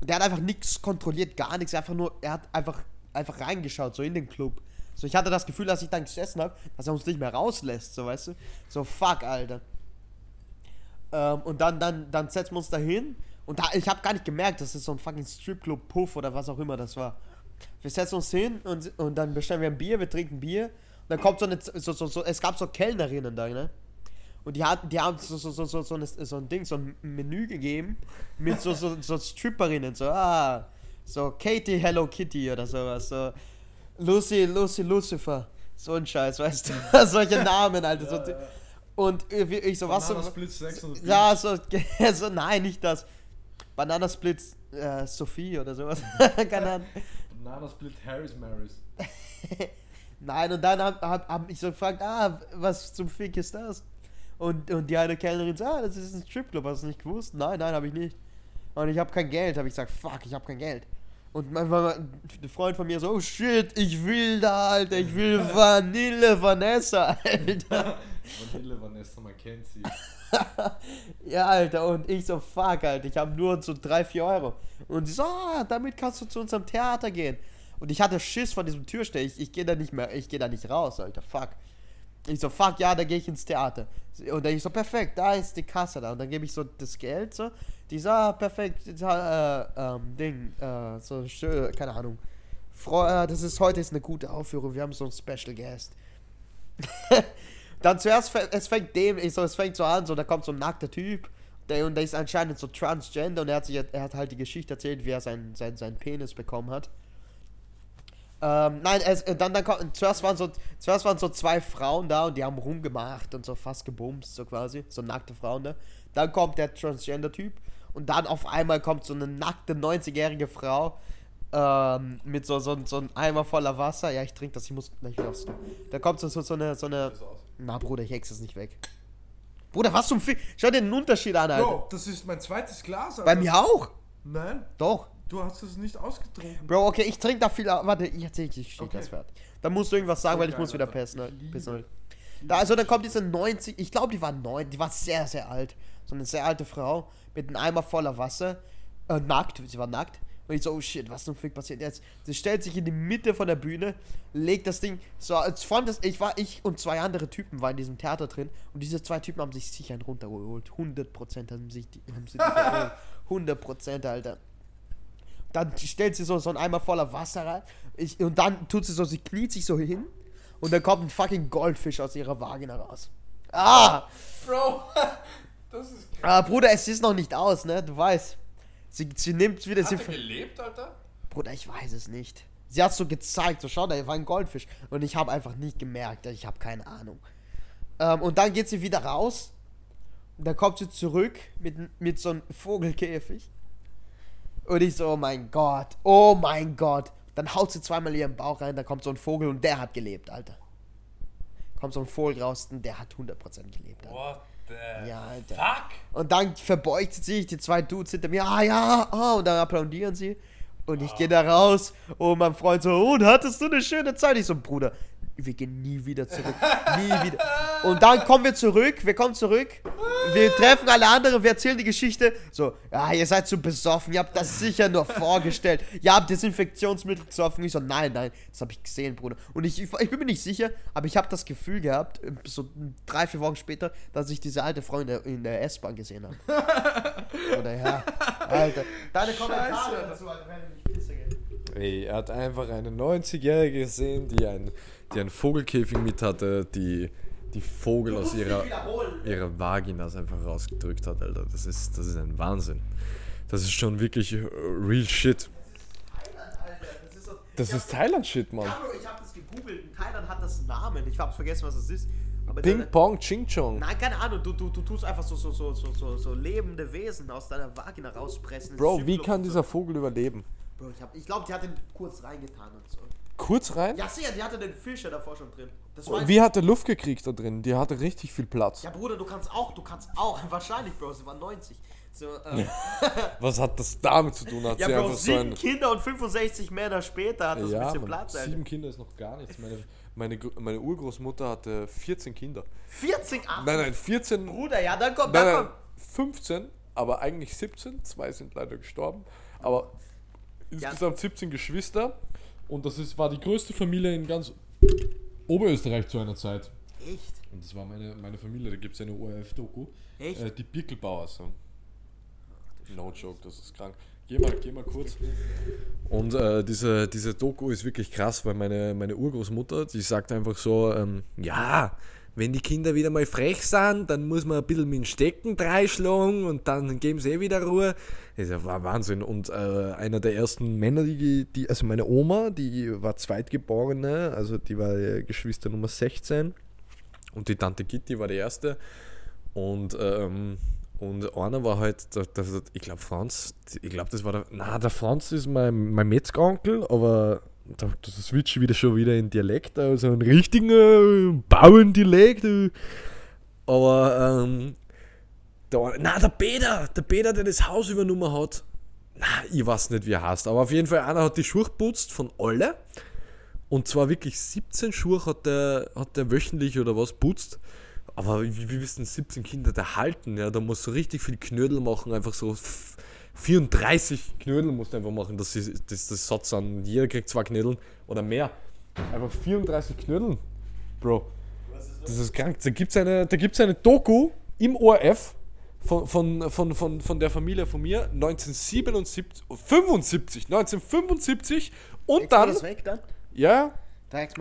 Speaker 2: Und der hat einfach nichts kontrolliert, gar nichts, einfach nur, er hat einfach, einfach reingeschaut, so in den Club. So, ich hatte das Gefühl, dass ich dann gesessen habe, dass er uns nicht mehr rauslässt, so weißt du. So, fuck, Alter. Ähm, und dann, dann, dann setzen wir uns da hin. Und da, ich habe gar nicht gemerkt, das ist so ein fucking Stripclub Puff oder was auch immer das war. Wir setzen uns hin und, und dann bestellen wir ein Bier, wir trinken Bier. Und dann kommt so eine, so, so, so, es gab so Kellnerinnen da, ne? Und die, hatten, die haben so, so, so, so, so, eine, so ein Ding, so ein Menü gegeben mit so, so, so Stripperinnen, so, ah, so Katie Hello Kitty oder sowas, so Lucy, Lucy Lucifer, so ein Scheiß, weißt du, solche Namen, Alter. so, Und ich, ich so, was so,
Speaker 4: Bananasplit 600
Speaker 2: ja, so, so, nein, nicht das. Bananasplit äh, Sophie oder sowas, keine Ahnung.
Speaker 4: Bananasplit Harris Marys.
Speaker 2: Nein, und dann hab, hab, hab ich so gefragt, ah, was zum Fick ist das? Und, und die eine Kellnerin so, ah, das ist ein Stripclub, hast du nicht gewusst? Nein, nein, habe ich nicht. Und ich habe kein Geld, habe ich gesagt, fuck, ich habe kein Geld. Und mein, mein, ein Freund von mir so, oh shit, ich will da, Alter, ich will Vanille Vanessa, Alter.
Speaker 4: Vanille Vanessa, man kennt sie.
Speaker 2: ja, Alter, und ich so, fuck, Alter, ich habe nur so 3, 4 Euro. Und sie so, ah, damit kannst du zu unserem Theater gehen. Und ich hatte Schiss von diesem Türsteher, ich, ich gehe da nicht mehr, ich gehe da nicht raus, Alter, fuck. Ich so, fuck, ja, da gehe ich ins Theater. Und dann ich so, perfekt, da ist die Kasse da. Und dann gebe ich so das Geld so. Die so, ah, perfekt, äh, ähm, Ding, äh, so schön, keine Ahnung. Freu äh, das ist heute ist eine gute Aufführung, wir haben so einen Special Guest. dann zuerst, es fängt dem, ich so, es fängt so an, so, da kommt so ein nackter Typ. Der, und der ist anscheinend so transgender und er hat, sich, er hat halt die Geschichte erzählt, wie er seinen sein, sein Penis bekommen hat. Ähm, nein, es, äh, dann, dann kommt, zuerst waren, so, zuerst waren so zwei Frauen da und die haben rumgemacht und so fast gebumst, so quasi, so nackte Frauen da. Dann kommt der Transgender-Typ und dann auf einmal kommt so eine nackte 90-jährige Frau ähm, mit so, so, so einem Eimer voller Wasser. Ja, ich trinke das, ich muss gleich wieder aufs Da kommt so, so, so eine, so eine. Na, Bruder, ich hexe es nicht weg. Bruder, was zum Fick? Schau dir den Unterschied an, Alter.
Speaker 4: Bro, das ist mein zweites Glas, Alter.
Speaker 2: Bei mir auch?
Speaker 4: Nein,
Speaker 2: Doch.
Speaker 4: Du hast es nicht ausgetrunken.
Speaker 2: Bro, okay, ich trinke da viel. Warte, ich erzähl ich stehe
Speaker 4: Okay.
Speaker 2: das fertig. Dann musst du irgendwas sagen, weil ich
Speaker 4: geil,
Speaker 2: muss wieder pissen. Halt. halt. Da, also dann kommt diese 90, ich glaube, die war neun, die war sehr, sehr alt. So eine sehr alte Frau mit einem Eimer voller Wasser. Äh, nackt, sie war nackt. Und ich so, oh shit, was zum Fick passiert jetzt? Sie stellt sich in die Mitte von der Bühne, legt das Ding, so, als von das, ich war, ich und zwei andere Typen waren in diesem Theater drin und diese zwei Typen haben sich sicher einen runtergeholt. 100% haben sich die, haben sie die geholt. 100%, Alter. Dann stellt sie so, so einen Eimer voller Wasser rein. Ich, und dann tut sie so, sie kniet sich so hin. Und dann kommt ein fucking Goldfisch aus ihrer Vagina raus. Ah!
Speaker 4: Bro, das ist
Speaker 2: Ah, Bruder, es ist noch nicht aus, ne? Du weißt. Sie, sie nimmt wieder. Sie,
Speaker 1: Hat er gelebt, Alter?
Speaker 2: Bruder, ich weiß es nicht. Sie hat so gezeigt, so schau, da war ein Goldfisch. Und ich habe einfach nicht gemerkt, ich habe keine Ahnung. Ähm, und dann geht sie wieder raus. Und dann kommt sie zurück mit, mit so einem Vogelkäfig. Und ich so, oh mein Gott, oh mein Gott. Dann haut sie zweimal ihren Bauch rein, da kommt so ein Vogel und der hat gelebt, Alter. Kommt so ein Vogel raus und der hat 100% gelebt, Alter.
Speaker 1: What the
Speaker 2: Ja, Alter.
Speaker 1: fuck?
Speaker 2: Und dann verbeugt sie sich, die zwei Dudes hinter mir, ah ja, ah, und dann applaudieren sie. Und ich gehe da raus und mein Freund so, und hattest du eine schöne Zeit? Ich so, Bruder, wir gehen nie wieder zurück. nie wieder. Und dann kommen wir zurück, wir kommen zurück, wir treffen alle anderen, wir erzählen die Geschichte. So, ja, ihr seid zu besoffen, ihr habt das sicher nur vorgestellt. Ihr habt Desinfektionsmittel gesoffen. Ich so, nein, nein, das habe ich gesehen, Bruder. Und ich, ich bin mir nicht sicher, aber ich habe das Gefühl gehabt, so drei, vier Wochen später, dass ich diese alte Frau in der, in der S-Bahn gesehen habe. Oder ja, Alter. Deine Kommentare dazu, Alter, wenn gell?
Speaker 1: Ey, er hat einfach eine 90-Jährige gesehen, die, ein, die einen Vogelkäfig mit hatte, die die Vogel aus ihrer, ihrer Vagina einfach rausgedrückt hat, Alter. Das ist, das ist ein Wahnsinn. Das ist schon wirklich äh, real shit.
Speaker 2: Das ist so,
Speaker 1: Das ist Thailand-Shit, Mann.
Speaker 2: Ich habe das gegoogelt. In Thailand hat das einen Namen. Ich habe vergessen, was es ist. Aber
Speaker 1: Ping
Speaker 2: der-
Speaker 1: Pong Ching Chong.
Speaker 2: Nein, keine Ahnung. Du, du, du tust einfach so, so, so, so, so, so lebende Wesen aus deiner Vagina rauspressen.
Speaker 1: Bro, wie kann dieser Vogel überleben?
Speaker 2: Bro, ich, hab- ich glaube, die hat den kurz reingetan und so.
Speaker 1: Kurz rein?
Speaker 2: Ja, sicher, die hatte den Fischer davor schon drin. Das war
Speaker 1: Wie hat er Luft gekriegt da drin? Die hatte richtig viel Platz.
Speaker 2: Ja, Bruder, du kannst auch, du kannst auch. Wahrscheinlich, Bro, sie war 90. So, ähm,
Speaker 1: Was hat das damit zu tun? Hat
Speaker 2: ja,
Speaker 1: sie
Speaker 2: Bro,
Speaker 1: einfach so
Speaker 2: sieben
Speaker 1: ein.
Speaker 2: Kinder und 65 Männer später hat das ein
Speaker 1: Ja,
Speaker 2: bisschen
Speaker 1: Mann,
Speaker 2: Platz, Alter.
Speaker 1: sieben Kinder ist noch gar nichts. Meine, meine, meine Urgroßmutter hatte 14 Kinder.
Speaker 2: 14, ach,
Speaker 1: Nein, nein, 14.
Speaker 2: Bruder, ja, dann kommt,
Speaker 1: Nein,
Speaker 2: dann kommt.
Speaker 1: 15, aber eigentlich 17. Zwei sind leider gestorben. Aber insgesamt 17 Geschwister. Und das ist, war die größte Familie in ganz Oberösterreich zu einer Zeit.
Speaker 2: Echt?
Speaker 1: Und das war meine, meine Familie, da gibt es eine ORF-Doku.
Speaker 2: Echt?
Speaker 1: Äh, die Birkelbauer so. No joke, das ist krank. Geh mal, geh mal kurz. Und äh, diese, diese Doku ist wirklich krass, weil meine, meine Urgroßmutter, die sagt einfach so, ähm, ja, wenn die Kinder wieder mal frech sind, dann muss man ein bisschen mit dem Stecken dreischlagen und dann geben sie eh wieder Ruhe. Das war Wahnsinn. Und äh, einer der ersten Männer, die, die, also meine Oma, die war Zweitgeborene, also die war äh, Geschwister Nummer 16 und die Tante Gitti war die erste. Und, ähm, und einer war halt, der, der, ich glaube Franz, ich glaube das war der, na der Franz ist mein, mein Metzgeronkel, aber da, das switcht wieder schon wieder in Dialekt, also einen richtigen äh, Bauerndialekt. Äh. Aber, ähm, der, na der Peter, der Peter, der das Haus übernommen hat, na, ich weiß nicht wie er heißt, aber auf jeden Fall einer hat die Schuhe geputzt von alle. Und zwar wirklich 17 Schuhe hat der, hat der wöchentlich oder was putzt. Aber wie, wie wissen 17 Kinder da halten? Ja, da musst du richtig viel Knödel machen, einfach so 34 Knödel musst du einfach machen, dass sie- das, das Satz an. Jeder kriegt zwei Knödel oder mehr. Einfach 34 Knödel, Bro. Das ist krank. Da gibt es eine, da gibt's eine Doku im ORF von, von, von, von, von der Familie von mir 1977, 75, 1975 und dann,
Speaker 2: das weg dann?
Speaker 1: ja,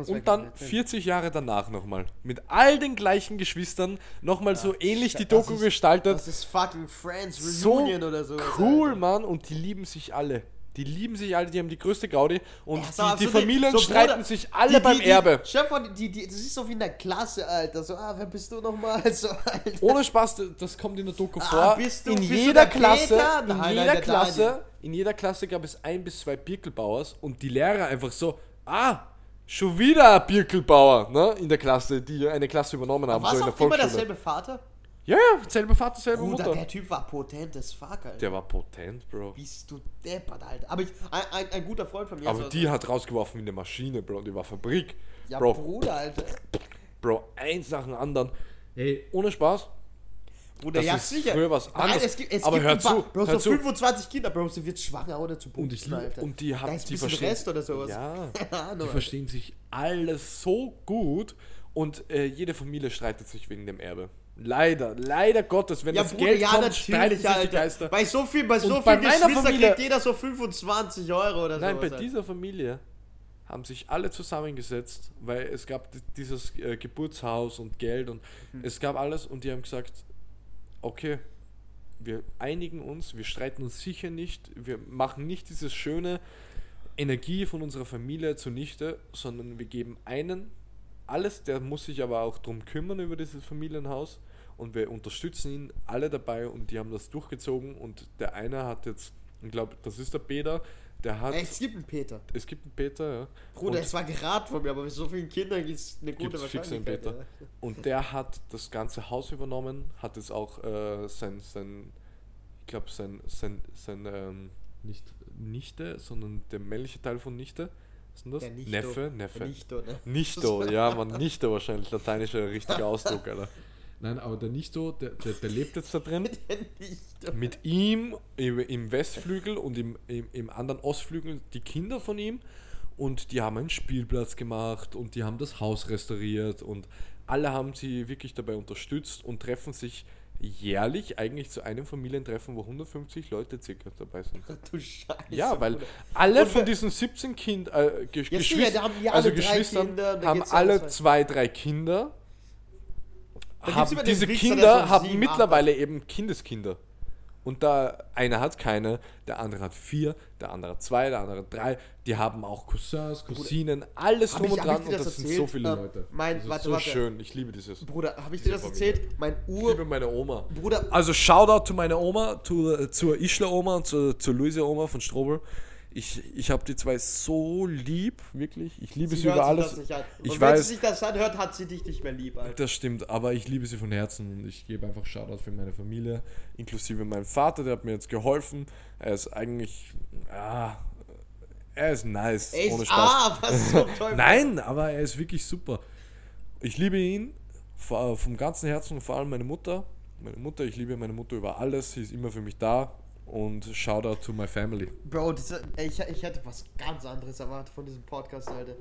Speaker 1: Und dann 40 Jahre danach nochmal. Mit all den gleichen Geschwistern nochmal so ähnlich die Doku
Speaker 2: ist-
Speaker 1: gestaltet.
Speaker 2: Das ist fucking Friends
Speaker 1: So
Speaker 2: Reunion oder so.
Speaker 1: cool, Mann. Und die lieben sich alle. Die lieben sich alle, die haben die größte Gaudi. Und
Speaker 2: Ja, mal,
Speaker 1: die, die
Speaker 2: so
Speaker 1: Familien
Speaker 2: so,
Speaker 1: streiten
Speaker 2: Bruder,
Speaker 1: sich alle
Speaker 2: die,
Speaker 1: beim
Speaker 2: die,
Speaker 1: Erbe.
Speaker 2: Chef die, die, das ist so wie in der Klasse, Alter. So, ah, wer bist du nochmal? So, Alter.
Speaker 1: Ohne Spaß, das kommt in der Doku
Speaker 2: Ah,
Speaker 1: vor.
Speaker 2: bist du-
Speaker 1: in
Speaker 2: bist
Speaker 1: jeder
Speaker 2: der
Speaker 1: Klasse,
Speaker 2: Peter?
Speaker 1: in
Speaker 2: Nein,
Speaker 1: jeder
Speaker 2: der
Speaker 1: Klasse,
Speaker 2: Daniel.
Speaker 1: in jeder Klasse gab es ein bis zwei Birkelbauers und die Lehrer einfach so, ah, schon wieder ein Birkelbauer, ne, in der Klasse, die eine Klasse übernommen haben,
Speaker 2: Was
Speaker 1: so in der
Speaker 2: immer derselbe Vater?
Speaker 1: Ja, ja, selbe Vater, selbe
Speaker 2: Bruder,
Speaker 1: Mutter.
Speaker 2: der Typ war potentes Fuck, Alter.
Speaker 1: Der war potent, Bro.
Speaker 2: Bist du deppert, Alter. Aber ich, ein, ein, ein guter Freund von mir.
Speaker 1: Aber die hat rausgeworfen wie eine Maschine, Bro. Die war Fabrik.
Speaker 2: Ja,
Speaker 1: Bro,
Speaker 2: Bruder, Alter.
Speaker 1: Bro, eins nach dem anderen. Hey, ohne Spaß.
Speaker 2: Bruder,
Speaker 1: Das
Speaker 2: ja,
Speaker 1: ist
Speaker 2: sicher.
Speaker 1: früher was
Speaker 2: Nein,
Speaker 1: anderes.
Speaker 2: es gibt, es
Speaker 1: Aber
Speaker 2: gibt
Speaker 1: hör zu,
Speaker 2: Bro,
Speaker 1: hör
Speaker 2: so
Speaker 1: zu.
Speaker 2: 25 Kinder, Bro, sie wird schwanger oder zu
Speaker 1: Und, ich,
Speaker 2: Alter.
Speaker 1: und die
Speaker 2: da
Speaker 1: haben
Speaker 2: ist ein
Speaker 1: die verstehen,
Speaker 2: Rest oder sowas.
Speaker 1: Ja, die verstehen sich alle so gut und äh, jede Familie streitet sich wegen dem Erbe. Leider, leider Gottes, wenn
Speaker 2: Ja,
Speaker 1: das
Speaker 2: Bruder,
Speaker 1: Geld
Speaker 2: ja,
Speaker 1: kommt, streiten sich die. Geister.
Speaker 2: Bei so viel, bei so
Speaker 1: Und
Speaker 2: Geschwistern
Speaker 1: Familie-
Speaker 2: kriegt jeder so 25 Euro oder
Speaker 1: Nein,
Speaker 2: sowas.
Speaker 1: bei
Speaker 2: Alter.
Speaker 1: dieser Familie haben sich alle zusammengesetzt, weil es gab di- dieses äh, Geburtshaus und Geld und
Speaker 2: Mhm.
Speaker 1: es gab alles und die haben gesagt, okay, wir einigen uns, wir streiten uns sicher nicht, wir machen nicht diese schöne Energie von unserer Familie zunichte, sondern wir geben einen. Alles, der muss sich aber auch drum kümmern über dieses Familienhaus und wir unterstützen ihn alle dabei und die haben das durchgezogen und der eine hat jetzt, ich glaube, das ist der Peter, der hat,
Speaker 2: Ey, es gibt einen Peter.
Speaker 1: es gibt einen Peter, ja.
Speaker 2: Bruder,
Speaker 1: und,
Speaker 2: es war geraten von mir, aber bei so vielen Kindern gibt es eine gute
Speaker 1: Gibt's fix einen
Speaker 2: Wahrscheinlichkeit.
Speaker 1: Peter.
Speaker 2: ja.
Speaker 1: und der hat das ganze Haus übernommen, hat jetzt auch äh, sein, sein, ich glaube, sein, sein, sein ähm, nicht Nichte, sondern der männliche Teil von Nichte. Was ist denn das? Neffe, Neffe.
Speaker 2: Der Nichto, ne?
Speaker 1: Nichto, ja, man, Nichto wahrscheinlich, lateinischer richtiger Ausdruck, Alter. Nein, aber der Nichto, der, der, der lebt jetzt da drin. Mit ihm im, im Westflügel und im, im, im anderen Ostflügel die Kinder von ihm. Und die haben einen Spielplatz gemacht und die haben das Haus restauriert und alle haben sie wirklich dabei unterstützt und treffen sich jährlich eigentlich zu einem Familientreffen, wo 150 Leute circa dabei sind.
Speaker 2: Du Scheiße.
Speaker 1: Ja, weil alle von diesen 17 Kind, äh, Ge
Speaker 2: sicher,
Speaker 1: Geschwister,
Speaker 2: da haben die alle
Speaker 1: also Geschwistern haben
Speaker 2: ja
Speaker 1: alle zwei, drei Kinder. Haben, diese
Speaker 2: Wichser, der
Speaker 1: Kinder haben mittlerweile eben Kindeskinder. Und da einer hat keine, der andere hat vier, der andere hat zwei, der andere hat drei. Die haben auch Cousins, Cousinen, alles drum
Speaker 2: ich-
Speaker 1: und dran.
Speaker 2: ich
Speaker 1: Und
Speaker 2: das
Speaker 1: das sind so viele
Speaker 2: Ähm,
Speaker 1: Leute.
Speaker 2: mein-
Speaker 1: das ist
Speaker 2: warte,
Speaker 1: so
Speaker 2: warte.
Speaker 1: schön. Ich liebe dieses.
Speaker 2: Bruder, habe ich dir das
Speaker 1: Familie.
Speaker 2: erzählt? Mein
Speaker 1: Ich
Speaker 2: Ur...
Speaker 1: liebe meine Oma.
Speaker 2: Bruder,
Speaker 1: Also Shoutout zu meiner Oma, zu, zur Ischler Oma und zu, zur Luise Oma von Strobel. Ich, ich habe die zwei so lieb, wirklich. Ich liebe sie,
Speaker 2: hört
Speaker 1: über alles. Ich
Speaker 2: wenn
Speaker 1: weiß,
Speaker 2: sie sich das anhört, hat sie dich nicht mehr lieb, Alter.
Speaker 1: das stimmt, aber ich liebe sie von Herzen und ich gebe einfach Shoutout für meine Familie, inklusive meinen Vater, der hat mir jetzt geholfen. Er ist eigentlich, ja, er ist nice,
Speaker 2: Ey,
Speaker 1: ohne Spaß.
Speaker 2: ah, was zum Teufel.
Speaker 1: Nein, aber er ist wirklich super. Ich liebe ihn vom ganzen Herzen und vor allem meine Mutter. Meine Mutter, ich liebe meine Mutter über alles, sie ist immer für mich da und Shoutout to my family.
Speaker 2: Bro, ey, ich, ich hätte was ganz anderes erwartet von diesem Podcast, Alter.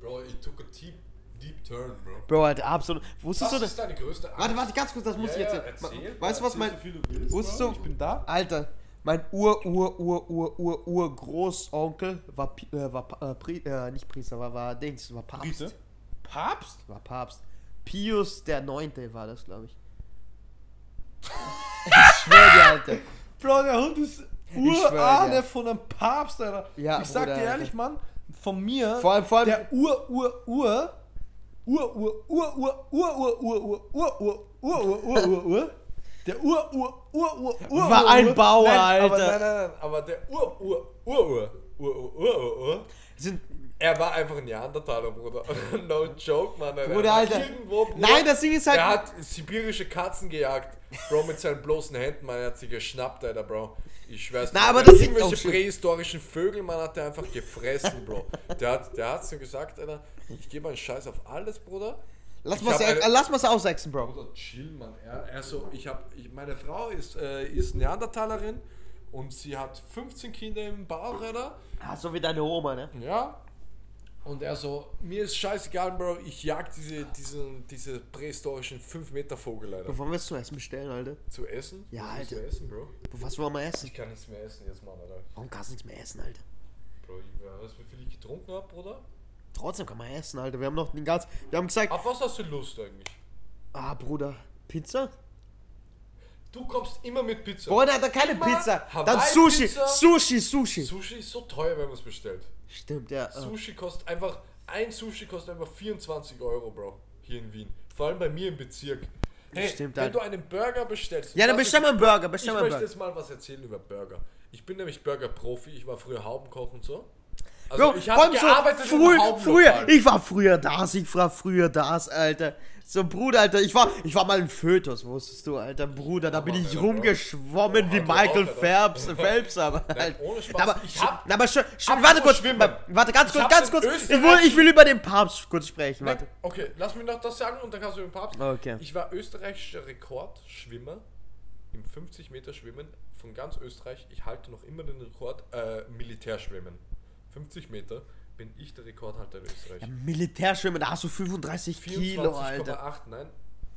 Speaker 1: Bro, it took a deep, deep turn, bro.
Speaker 2: Bro, Alter, absolut. Wusstest
Speaker 1: Was
Speaker 2: du
Speaker 1: ist
Speaker 2: das?
Speaker 1: deine größte Angst?
Speaker 2: Warte, warte, ganz kurz, das muss
Speaker 1: Ja,
Speaker 2: ich
Speaker 1: ja,
Speaker 2: erzählen.
Speaker 1: erzähl.
Speaker 2: weißt du, was mein.
Speaker 1: so viel du willst,
Speaker 2: wusstest
Speaker 1: Bro.
Speaker 2: du-
Speaker 1: Ich bin da.
Speaker 2: Alter, mein Ur, Ur, Ur, Ur, Ur, Ur, Urgroßonkel war, Pi- äh, war äh, Pri, äh, nicht Priester, war, war Dings, war Papst.
Speaker 4: Brite? Papst?
Speaker 2: War Papst. Pius der Neunte war das, glaube ich. ich schwör dir, Alter.
Speaker 4: Bro, der Hund ist Urahne
Speaker 2: dir.
Speaker 4: von einem Papst, Alter.
Speaker 2: Ja,
Speaker 4: ich sag
Speaker 2: Bruder,
Speaker 4: dir ehrlich,
Speaker 2: Alter.
Speaker 4: Mann, von mir,
Speaker 2: Vor allem, vor allem,
Speaker 4: der Ur, Ur, Ur, Ur, Ur, Ur, Ur, Ur, Ur, Ur, Ur, Ur, Ur, Ur, Ur, Ur, Ur, Ur, der Ur, Ur, Ur, Ur, Ur,
Speaker 2: War
Speaker 4: Ur,
Speaker 2: ein
Speaker 4: Ur.
Speaker 2: Bauer,
Speaker 1: nein, Aber,
Speaker 2: Alter.
Speaker 1: nein, nein, nein, aber der Ur, Ur, Ur, Ur, Ur, Ur, Ur, Ur, Ur,
Speaker 2: sind,
Speaker 1: er war einfach ein Neandertaler, Bruder. no joke, Mann. Er
Speaker 2: Bruder, Alter.
Speaker 1: Irgendwo, Bruder.
Speaker 2: Nein, das Ding ist halt.
Speaker 1: Er hat sibirische Katzen gejagt. Bro, mit seinen bloßen Händen, man, er hat sie geschnappt, Alter, Bro. Ich schwör's
Speaker 2: Na, aber das sind-
Speaker 1: Irgendwelche
Speaker 2: oh, shit.
Speaker 1: prähistorischen Vögel, man, hat der einfach gefressen, Bro. Der hat, der hat's mir gesagt, Alter, ich gebe einen Scheiß auf alles, Bruder.
Speaker 2: lass äh, lass mal's aussechsen, Bro.
Speaker 1: Bruder, chill, Mann. Er, er so, ich hab, ich, meine Frau ist, äh, ist Neandertalerin und sie hat 15 Kinder im Bauch, Alter.
Speaker 2: Ah, so wie deine Oma, ne?
Speaker 1: Ja. Und er so, mir ist scheißegal, Bro, ich jag diese, diesen, diese prähistorischen 5 Meter Vogel, Alter.
Speaker 2: Bevor wir es zu essen bestellen, Alter.
Speaker 1: Zu essen?
Speaker 2: Ja,
Speaker 1: Was
Speaker 2: Alter.
Speaker 1: du essen, Bro?
Speaker 2: Was wollen wir essen?
Speaker 1: Ich kann nichts mehr essen jetzt, Mann, Alter.
Speaker 2: Warum kannst du nichts mehr essen, Alter?
Speaker 1: Bro, ich weiß, wie viel ich getrunken hab, Bruder?
Speaker 2: Trotzdem kann man essen, Alter. Wir haben noch den ganz. Wir haben gesagt,
Speaker 1: Auf was hast du Lust eigentlich?
Speaker 2: ah, Bruder, Pizza?
Speaker 1: Du kommst immer mit Pizza.
Speaker 2: Bruder, da keine
Speaker 1: Immer
Speaker 2: Pizza. Dann
Speaker 1: Hawaii-Pizza.
Speaker 2: Sushi. Sushi, Sushi.
Speaker 1: Sushi ist so teuer, wenn man es bestellt.
Speaker 2: Stimmt, ja. äh.
Speaker 1: Sushi kostet einfach, ein Sushi kostet einfach 24 Euro, Bro. Hier in Wien. Vor allem bei mir im Bezirk. Hey,
Speaker 2: Stimmt,
Speaker 1: wenn
Speaker 2: Alter.
Speaker 1: du einen Burger bestellst.
Speaker 2: Ja, dann bestell
Speaker 1: ich-
Speaker 2: mal einen Burger,
Speaker 1: Ich
Speaker 2: bestell mal einen
Speaker 1: möchte
Speaker 2: Burger.
Speaker 1: jetzt mal was erzählen über Burger. Ich bin nämlich Burger-Profi. Ich war früher Haubenkoch und so. Also
Speaker 2: Bro,
Speaker 1: ich
Speaker 2: allem so früh, früher, ich war früher das, ich war früher das, Alter. So, Bruder, Alter, ich war, ich war mal ein Fötus, wusstest du, Alter, Bruder, da bin ich
Speaker 1: Bro.
Speaker 2: rumgeschwommen
Speaker 1: Oh,
Speaker 2: wie Michael. Phelps, Phelps, aber,
Speaker 1: Nein,
Speaker 2: Alter.
Speaker 1: ohne Spaß.
Speaker 2: Aber,
Speaker 1: Ich hab-
Speaker 2: aber schon, schon, warte kurz,
Speaker 1: Schwimmen.
Speaker 2: warte, ganz kurz,
Speaker 1: hab
Speaker 2: ganz kurz, ich will, ich will über den Papst kurz sprechen,
Speaker 1: Nein,
Speaker 2: warte.
Speaker 1: Okay, lass mich noch das sagen und dann kannst du über den Papst.
Speaker 2: Okay.
Speaker 1: Ich war österreichischer Rekordschwimmer im 50 Meter Schwimmen von ganz Österreich. Ich halte noch immer den Rekord äh, Militärschwimmen. 50 Meter bin ich der Rekordhalter in Österreich.
Speaker 2: Militärschwimmen, da hast du 35 Kilo, Alter.
Speaker 1: 24,8, nein.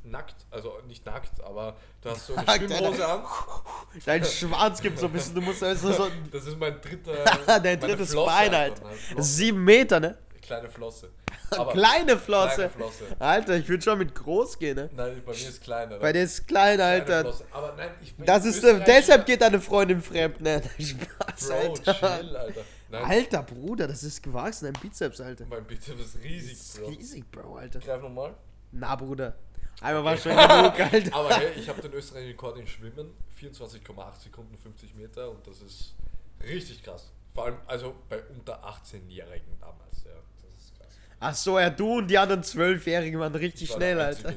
Speaker 1: Nackt, also nicht nackt, aber du hast so eine
Speaker 2: Nackt,
Speaker 1: Schwimmhose an.
Speaker 2: Dein Schwanz gibt so ein bisschen, du musst also so,
Speaker 1: Das ist mein dritter.
Speaker 2: dein drittes
Speaker 1: Flosse
Speaker 2: Bein, Alter.
Speaker 1: Flosse.
Speaker 2: Sieben Meter, ne?
Speaker 1: Kleine Flosse. Aber
Speaker 2: Kleine Flosse.
Speaker 1: Kleine Flosse.
Speaker 2: Alter, ich würde schon mit groß gehen, ne?
Speaker 1: Nein, bei mir ist kleiner.
Speaker 2: Bei dir ist klein, Alter.
Speaker 1: Aber nein, ich bin
Speaker 2: Das ist, deshalb geht deine Freundin fremd, ne? Spaß,
Speaker 1: Bro,
Speaker 2: Alter.
Speaker 1: chill, Alter. Nein,
Speaker 2: Alter, Bruder, das ist gewachsen, dein Bizeps, Alter.
Speaker 1: mein Bizeps ist riesig,
Speaker 2: Das ist
Speaker 1: Bro.
Speaker 2: riesig, Bro, Alter.
Speaker 1: Greif nochmal.
Speaker 2: Na, Bruder. Einmal war schon genug, Alter.
Speaker 1: Aber hey, ich habe den österreichischen Rekord im Schwimmen. 24,8 Sekunden, 50 Meter. Und das ist richtig krass. Vor allem, also bei unter 18-Jährigen damals. Ja, das ist krass.
Speaker 2: Ach so, ja, du und die anderen Zwölfjährigen waren richtig
Speaker 1: Ich war
Speaker 2: schnell, Alter.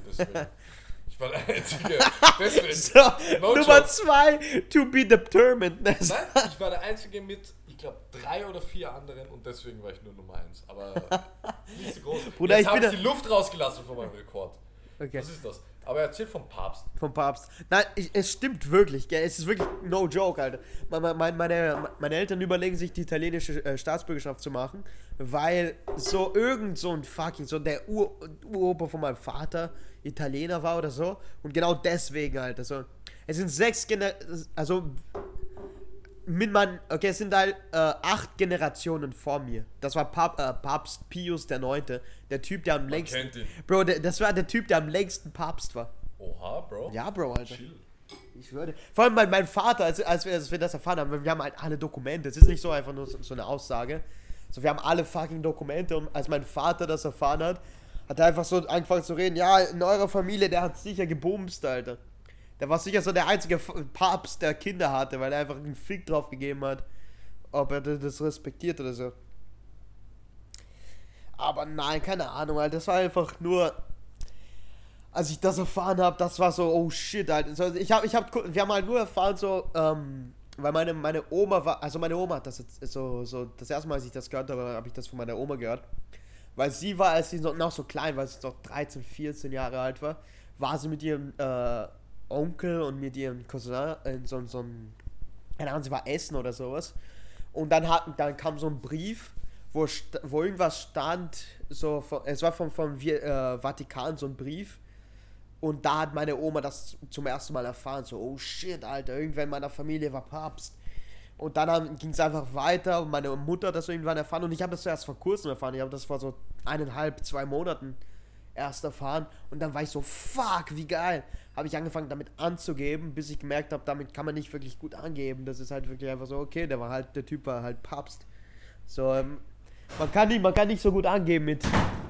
Speaker 1: Ich war der Einzige. Deswegen.
Speaker 2: So,
Speaker 1: No
Speaker 2: Nummer
Speaker 1: joke.
Speaker 2: zwei, to be determined. ne?
Speaker 1: Nein, ich war der Einzige mit, glaube, drei oder vier anderen und deswegen war ich nur Nummer eins. Aber nicht so groß.
Speaker 2: Bruder,
Speaker 1: Jetzt
Speaker 2: ich
Speaker 1: hab
Speaker 2: bin
Speaker 1: ich die Luft rausgelassen von meinem Rekord.
Speaker 2: Okay.
Speaker 1: Was ist das? Aber erzähl vom Papst.
Speaker 2: vom Papst. Nein, ich, es stimmt wirklich, gell? Es ist wirklich no joke, Alter. Meine, meine, meine, meine Eltern überlegen sich, die italienische äh, Staatsbürgerschaft zu machen, weil so irgend so ein fucking, so der Ur, Uropa von meinem Vater Italiener war oder so. Und genau deswegen, Alter. So. Es sind sechs Gener also mit meinen, okay, es sind halt äh, acht Generationen vor mir. Das war Pap, äh, Papst Pius der Neunte, der Typ, der am längsten. Bro, der, das war der Typ, der am längsten Papst war.
Speaker 1: Oha, Bro.
Speaker 2: Ja, Bro, Alter.
Speaker 1: Chill.
Speaker 2: Ich würde. Vor allem mein, mein Vater, als, als, wir, als wir das erfahren haben, wir haben halt alle Dokumente. Es ist nicht so einfach nur so, so eine Aussage. So, wir haben alle fucking Dokumente und als mein Vater das erfahren hat, hat er einfach so angefangen zu reden, ja, in eurer Familie, der hat sicher gebumst, Alter. Der war sicher so der einzige Papst, der Kinder hatte, weil er einfach einen Fick drauf gegeben hat, ob er das respektiert oder so. Aber nein, keine Ahnung, Alter. Das war einfach nur als ich das erfahren habe, das war so, oh shit, Alter. Also ich habe, ich habe, wir haben halt nur erfahren, so, ähm, weil meine, meine Oma war, also meine Oma hat das jetzt so, so, das erste Mal, als ich das gehört habe, habe ich das von meiner Oma gehört. Weil sie war, als sie noch, noch so klein war, als sie noch 13, 14 Jahre alt war, war sie mit ihrem äh, Onkel und mit ihrem Cousin in so, so ein, keine sie war essen oder sowas. Und dann, hat, dann kam so ein Brief wo, wo irgendwas stand, so, von, es war vom, vom äh, Vatikan so ein Brief. Und da hat meine Oma das zum ersten Mal erfahren, so, oh shit, Alter, irgendwer in meiner Familie war Papst. Und dann ging es einfach weiter und meine Mutter hat das irgendwann erfahren und ich habe das erst vor kurzem erfahren. Ich habe das vor so eineinhalb, zwei Monaten erst erfahren und dann war ich so, fuck, wie geil. Habe ich angefangen damit anzugeben, bis ich gemerkt habe, damit kann man nicht wirklich gut angeben. Das ist halt wirklich einfach so, okay, der war halt, der Typ war halt Papst. So, ähm, man kann nicht, man kann nicht so gut angeben mit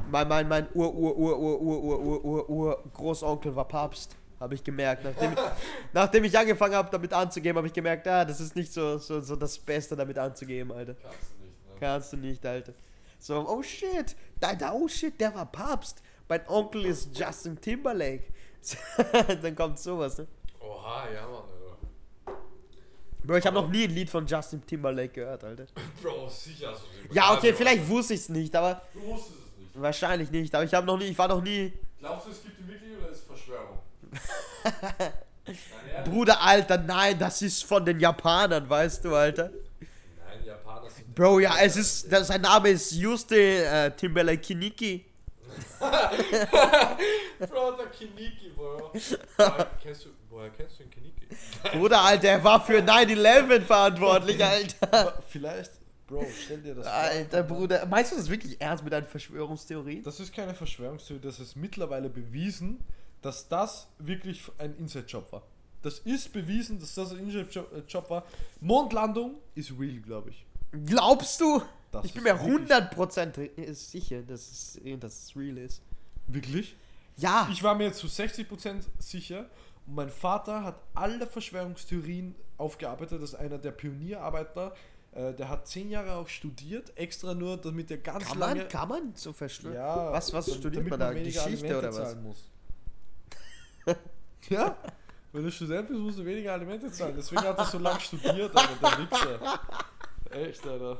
Speaker 2: mein, mein, mein Ur, Ur, Ur, Ur, Ur, Ur, Ur, Ur, Ur, Großonkel war Papst. Habe ich gemerkt. Nachdem ich, nachdem ich angefangen habe, damit anzugeben, habe ich gemerkt, ah, das ist nicht so, so, so das Beste, damit anzugeben, Alter.
Speaker 1: Kannst du nicht, ne?
Speaker 2: Kannst du nicht, Alter. So, oh shit, da, da, oh shit, der war Papst. Mein Onkel ist Justin Timberlake. Dann kommt sowas, ne?
Speaker 1: Oha, ja, Mann, Alter.
Speaker 2: Bro, ich habe noch nie ein Lied von Justin Timberlake gehört, Alter.
Speaker 1: Bro, sicher hast du den
Speaker 2: Ja, okay, vielleicht wusste ich es nicht, aber
Speaker 1: Du wusstest es nicht.
Speaker 2: wahrscheinlich nicht. Aber ich habe noch nie, ich war noch nie.
Speaker 1: Glaubst du, es gibt ihn wirklich oder ist es Verschwörung? Nein?
Speaker 2: Bruder, Alter, nein, das ist von den Japanern, weißt du, Alter.
Speaker 1: Nein, Japaner sind.
Speaker 2: Bro, ja, es ist, das, sein Name ist Juste äh, Timberlake Kiniki.
Speaker 1: Bro, der Kiniki, Bro. Woher kennst du, woher kennst du den Kiniki?
Speaker 2: Bruder, Alter, er war für 9-11 verantwortlich, Alter.
Speaker 4: Vielleicht, Bro, stell dir das vor.
Speaker 2: Alter, Bruder, meinst du das wirklich ernst mit deinen Verschwörungstheorien?
Speaker 4: Das ist keine Verschwörungstheorie, das ist mittlerweile bewiesen, dass das wirklich ein Inside-Job war. Das ist bewiesen, dass das ein Inside-Job war. Mondlandung ist real, glaube ich.
Speaker 2: Glaubst du?
Speaker 4: Das
Speaker 2: ich bin mir
Speaker 4: wirklich-
Speaker 2: 100% sicher, dass es, dass es real ist.
Speaker 4: Wirklich?
Speaker 2: Ja,
Speaker 4: Ich war mir zu 60% sicher und mein Vater hat alle Verschwörungstheorien aufgearbeitet. Das ist einer der Pionierarbeiter. Äh, der hat zehn Jahre auch studiert, extra nur, damit er ganz
Speaker 2: kann
Speaker 4: lange.
Speaker 2: man, kann man so verschwören?
Speaker 4: Ja,
Speaker 2: was was studiert man da? Geschichte
Speaker 4: Alimente
Speaker 2: oder was?
Speaker 4: Muss. ja, wenn du Student bist, musst du weniger Alimente zahlen. Deswegen hat er so lange studiert, Alter, der Wichser. Echt, Alter.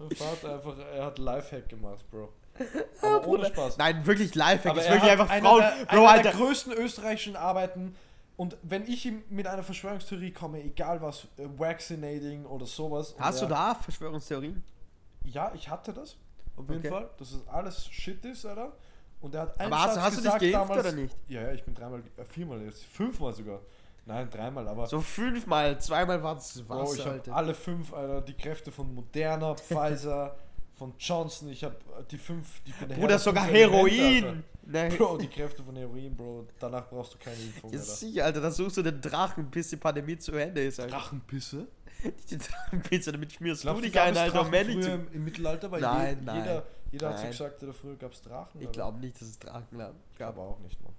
Speaker 4: Mein Vater einfach, er hat Lifehack gemacht, Bro. Aber ohne Spaß.
Speaker 2: Nein, wirklich Lifehack.
Speaker 4: Aber
Speaker 2: ist
Speaker 4: er
Speaker 2: wirklich
Speaker 4: hat
Speaker 2: einfach
Speaker 4: einer
Speaker 2: Frauen.
Speaker 4: Der,
Speaker 2: Bro,
Speaker 4: einer
Speaker 2: Alter.
Speaker 4: der größten österreichischen Arbeiten. Und wenn ich ihm mit einer Verschwörungstheorie komme, egal was, äh, Vaccinating oder sowas.
Speaker 2: Hast du da Verschwörungstheorien?
Speaker 4: Ja, ich hatte das. Auf jeden
Speaker 2: Okay.
Speaker 4: Fall. Dass es alles Shit ist, Alter. Und er hat einen
Speaker 2: Aber hast,
Speaker 4: Satz
Speaker 2: hast du dich
Speaker 4: gesagt
Speaker 2: geimpft
Speaker 4: damals,
Speaker 2: oder nicht?
Speaker 4: Ja, ja, ich bin dreimal, äh, viermal jetzt, fünfmal sogar. Nein, dreimal, aber
Speaker 2: So fünfmal, zweimal war es
Speaker 4: Bro,
Speaker 2: was,
Speaker 4: ich
Speaker 2: Alter.
Speaker 4: alle fünf, Alter, die Kräfte von Moderna, Pfizer, von Johnson, ich habe die fünf, die von der
Speaker 2: Bruder, sogar Heroin. Nein.
Speaker 4: Alter. Bro, die Kräfte von Heroin, Bro, danach brauchst du keine Impfung,
Speaker 2: Ja, sicher, Alter, dann suchst du den Drachen, bis die Pandemie zu Ende ist, Alter.
Speaker 4: Drachenpisse?
Speaker 2: Die Drachenpizza, damit schmierst
Speaker 4: Glaubst du, gab
Speaker 2: ein, Alter, zu...
Speaker 4: im, im Mittelalter? Weil
Speaker 2: Nein,
Speaker 4: je,
Speaker 2: nein.
Speaker 4: jeder, jeder hat so
Speaker 2: Nein.
Speaker 4: gesagt, oder früher gab es Drachen.
Speaker 2: Ich glaube nicht, dass es Drachen gab.
Speaker 4: Aber auch nicht, Mann.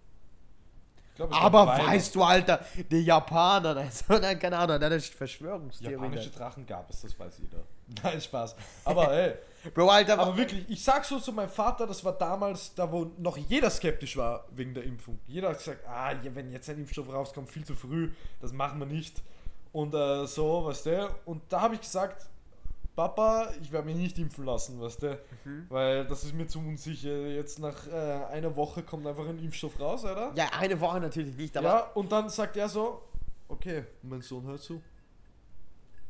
Speaker 4: Glaub,
Speaker 2: Aber weißt du, Alter, die Japaner, also, nein, keine Ahnung, das ist Verschwörungstheorie.
Speaker 4: Japanische Drachen gab es, das weiß jeder. Nein, Spaß. Aber ey,
Speaker 2: Bro, Alter,
Speaker 4: aber wirklich, ich sag so zu meinem Vater, das war damals, da wo noch jeder skeptisch war wegen der Impfung. Jeder hat gesagt, ah, wenn jetzt ein Impfstoff rauskommt, viel zu früh, das machen wir nicht. Und äh, so, weißt du. Und da habe ich gesagt, Papa, ich werde mich nicht impfen lassen, weißt du.
Speaker 2: Mhm.
Speaker 4: Weil das ist mir zu unsicher. Jetzt nach äh, einer Woche kommt einfach ein Impfstoff raus, oder?
Speaker 2: ja, eine Woche natürlich nicht, aber
Speaker 4: ja, und dann sagt er so, okay, mein Sohn hört zu.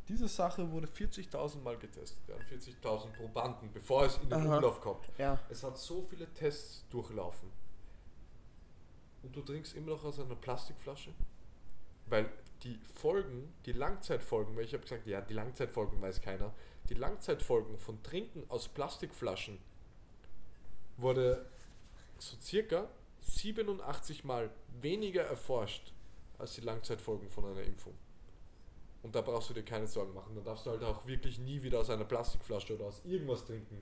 Speaker 4: Diese Sache wurde
Speaker 1: 40.000 Mal getestet. Ja, 40.000 Probanden, bevor es in den
Speaker 2: Aha.
Speaker 1: Umlauf kommt.
Speaker 2: ja.
Speaker 1: Es hat so viele Tests durchlaufen. Und du trinkst immer noch aus einer Plastikflasche? Weil die Folgen, die Langzeitfolgen, weil ich habe gesagt, ja, die Langzeitfolgen weiß keiner. Die Langzeitfolgen von Trinken aus Plastikflaschen wurde so circa 87 Mal weniger erforscht als die Langzeitfolgen von einer Impfung. Und da brauchst du dir keine Sorgen machen. Da darfst du halt auch wirklich nie wieder aus einer Plastikflasche oder aus irgendwas trinken.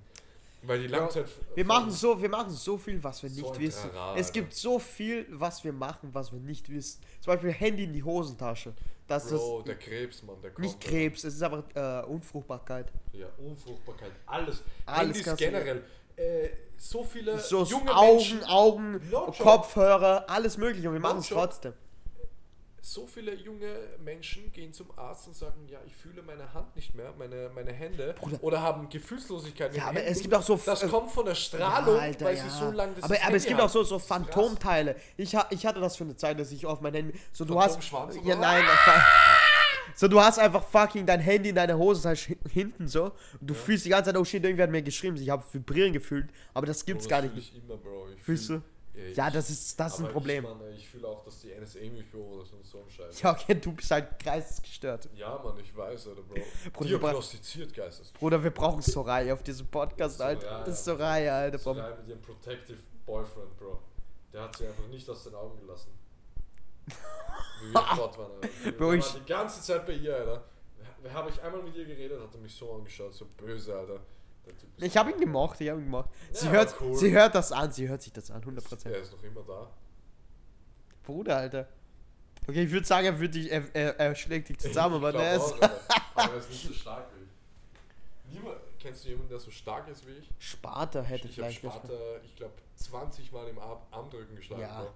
Speaker 1: Weil die Langzeit.
Speaker 2: Wir machen so, wir machen so viel, was wir
Speaker 1: So
Speaker 2: nicht
Speaker 1: ein
Speaker 2: wissen. Es gibt so viel, was wir machen, was wir nicht wissen. Zum Beispiel Handy in die Hosentasche. Das
Speaker 1: Bro,
Speaker 2: ist
Speaker 1: der Krebs, Mann, der kommt.
Speaker 2: nicht Krebs, es ist einfach äh, Unfruchtbarkeit.
Speaker 1: Ja, Unfruchtbarkeit, alles.
Speaker 2: Alles
Speaker 1: Handys generell. Äh, so viele
Speaker 2: So
Speaker 1: junge
Speaker 2: Augen,
Speaker 1: Menschen,
Speaker 2: Augen. Kopfhörer, alles mögliche und wir machen es trotzdem.
Speaker 1: So viele junge Menschen gehen zum Arzt und sagen, ja, ich fühle meine Hand nicht mehr, meine, meine Hände, oder haben Gefühlslosigkeit.
Speaker 2: Ja, aber es
Speaker 1: Händen.
Speaker 2: gibt auch so
Speaker 1: Das
Speaker 2: äh,
Speaker 1: kommt von der Strahlung,
Speaker 2: Ja, Alter,
Speaker 1: weil
Speaker 2: ja.
Speaker 1: sie so lange das
Speaker 2: aber, aber es gibt auch so, so. Phantomteile. Ich, ha, ich hatte das für eine Zeit, dass ich auf mein Handy. So, du hast. Ja, nein. So, du hast einfach fucking dein Handy in deiner Hosentasche hin- hinten so. Und du fühlst die ganze Zeit, oh shit, irgendwer hat mir geschrieben. Ich habe Vibrieren gefühlt. Aber das gibt's
Speaker 1: Bro,
Speaker 2: gar
Speaker 1: das
Speaker 2: nicht.
Speaker 1: fühl Ich immer, Bro. Ich
Speaker 2: Fühlst
Speaker 1: fühl-
Speaker 2: du?
Speaker 1: Ich-
Speaker 2: Ja, das ist, das ist ein Problem.
Speaker 1: Ich, Mann, ich fühle auch, dass die NSA mich beobachtet und so ein Scheiß.
Speaker 2: Ja, okay, du bist halt geistesgestört.
Speaker 1: Ja, Mann, ich weiß, Alter, Bro.
Speaker 2: Bruder,
Speaker 1: Diagnostiziert Geistes.
Speaker 2: Bruder, wir brauchen Soraya auf diesem Podcast, Alter.
Speaker 1: Soraya.
Speaker 2: Das ist Soraya, Alter.
Speaker 1: So
Speaker 2: Bro.
Speaker 1: rein mit ihrem Protective Boyfriend, Bro. Der hat sie einfach nicht aus den Augen gelassen. Wie wir fort waren, Alter.
Speaker 2: Bro, ich-
Speaker 1: die ganze Zeit bei ihr, Alter. Habe ich einmal mit ihr geredet, hat er mich so angeschaut, so böse, Alter.
Speaker 2: Ich habe ihn gemocht, ich habe ihn gemocht. Sie,
Speaker 1: Ja,
Speaker 2: hört,
Speaker 1: cool.
Speaker 2: sie hört das an, sie hört sich das an, 100%.
Speaker 1: Er ist noch immer da.
Speaker 2: Bruder, Alter. Okay, ich würde sagen, er, würd dich, er, er, er schlägt dich zusammen, aber
Speaker 1: Ich
Speaker 2: der ist.
Speaker 1: Aber er ist nicht so stark wie ich. Niemand, kennst du jemanden, der so stark ist wie ich?
Speaker 2: Sparta hätte
Speaker 1: ich habe
Speaker 2: vielleicht noch.
Speaker 1: Sparta, ich glaube, 20 Mal im Arm, Armdrücken geschlagen.
Speaker 2: Ja.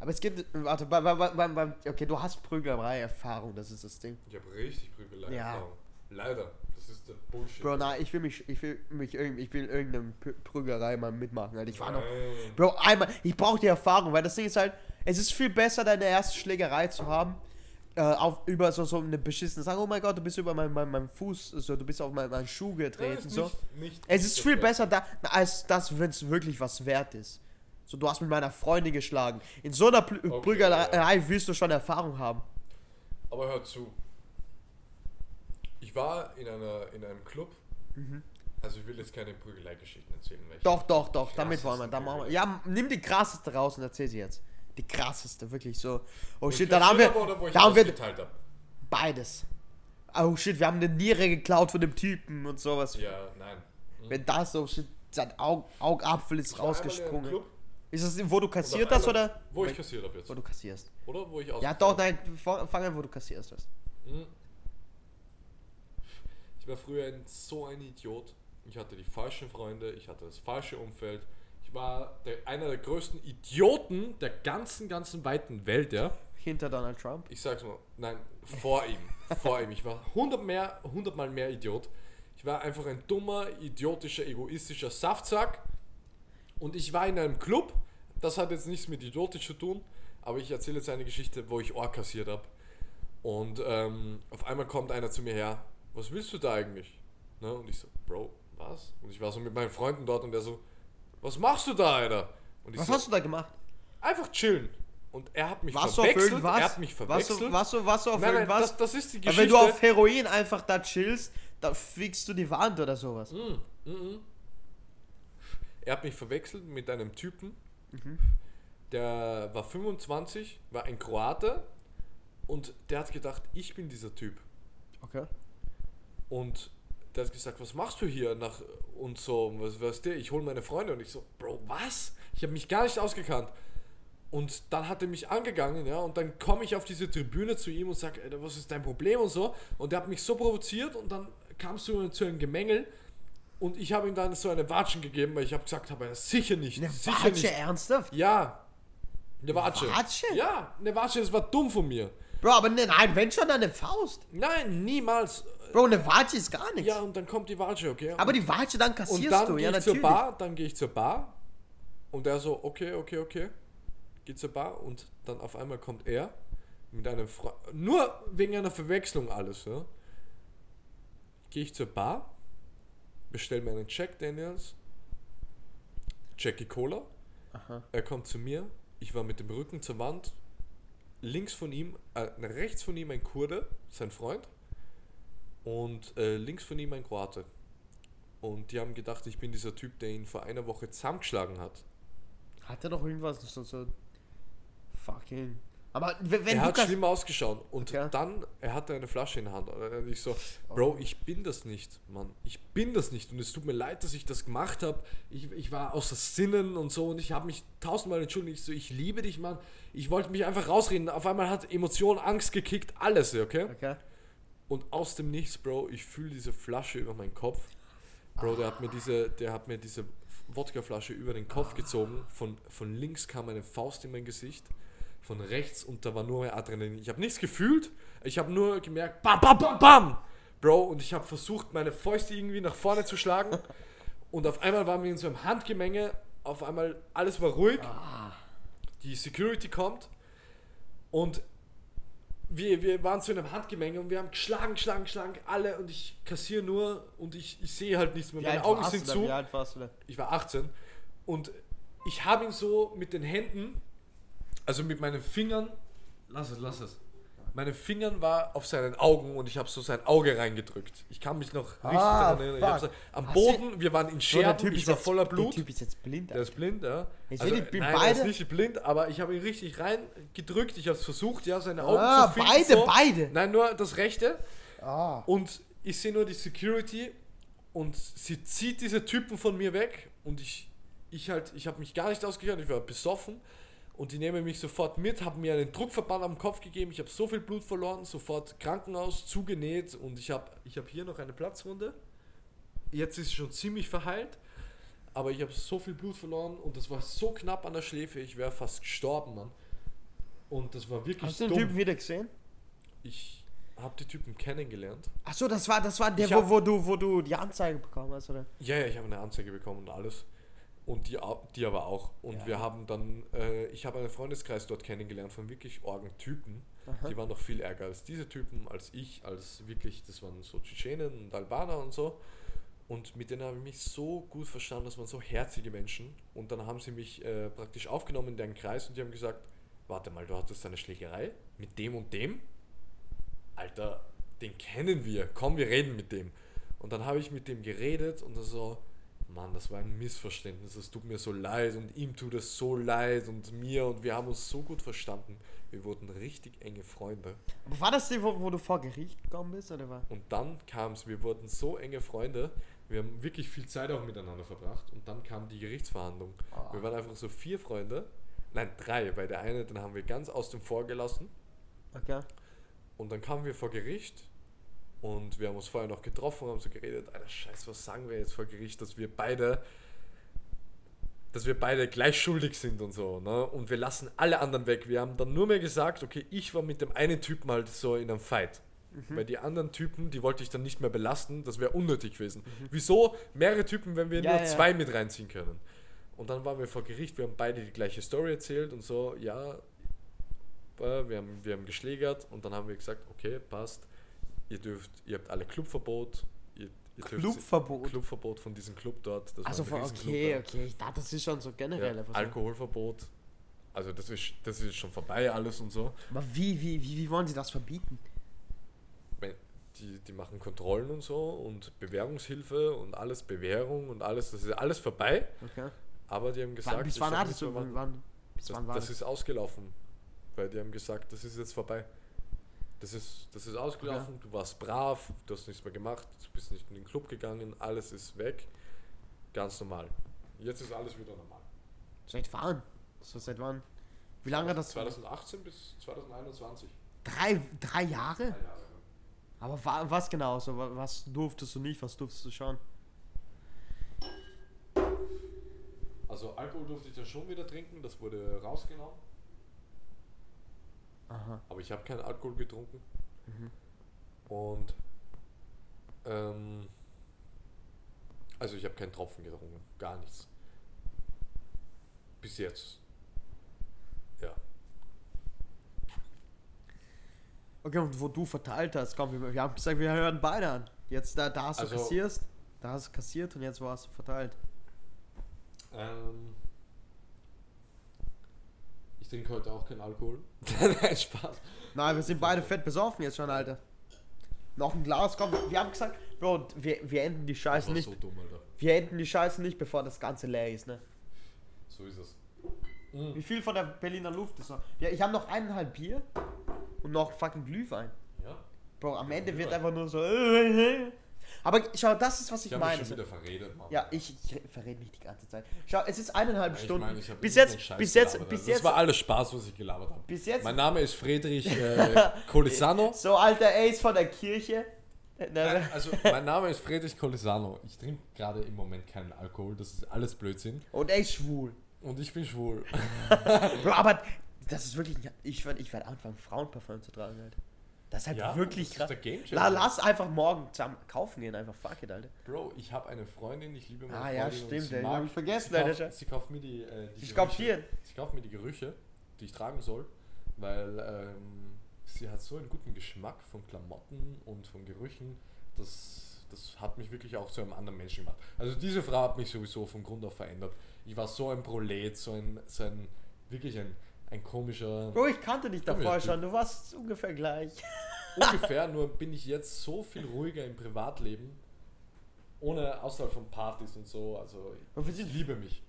Speaker 2: Aber es gibt. Warte, bei, bei, bei, bei, okay, du hast Prügelerei-Erfahrung, das ist das Ding.
Speaker 1: Ich habe richtig Prügelei
Speaker 2: Ja.
Speaker 1: Leider. Ist der Bullshit.
Speaker 2: Bro, nein, ich will mich, ich will mich irgendwie, ich will irgendeine Prü- Prügerei mal mitmachen, Alter. Ich war noch.
Speaker 1: Nein.
Speaker 2: Bro, einmal, ich brauche die Erfahrung, weil das Ding ist halt, es ist viel besser, deine erste Schlägerei zu haben, äh, auf, über so, so eine beschissene Sache, oh mein Gott, du bist über meinen mein, mein Fuß, so, du bist auf meinen mein Schuh
Speaker 1: Ja,
Speaker 2: getreten, so.
Speaker 1: nicht- nicht-
Speaker 2: Es ist viel besser da, als das, wenn es wirklich was wert ist. So, du hast mit meiner Freundin geschlagen. In so einer Pl
Speaker 1: Okay,
Speaker 2: Prügerei willst du schon Erfahrung haben.
Speaker 1: Aber hör zu. Ich war in, einer, in einem Club. Also ich will jetzt keine Prügelei-Geschichten erzählen.
Speaker 2: Mhm. Doch, doch, doch, damit wollen wir, da machen wir. Ja, nimm die krasseste raus und erzähl sie jetzt. Die krasseste, wirklich so. Oh shit, dann haben wir, da haben wir beides. Oh shit, wir haben eine Niere geklaut von dem Typen und sowas.
Speaker 1: Ja, nein.
Speaker 2: Wenn das so shit, sein Aug, Augapfel ist rausgesprungen. Ist das, wo du kassiert hast oder?
Speaker 1: Wo ich kassiert habe jetzt.
Speaker 2: Wo du kassierst.
Speaker 1: Oder wo ich
Speaker 2: Ja,
Speaker 1: ausgeteilt
Speaker 2: doch, nein, fang an, wo du kassierst hast.
Speaker 1: Mhm. Ich war früher ein, so ein Idiot. Ich hatte die falschen Freunde, ich hatte das falsche Umfeld. Ich war der, einer der größten Idioten der ganzen, ganzen weiten Welt, ja.
Speaker 2: Hinter Donald Trump.
Speaker 1: Ich sag's mal, nein, vor ihm. vor ihm. Ich war 100 mehr, 100 mal mehr Idiot. Ich war einfach ein dummer, idiotischer, egoistischer Saftsack. Und ich war in einem Club. Das hat jetzt nichts mit idiotisch zu tun. Aber ich erzähle jetzt eine Geschichte, wo ich Ohr kassiert habe. Und ähm, auf einmal kommt einer zu mir her. Was willst du da eigentlich? Ne? Und ich so, Bro, was? Und ich war so mit meinen Freunden dort und der so, was machst du da, Alter?
Speaker 2: Was
Speaker 1: so,
Speaker 2: hast du da gemacht?
Speaker 1: einfach chillen. Und er hat mich
Speaker 2: Warst du auf
Speaker 1: verwechselt.
Speaker 2: irgendwas?
Speaker 1: Er hat mich
Speaker 2: warst
Speaker 1: verwechselt.
Speaker 2: du, warst du, warst du auf
Speaker 1: Nein, nein,
Speaker 2: irgendwas?
Speaker 1: das, das ist die
Speaker 2: Aber
Speaker 1: Geschichte.
Speaker 2: wenn du auf Heroin einfach da chillst, da fickst du die Wand oder sowas.
Speaker 1: Mhm. er hat mich verwechselt mit einem Typen,
Speaker 2: Mhm.
Speaker 1: der war 25, war ein Kroate und der hat gedacht, ich bin dieser Typ.
Speaker 2: Okay.
Speaker 1: Und der hat gesagt, was machst du hier nach und so, was weißt du, ich hole meine Freunde und ich so, Bro, was? Ich habe mich gar nicht ausgekannt. Und dann hat er mich angegangen, ja, und dann komme ich auf diese Tribüne zu ihm und sage, was ist dein Problem und so. Und der hat mich so provoziert und dann kamst du zu einem Gemängel und ich habe ihm dann so eine Watschen gegeben, weil ich habe gesagt habe, sicher nicht,
Speaker 2: Eine
Speaker 1: sicher
Speaker 2: Watsche,
Speaker 1: nicht.
Speaker 2: ernsthaft?
Speaker 1: Ja, eine Watsche.
Speaker 2: Watsche?
Speaker 1: Ja, eine Watsche, das war dumm von mir.
Speaker 2: Bro, aber ne, nein, wenn schon eine Faust.
Speaker 1: Nein, niemals.
Speaker 2: Bro, eine Watsche ist gar nichts.
Speaker 1: Ja, und dann kommt die Watsche, okay?
Speaker 2: aber die Watsche dann
Speaker 1: Und
Speaker 2: kassierst
Speaker 1: dann
Speaker 2: du,
Speaker 1: gehe
Speaker 2: ja
Speaker 1: ich zur
Speaker 2: natürlich.
Speaker 1: Bar, dann gehe ich zur Bar und er so, okay, okay, okay, geht zur Bar und dann auf einmal kommt er mit einem Freund, nur wegen einer Verwechslung alles, ja. Gehe ich zur Bar, bestelle mir einen Jack Daniels, Jackie Cola,
Speaker 2: Aha.
Speaker 1: er kommt zu mir, ich war mit dem Rücken zur Wand, links von ihm, äh, rechts von ihm ein Kurde, sein Freund, und äh, links von ihm ein Kroate. Und die haben gedacht, ich bin dieser Typ, der ihn vor einer Woche zusammengeschlagen hat.
Speaker 2: Hat er doch irgendwas so, so fucking. Aber wenn
Speaker 1: er hat schlimm ausgeschaut. Und
Speaker 2: Okay.
Speaker 1: dann, er hatte eine Flasche in der Hand. Und ich so, Bro, ich bin das nicht, Mann. Ich bin das nicht. Und es tut mir leid, dass ich das gemacht habe. Ich, ich war außer Sinnen und so. Und ich habe mich tausendmal entschuldigt. Ich so, ich liebe dich, Mann. Ich wollte mich einfach rausreden. Auf einmal hat Emotion, Angst gekickt, alles, okay?
Speaker 2: Okay.
Speaker 1: Und aus dem Nichts, Bro, ich fühle diese Flasche über meinen Kopf. Bro, der hat mir diese, der hat mir diese Wodkaflasche über den Kopf gezogen. Von, von links kam eine Faust in mein Gesicht. Von rechts und da war nur mehr Adrenalin. Ich habe nichts gefühlt. Ich habe nur gemerkt, bam, bam, bam, bam. Bro, und ich habe versucht, meine Fäuste irgendwie nach vorne zu schlagen. Und auf einmal waren wir in so einem Handgemenge. Auf einmal alles war ruhig. Die Security kommt. Und wir, wir waren zu einem Handgemenge und wir haben geschlagen, geschlagen, geschlagen, alle und ich kassiere nur und ich, ich sehe halt nichts mehr.
Speaker 2: Wie
Speaker 1: Meine Augen sind zu.
Speaker 2: Wie alt warst du da?
Speaker 1: Ich war 18 und ich habe ihn so mit den Händen, also mit meinen Fingern, lass es, lass es. Meine Fingern war auf seinen Augen und ich habe so sein Auge reingedrückt. Ich kann mich noch richtig
Speaker 2: Ah,
Speaker 1: daran erinnern. Ich so, am
Speaker 2: Hast
Speaker 1: Boden, wir waren in
Speaker 2: So, der
Speaker 1: Scherben,
Speaker 2: Typ
Speaker 1: ich war
Speaker 2: jetzt-
Speaker 1: voller Blut.
Speaker 2: Der Typ ist jetzt blind.
Speaker 1: Der ist blind, ja.
Speaker 2: Ich
Speaker 1: Also,
Speaker 2: sehe die
Speaker 1: nein,
Speaker 2: beide-
Speaker 1: er ist nicht blind, aber ich habe ihn richtig reingedrückt. Ich habe es versucht, ja, seine Augen
Speaker 2: Ah,
Speaker 1: zu finden.
Speaker 2: beide,
Speaker 1: so.
Speaker 2: beide.
Speaker 1: Nein, nur das rechte.
Speaker 2: Ah.
Speaker 1: Und ich sehe nur die Security und sie zieht diese Typen von mir weg und ich, ich halt, ich habe mich gar nicht ausgehört, ich war besoffen und die nehmen mich sofort mit, haben mir einen Druckverband am Kopf gegeben, ich habe so viel Blut verloren, sofort Krankenhaus zugenäht und ich habe ich hab hier noch eine Platzwunde. Jetzt ist sie schon ziemlich verheilt, aber ich habe so viel Blut verloren und das war so knapp an der Schläfe, ich wäre fast gestorben, Mann. Und das war wirklich
Speaker 2: Hast du den
Speaker 1: dumm.
Speaker 2: Typen wieder gesehen?
Speaker 1: Ich habe die Typen kennengelernt.
Speaker 2: Achso, das war, das war der,
Speaker 1: hab-
Speaker 2: wo, wo, du, wo du die Anzeige bekommen hast, oder?
Speaker 1: Ja, ja, ich habe eine Anzeige bekommen und alles. Und die, die aber auch. Und
Speaker 2: Ja.
Speaker 1: wir haben dann, äh, ich habe einen Freundeskreis dort kennengelernt von wirklich Orgen-Typen.
Speaker 2: Aha.
Speaker 1: Die waren noch viel ärger als diese Typen, als ich, als wirklich, das waren so Tschetschenen und Albaner und so. Und mit denen habe ich mich so gut verstanden, das waren so herzige Menschen. Und dann haben sie mich äh, praktisch aufgenommen in deren Kreis und die haben gesagt, warte mal, du hattest eine Schlägerei mit dem und dem? Alter, den kennen wir, komm, wir reden mit dem. Und dann habe ich mit dem geredet und so, Mann, das war ein Missverständnis, es tut mir so leid und ihm tut es so leid und mir und wir haben uns so gut verstanden. Wir wurden richtig enge Freunde.
Speaker 2: Aber war das die, wo, wo du vor Gericht gekommen bist, oder war?
Speaker 1: Und dann kam es, wir wurden so enge Freunde, wir haben wirklich viel Zeit auch miteinander verbracht und dann kam die Gerichtsverhandlung.
Speaker 2: Ah.
Speaker 1: Wir waren einfach so vier Freunde, nein drei, weil der eine, den haben wir ganz aus dem Vor gelassen
Speaker 2: Okay.
Speaker 1: und dann kamen wir vor Gericht und wir haben uns vorher noch getroffen und haben so geredet, Alter Scheiß, was sagen wir jetzt vor Gericht, dass wir beide dass wir beide gleich schuldig sind und so, ne? Und wir lassen alle anderen weg. Wir haben dann nur mehr gesagt, okay, ich war mit dem einen Typen halt so in einem Fight. Weil die anderen Typen, die wollte ich dann nicht mehr belasten, das wäre unnötig gewesen. Wieso mehrere Typen, wenn wir
Speaker 2: Ja,
Speaker 1: nur
Speaker 2: ja.
Speaker 1: zwei mit reinziehen können? Und dann waren wir vor Gericht, wir haben beide die gleiche Story erzählt und so, ja, äh, wir haben, wir haben geschlägert und dann haben wir gesagt, okay, passt, ihr dürft, ihr habt alle Clubverbot, ihr, ihr dürft-
Speaker 2: Clubverbot?
Speaker 1: Clubverbot von diesem Club dort.
Speaker 2: Also, von, okay,
Speaker 1: da.
Speaker 2: okay. Ich dachte, das ist schon so generell.
Speaker 1: Ja. Alkoholverbot. Also das ist, das ist schon vorbei alles und so.
Speaker 2: Aber wie, wie, wie, wie wollen sie das verbieten?
Speaker 1: Die, die machen Kontrollen und so und Bewährungshilfe und alles Bewährung und alles, das ist alles vorbei.
Speaker 2: Okay.
Speaker 1: Aber die haben gesagt,
Speaker 2: Wann, bis
Speaker 1: das
Speaker 2: wann bis war
Speaker 1: das? ist ausgelaufen. Weil die haben gesagt, das ist jetzt vorbei. Das ist, das ist ausgelaufen, du warst brav, du hast nichts mehr gemacht, du bist nicht in den Club gegangen, alles ist weg. Ganz normal. Jetzt ist alles wieder normal.
Speaker 2: Seit wann? So seit wann? Wie lange hat das?
Speaker 1: 2018 bis 2021.
Speaker 2: Drei, drei Jahre?
Speaker 1: Drei Jahre.
Speaker 2: Aber wa- was genau? So, wa- was durftest du nicht, was durftest du schon?
Speaker 1: Also Alkohol durfte ich dann schon wieder trinken, das wurde rausgenommen.
Speaker 2: Aha.
Speaker 1: Aber ich habe keinen Alkohol getrunken. Und ähm, also ich habe keinen Tropfen getrunken, gar nichts. Bis jetzt. Ja.
Speaker 2: Okay, und wo du verteilt hast, komm, wir, wir haben gesagt, wir hören beide an. Jetzt da, da hast du
Speaker 1: Also-
Speaker 2: kassierst, da hast du kassiert und jetzt wo hast du verteilt.
Speaker 1: Ähm, trinke heute auch keinen Alkohol. Nein, Spaß.
Speaker 2: Nein, wir sind beide fett besoffen jetzt schon, Alter. Noch ein Glas, komm, wir haben gesagt, Bro, wir, wir enden die Scheiße nicht.
Speaker 1: so dumm.
Speaker 2: Wir enden die Scheiße nicht, bevor das Ganze leer ist, ne?
Speaker 1: So ist es.
Speaker 2: Wie viel von der Berliner Luft ist noch? Ja, ich habe noch eineinhalb Bier und noch fucking Glühwein.
Speaker 1: Ja.
Speaker 2: Bro, am Ende wird einfach nur so. Aber schau, das ist, was ich,
Speaker 1: Ich
Speaker 2: meine.
Speaker 1: schon wieder verredet, Mann.
Speaker 2: Ja, ich, ich verrede mich die ganze Zeit. Schau, es ist eineinhalb
Speaker 1: Ich
Speaker 2: Stunden.
Speaker 1: meine, ich hab
Speaker 2: bis
Speaker 1: irgendeinen
Speaker 2: jetzt,
Speaker 1: Scheiß
Speaker 2: bis jetzt,
Speaker 1: gelabert,
Speaker 2: bis jetzt.
Speaker 1: Das war alles Spaß, was ich gelabert habe.
Speaker 2: Bis jetzt.
Speaker 1: Mein Name ist Friedrich äh, Colisano.
Speaker 2: So alter Ace von der Kirche. Äh,
Speaker 1: Nein, Also, mein Name ist Friedrich Colisano. Ich trinke gerade im Moment keinen Alkohol. Das ist alles Blödsinn.
Speaker 2: Und er ist schwul.
Speaker 1: Und ich bin schwul.
Speaker 2: Bro, aber das ist wirklich. Ich werde ich werd anfangen, Frauenparfum zu tragen, Alter. Das ist halt
Speaker 1: Ja,
Speaker 2: wirklich
Speaker 1: das ist
Speaker 2: krass. La, lass einfach morgen zusammen kaufen gehen, einfach fuck it, Alter.
Speaker 1: Bro, ich habe eine Freundin, ich liebe meine
Speaker 2: Ah, ja,
Speaker 1: Freundin. und
Speaker 2: stimmt,
Speaker 1: sie
Speaker 2: ey,
Speaker 1: mag-
Speaker 2: hab ich vergessen,
Speaker 1: sie
Speaker 2: Alter.
Speaker 1: kauft, sie kauft mir die, äh, die
Speaker 2: Ich
Speaker 1: Gerüche. Sie kauft mir die Gerüche, die ich tragen soll, weil ähm, sie hat so einen guten Geschmack von Klamotten und von Gerüchen, das, das hat mich wirklich auch zu einem anderen Menschen gemacht. Also diese Frau hat mich sowieso von Grund auf verändert. Ich war so ein Prolet, so ein, so ein wirklich ein, ein komischer,
Speaker 2: Bro, ich kannte dich davor schon, du warst ungefähr gleich.
Speaker 1: ungefähr, nur bin ich jetzt so viel ruhiger im Privatleben, ohne außerhalb von Partys und so. Also ich liebe mich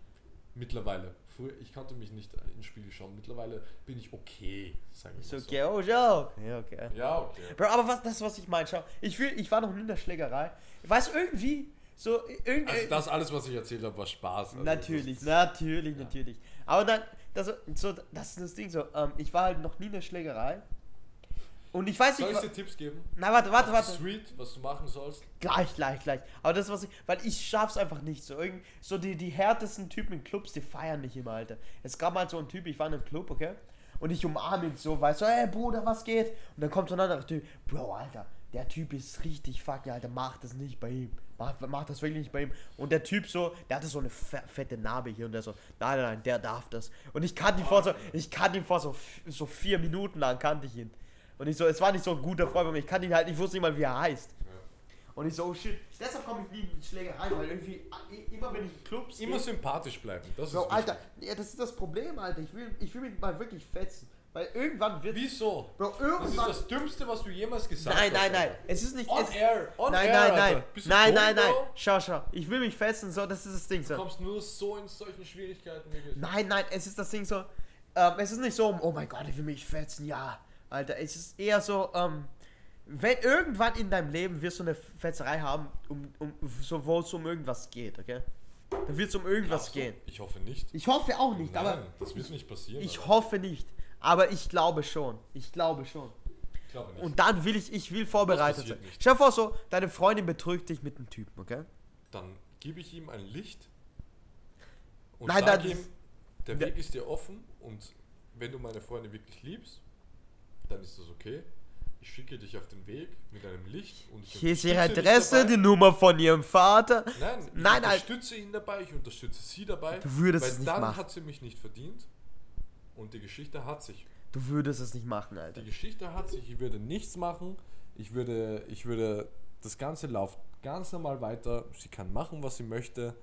Speaker 1: mittlerweile. Früher, ich konnte mich nicht ins Spiegel schauen. Mittlerweile bin ich okay, sagen wir
Speaker 2: So,
Speaker 1: mal so.
Speaker 2: okay, oh, ja, okay, okay.
Speaker 1: Ja, okay.
Speaker 2: Bro, aber was, das ist, was ich meine, schau. Ich, will, ich war noch nie in der Schlägerei. Ich weiß irgendwie, so, irgendwie.
Speaker 1: Also das alles, was ich erzählt habe, war Spaß. Also
Speaker 2: Natürlich, natürlich, natürlich. Aber dann, das, so, das ist das Ding so, ähm, ich war halt noch nie in der Schlägerei. Und ich weiß
Speaker 1: Soll
Speaker 2: nicht.
Speaker 1: ich
Speaker 2: wa-
Speaker 1: dir Tipps geben?
Speaker 2: Na, warte, warte, warte.
Speaker 1: Street, was du machen sollst?
Speaker 2: Gleich, gleich, gleich. Aber das, was ich. Weil ich schaff's einfach nicht. So, irgend, so die, die härtesten Typen in Clubs, die feiern mich immer, Alter. Es gab mal so einen Typ, ich war in einem Club, okay? Und ich umarme ihn so, weißt du, hey Bruder, was geht? Und dann kommt so ein anderer Typ, Bro, Alter, der Typ ist richtig fucking, Alter, mach das nicht bei ihm. Mach, mach das wirklich nicht bei ihm. Und der Typ so, der hatte so eine fe- fette Narbe hier und der so, nein, nein, nein, der darf das. Und ich kannte ihn vor so, ich kannte ihn vor so, so vier Minuten lang, kannte ich ihn. Und ich so, es war nicht so ein guter Freund von mir, ich kannte ihn halt, ich wusste nicht mal, wie er heißt. Und ich so, oh shit. Deshalb komme ich nie in Schlägerei, weil irgendwie, immer wenn ich Clubs
Speaker 1: Immer
Speaker 2: gehe-
Speaker 1: sympathisch bleiben. Das ist
Speaker 2: Bro,
Speaker 1: wichtig.
Speaker 2: Alter, ja, das ist das Problem, Alter. Ich will, ich will mich mal wirklich fetzen. Weil irgendwann wird.
Speaker 1: Wieso?
Speaker 2: Bro,
Speaker 1: Das ist
Speaker 2: irgendwann.
Speaker 1: das Dümmste, was du jemals gesagt
Speaker 2: nein,
Speaker 1: hast.
Speaker 2: nein, nein.
Speaker 1: Alter.
Speaker 2: Es ist nicht.
Speaker 1: On air, on
Speaker 2: nein,
Speaker 1: air,
Speaker 2: nein, nein.
Speaker 1: Bist du
Speaker 2: Nein, nein, nein.
Speaker 1: Bro?
Speaker 2: Schau, schau. Ich will mich fetzen, so, das ist das Ding
Speaker 1: Du
Speaker 2: so.
Speaker 1: kommst nur so in solchen Schwierigkeiten. Wirklich.
Speaker 2: Nein, nein, es ist das Ding so. Ähm, es ist nicht so, oh mein Gott, ich will mich fetzen, ja. Alter, es ist eher so, ähm, wenn irgendwann in deinem Leben wirst du eine Fetzerei haben, um, um, so, wo es um irgendwas geht, okay? Da wird es um irgendwas
Speaker 1: so,
Speaker 2: gehen.
Speaker 1: Ich hoffe nicht.
Speaker 2: Ich hoffe auch nicht,
Speaker 1: Nein,
Speaker 2: aber
Speaker 1: das wird nicht passieren.
Speaker 2: ich
Speaker 1: Alter.
Speaker 2: hoffe nicht. Aber ich glaube schon. Ich glaube schon.
Speaker 1: Ich glaube nicht.
Speaker 2: Und dann will ich, ich will vorbereitet sein.
Speaker 1: nicht.
Speaker 2: Stell dir vor, so, deine Freundin betrügt dich mit einem Typen, okay?
Speaker 1: Dann gebe ich ihm ein Licht und
Speaker 2: Nein,
Speaker 1: sage
Speaker 2: nein,
Speaker 1: ihm, der Weg ist dir offen und wenn du meine Freundin wirklich liebst, dann ist das okay. Ich schicke dich auf den Weg mit einem Licht und ich
Speaker 2: Hier ist ihre Adresse, die Nummer von ihrem Vater.
Speaker 1: Nein, ich
Speaker 2: Nein, nein.
Speaker 1: unterstütze ihn dabei, ich unterstütze sie dabei.
Speaker 2: Du würdest
Speaker 1: weil
Speaker 2: es nicht
Speaker 1: dann
Speaker 2: machen.
Speaker 1: hat sie mich nicht verdient und die Geschichte hat sich.
Speaker 2: Du würdest es nicht machen, Alter.
Speaker 1: Die Geschichte hat sich, ich würde nichts machen, ich würde, ich würde, das Ganze läuft ganz normal weiter, sie kann machen, was sie möchte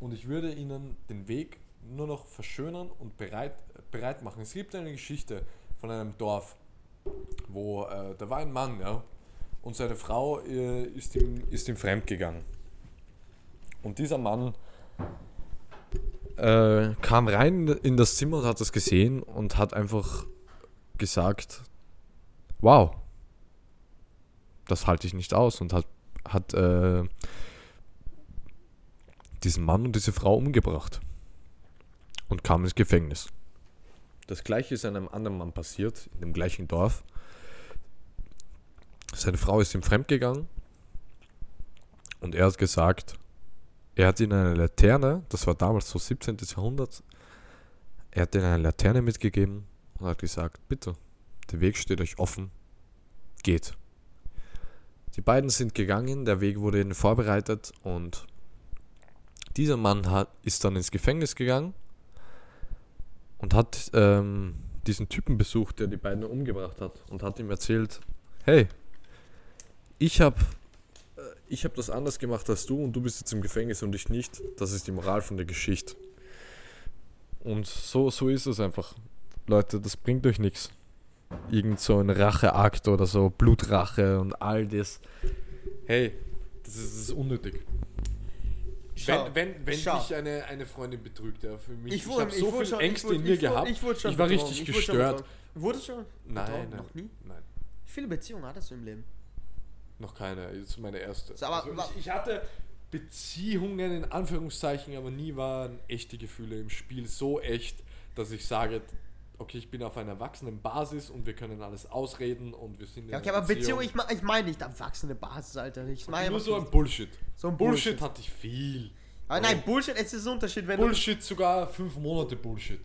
Speaker 1: und ich würde ihnen den Weg nur noch verschönern und bereit, bereit machen. Es gibt eine Geschichte von einem Dorf, wo, äh, da war ein Mann, ja, und seine Frau äh, ist, ihm, ist ihm fremd gegangen. Und dieser Mann äh, kam rein in das Zimmer und hat das gesehen und hat einfach gesagt, wow, das halte ich nicht aus und hat, hat äh, diesen Mann und diese Frau umgebracht und kam ins Gefängnis. Das gleiche ist einem anderen Mann passiert, in dem gleichen Dorf. Seine Frau ist ihm fremdgegangen und er hat gesagt, er hat ihnen eine Laterne, das war damals so 17. Jahrhundert, er hat ihnen eine Laterne mitgegeben und hat gesagt, bitte, der Weg steht euch offen, geht. Die beiden sind gegangen, der Weg wurde ihnen vorbereitet und dieser Mann hat, ist dann ins Gefängnis gegangen und hat ähm, diesen Typen besucht, der die beiden umgebracht hat und hat ihm erzählt, hey, ich habe ich hab das anders gemacht als du und du bist jetzt im Gefängnis und ich nicht. Das ist die Moral von der Geschichte. Und so, so ist es einfach. Leute, das bringt euch nichts. Irgend so ein Racheakt oder so, Blutrache und all das. Hey, das ist, das ist unnötig.
Speaker 2: Schau,
Speaker 1: wenn wenn, wenn
Speaker 2: schau.
Speaker 1: dich eine, eine Freundin betrügt, ja, für mich, ich,
Speaker 2: wurde-
Speaker 1: habe so
Speaker 2: wurde
Speaker 1: viel
Speaker 2: schon-
Speaker 1: Ängste
Speaker 2: wurde-
Speaker 1: in mir
Speaker 2: ich wurde-
Speaker 1: gehabt.
Speaker 2: Ich, wurde schon
Speaker 1: ich war richtig
Speaker 2: ich wurde schon
Speaker 1: gestört.
Speaker 2: betrogen. Wurdest du schon?
Speaker 1: Nein, nein,
Speaker 2: Noch nie?
Speaker 1: nein,
Speaker 2: Wie viele Beziehungen hattest du im Leben?
Speaker 1: Noch keine. Das ist meine erste.
Speaker 2: So,
Speaker 1: also ich, ich hatte Beziehungen in Anführungszeichen, aber nie waren echte Gefühle im Spiel so echt, dass ich sage, okay, ich bin auf einer erwachsenen Basis und wir können alles ausreden und wir sind in
Speaker 2: Ja, okay, aber Beziehung, ich, mein- ich meine nicht erwachsene Basis, Alter. Ich meine
Speaker 1: nur so ein Bullshit.
Speaker 2: So ein
Speaker 1: Bullshit,
Speaker 2: Bullshit.
Speaker 1: hatte ich viel.
Speaker 2: Aber nein, Bullshit, es ist ein Unterschied, wenn
Speaker 1: Bullshit sogar fünf Monate Bullshit.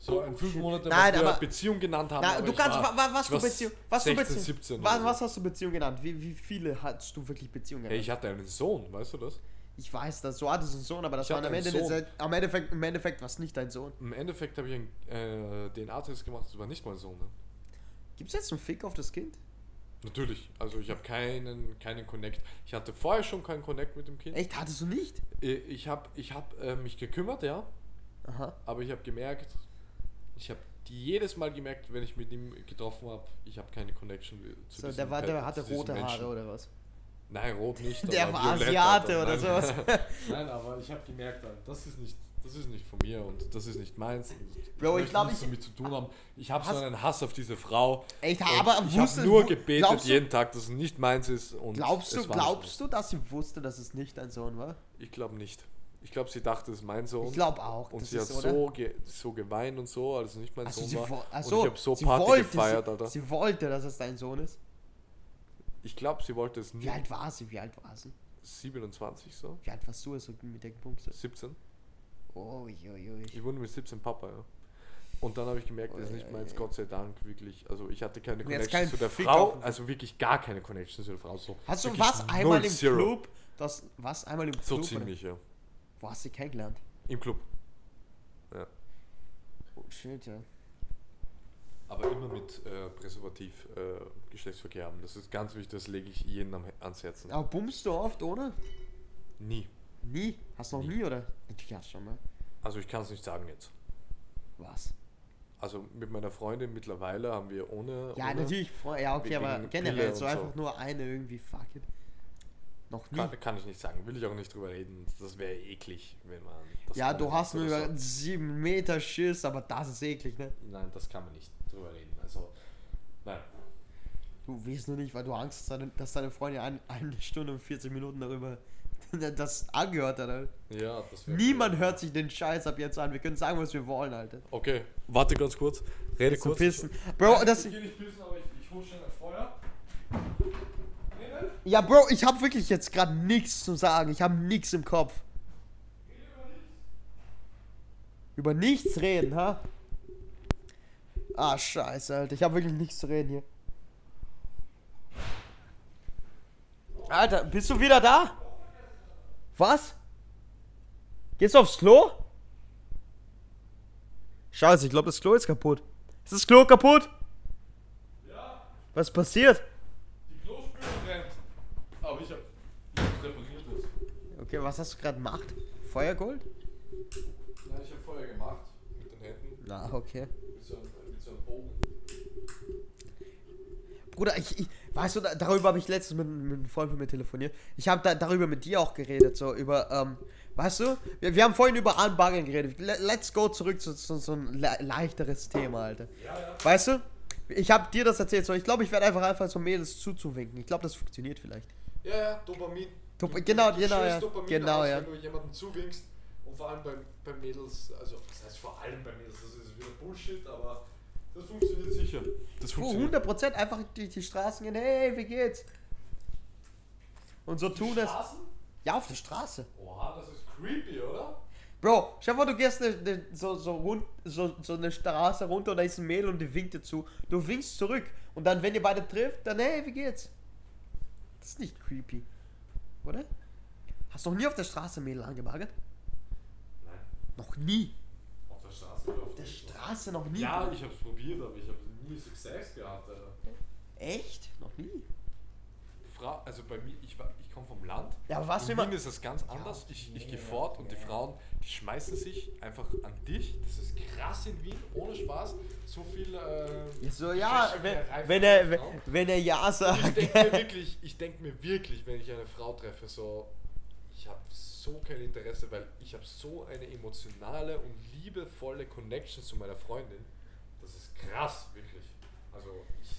Speaker 1: So ein fünf Monate,
Speaker 2: Nein,
Speaker 1: was wir
Speaker 2: aber-
Speaker 1: Beziehung genannt
Speaker 2: du.
Speaker 1: haben.
Speaker 2: Na, du kannst,
Speaker 1: war-
Speaker 2: wa, wa, was für
Speaker 1: war
Speaker 2: Beziehung? Was für
Speaker 1: 16,
Speaker 2: Beziehung?
Speaker 1: 17
Speaker 2: was, was
Speaker 1: so.
Speaker 2: hast du Beziehung genannt? Wie, wie viele hast du wirklich Beziehungen genannt?
Speaker 1: Hey, ich hatte einen Sohn, weißt du das?
Speaker 2: Ich weiß das, du hattest einen Sohn, aber das
Speaker 1: Ich
Speaker 2: war am Ende,
Speaker 1: Sohn.
Speaker 2: nicht- am Endeffekt, im Endeffekt war es nicht dein Sohn.
Speaker 1: Im Endeffekt habe ich einen äh, DNA-Test gemacht, das war nicht mein Sohn. Ne?
Speaker 2: Gibt's jetzt einen Fick auf das Kind?
Speaker 1: Natürlich, also ich habe keinen, keinen Connect. Ich hatte vorher schon keinen Connect mit dem Kind.
Speaker 2: Echt, hattest du nicht?
Speaker 1: Äh, Ich habe ich hab, äh, mich gekümmert, ja,
Speaker 2: Aha.
Speaker 1: aber ich habe gemerkt, ich habe jedes Mal gemerkt, wenn ich mit ihm getroffen habe, ich habe keine Connection zu
Speaker 2: So, der, war, der hatte rote
Speaker 1: Menschen.
Speaker 2: Haare oder was?
Speaker 1: Nein, rot nicht.
Speaker 2: Der war Asiate
Speaker 1: Alter.
Speaker 2: oder
Speaker 1: Nein.
Speaker 2: sowas.
Speaker 1: Nein, aber ich habe gemerkt, das ist nicht, das ist nicht von mir und das ist nicht meins.
Speaker 2: Bro, ich
Speaker 1: möchte
Speaker 2: glaub,
Speaker 1: nichts
Speaker 2: ich-
Speaker 1: damit zu tun haben. Ich habe so einen Hass auf diese Frau.
Speaker 2: Echt, aber
Speaker 1: ich habe nur gebetet
Speaker 2: du-
Speaker 1: jeden Tag, dass es nicht meins ist. Und
Speaker 2: Glaubst du, glaubst du, dass sie wusste, dass es nicht dein Sohn war?
Speaker 1: Ich glaube nicht. Ich glaube, sie dachte, es ist mein Sohn.
Speaker 2: Ich glaube auch.
Speaker 1: Und sie hat
Speaker 2: oder?
Speaker 1: so, ge so geweint und so, als es nicht mein
Speaker 2: Also
Speaker 1: Sohn war.
Speaker 2: wo-
Speaker 1: und
Speaker 2: achso,
Speaker 1: ich habe so Party
Speaker 2: wollte,
Speaker 1: gefeiert,
Speaker 2: sie,
Speaker 1: Alter.
Speaker 2: sie wollte, dass es dein Sohn ist.
Speaker 1: Ich glaube, sie wollte es
Speaker 2: Wie
Speaker 1: nie.
Speaker 2: alt war sie? Wie alt war sie?
Speaker 1: 27 so.
Speaker 2: Wie alt warst du, also mit der Punkt?
Speaker 1: 17.
Speaker 2: Oh, ui, ui.
Speaker 1: Ich wurde mit 17 Papa, ja. Und dann habe ich gemerkt, das ist nicht meins, Gott sei Dank, wirklich. Also ich hatte keine Connection zu der
Speaker 2: Fick
Speaker 1: Frau, also wirklich gar keine Connection zu der Frau. So
Speaker 2: Hast du was einmal im
Speaker 1: zero.
Speaker 2: Club? Das, was einmal im
Speaker 1: So
Speaker 2: Club?
Speaker 1: ziemlich, ja.
Speaker 2: Wo hast du sie kennengelernt?
Speaker 1: Im Club. Ja.
Speaker 2: Oh, shit, ja.
Speaker 1: Aber immer mit äh, Präservativ äh, Geschlechtsverkehr haben. Das ist ganz wichtig, das lege ich jedem am, ans Herzen.
Speaker 2: Aber bummst du oft, oder?
Speaker 1: Nie.
Speaker 2: Nie? Hast du noch
Speaker 1: Nie.
Speaker 2: nie, oder? Natürlich hast du schon mal.
Speaker 1: Also ich kann es nicht sagen jetzt.
Speaker 2: Was?
Speaker 1: Also mit meiner Freundin mittlerweile haben wir ohne.
Speaker 2: Ja,
Speaker 1: ohne
Speaker 2: natürlich. Ja, okay, aber generell so. einfach nur eine irgendwie, fuck it. Noch nie.
Speaker 1: Kann, kann ich nicht sagen. Will ich auch nicht drüber reden. Das wäre eklig, wenn man. Das
Speaker 2: Ja, du hast nur
Speaker 1: oder
Speaker 2: über. 7 Meter Schiss, aber das ist eklig, ne?
Speaker 1: Nein, das kann man nicht drüber reden. Also, nein.
Speaker 2: Du weißt nur nicht, weil du Angst hast, dass deine Freundin ein, eine Stunde und 40 Minuten darüber das angehört hat. Alter.
Speaker 1: Ja, das.
Speaker 2: Niemand hört sich den Scheiß ab jetzt an. Wir können sagen, was wir wollen, Alter.
Speaker 1: Okay, warte ganz kurz. Rede kurz.
Speaker 2: pissen. Bro, das.
Speaker 1: Ich geh nicht pissen, aber ich, ich hol schnell ein Feuer.
Speaker 2: Ja, Bro, ich hab wirklich jetzt gerade nichts zu sagen. Ich habe nichts im Kopf. Über nichts reden, ha? Ah, scheiße, Alter. Ich habe wirklich nichts zu reden hier. Alter, bist du wieder da? Was? Gehst du aufs Klo? Scheiße, ich glaube, das Klo ist kaputt. Ist das Klo kaputt?
Speaker 1: Ja,
Speaker 2: Was passiert?
Speaker 1: die Klospüle brennt. Aber ich hab ich hab repariert das.
Speaker 2: Okay, was hast du gerade gemacht? Feuer geholt?
Speaker 1: Nein, ich hab Feuer gemacht. Mit den Händen.
Speaker 2: Na, okay.
Speaker 1: Mit so einem, mit so einem Bogen.
Speaker 2: Bruder, ich, ich weißt du, da, darüber habe ich letztens mit, mit einem Freund von mir telefoniert. Ich habe da, darüber mit dir auch geredet, so über, ähm, weißt du, wir, wir haben vorhin über Anbaggern geredet. Le- Let's go zurück zu, zu so ein le leichteres Thema, Alter. Weißt du, ich habe dir das erzählt, so ich glaube, ich werde einfach einfach so Mädels zuzuwinken. Ich glaube, das funktioniert vielleicht.
Speaker 1: Ja, ja, Dopamin. Du-
Speaker 2: genau, genau, ja. Genau,
Speaker 1: aus,
Speaker 2: ja.
Speaker 1: Wenn du jemandem zuwinkst und vor allem beim, beim Mädels, also das heißt vor allem bei Mädels, das ist wieder Bullshit, aber das funktioniert sicher. Das
Speaker 2: Oh, 100% einfach durch die Straßen gehen, hey, wie geht's? Und so tun es. Ja, auf der Straße.
Speaker 1: Oha, das ist creepy, oder?
Speaker 2: Bro, dir vor, du gehst ne, ne, so, so, rund, so, so eine Straße runter und da ist ein Mädel und die winkt dir zu. Du winkst zurück. Und dann, wenn ihr beide trifft, dann, hey, wie geht's? Das ist nicht creepy. Oder? Hast du noch nie auf der Straße Mädel angebaggert?
Speaker 1: Nein.
Speaker 2: Noch nie.
Speaker 1: Auf der Straße oder auf
Speaker 2: Auf der Straße noch nie.
Speaker 1: Ja, ich hab's probiert, aber ich habe nie Success gehabt, Alter.
Speaker 2: Echt? Noch nie?
Speaker 1: Frau, also bei mir, ich, war- ich komme vom Land.
Speaker 2: Ja, aber
Speaker 1: In
Speaker 2: immer.
Speaker 1: Wien ist das ganz anders. Ich, ich gehe fort und die. Frauen, die schmeißen sich einfach an dich. Das ist krass in Wien, ohne Spaß. So viel. Äh,
Speaker 2: Ja, so, ja, wenn, wenn, er, wenn, wenn er Ja
Speaker 1: Ich
Speaker 2: sagt.
Speaker 1: denke mir wirklich, ich denke mir wirklich, wenn ich eine Frau treffe, so, ich habe so kein Interesse, weil ich habe so eine emotionale und liebevolle Connection zu meiner Freundin. Das ist krass, wirklich. Also ich,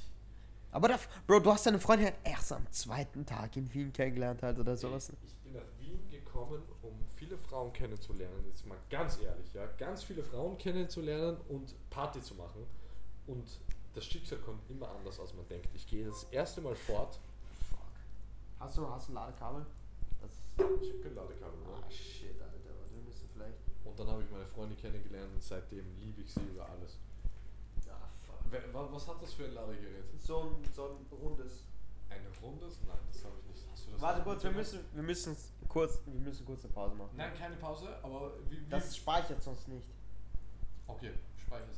Speaker 2: Aber da, Bro, du hast deine Freundin halt erst am zweiten Tag in Wien kennengelernt halt oder sowas.
Speaker 1: ich bin nach Wien gekommen, um viele Frauen kennenzulernen. Jetzt mal ganz ehrlich, ja, ganz viele Frauen kennenzulernen und Party zu machen. Und das Schicksal kommt immer anders, als man denkt. Ich gehe das erste Mal fort.
Speaker 2: Hast du, hast du ein Ladekabel? Das.
Speaker 1: Ich habe kein Ladekabel. Ne?
Speaker 2: Ah, shit, Alter. Wir müssen vielleicht.
Speaker 1: Und dann habe ich meine Freundin kennengelernt und seitdem liebe ich sie über alles.
Speaker 2: Ah, fuck.
Speaker 1: Wer- wa- Was hat das für ein Ladegerät?
Speaker 2: So ein, so ein rundes.
Speaker 1: Ein rundes? Nein, das habe ich nicht. Hast du das
Speaker 2: Warte kurz, wir müssen, wir müssen kurz, wir müssen kurz eine Pause machen.
Speaker 1: Nein, keine Pause, aber wie. wie
Speaker 2: Das speichert sonst nicht.
Speaker 1: okay, speicher's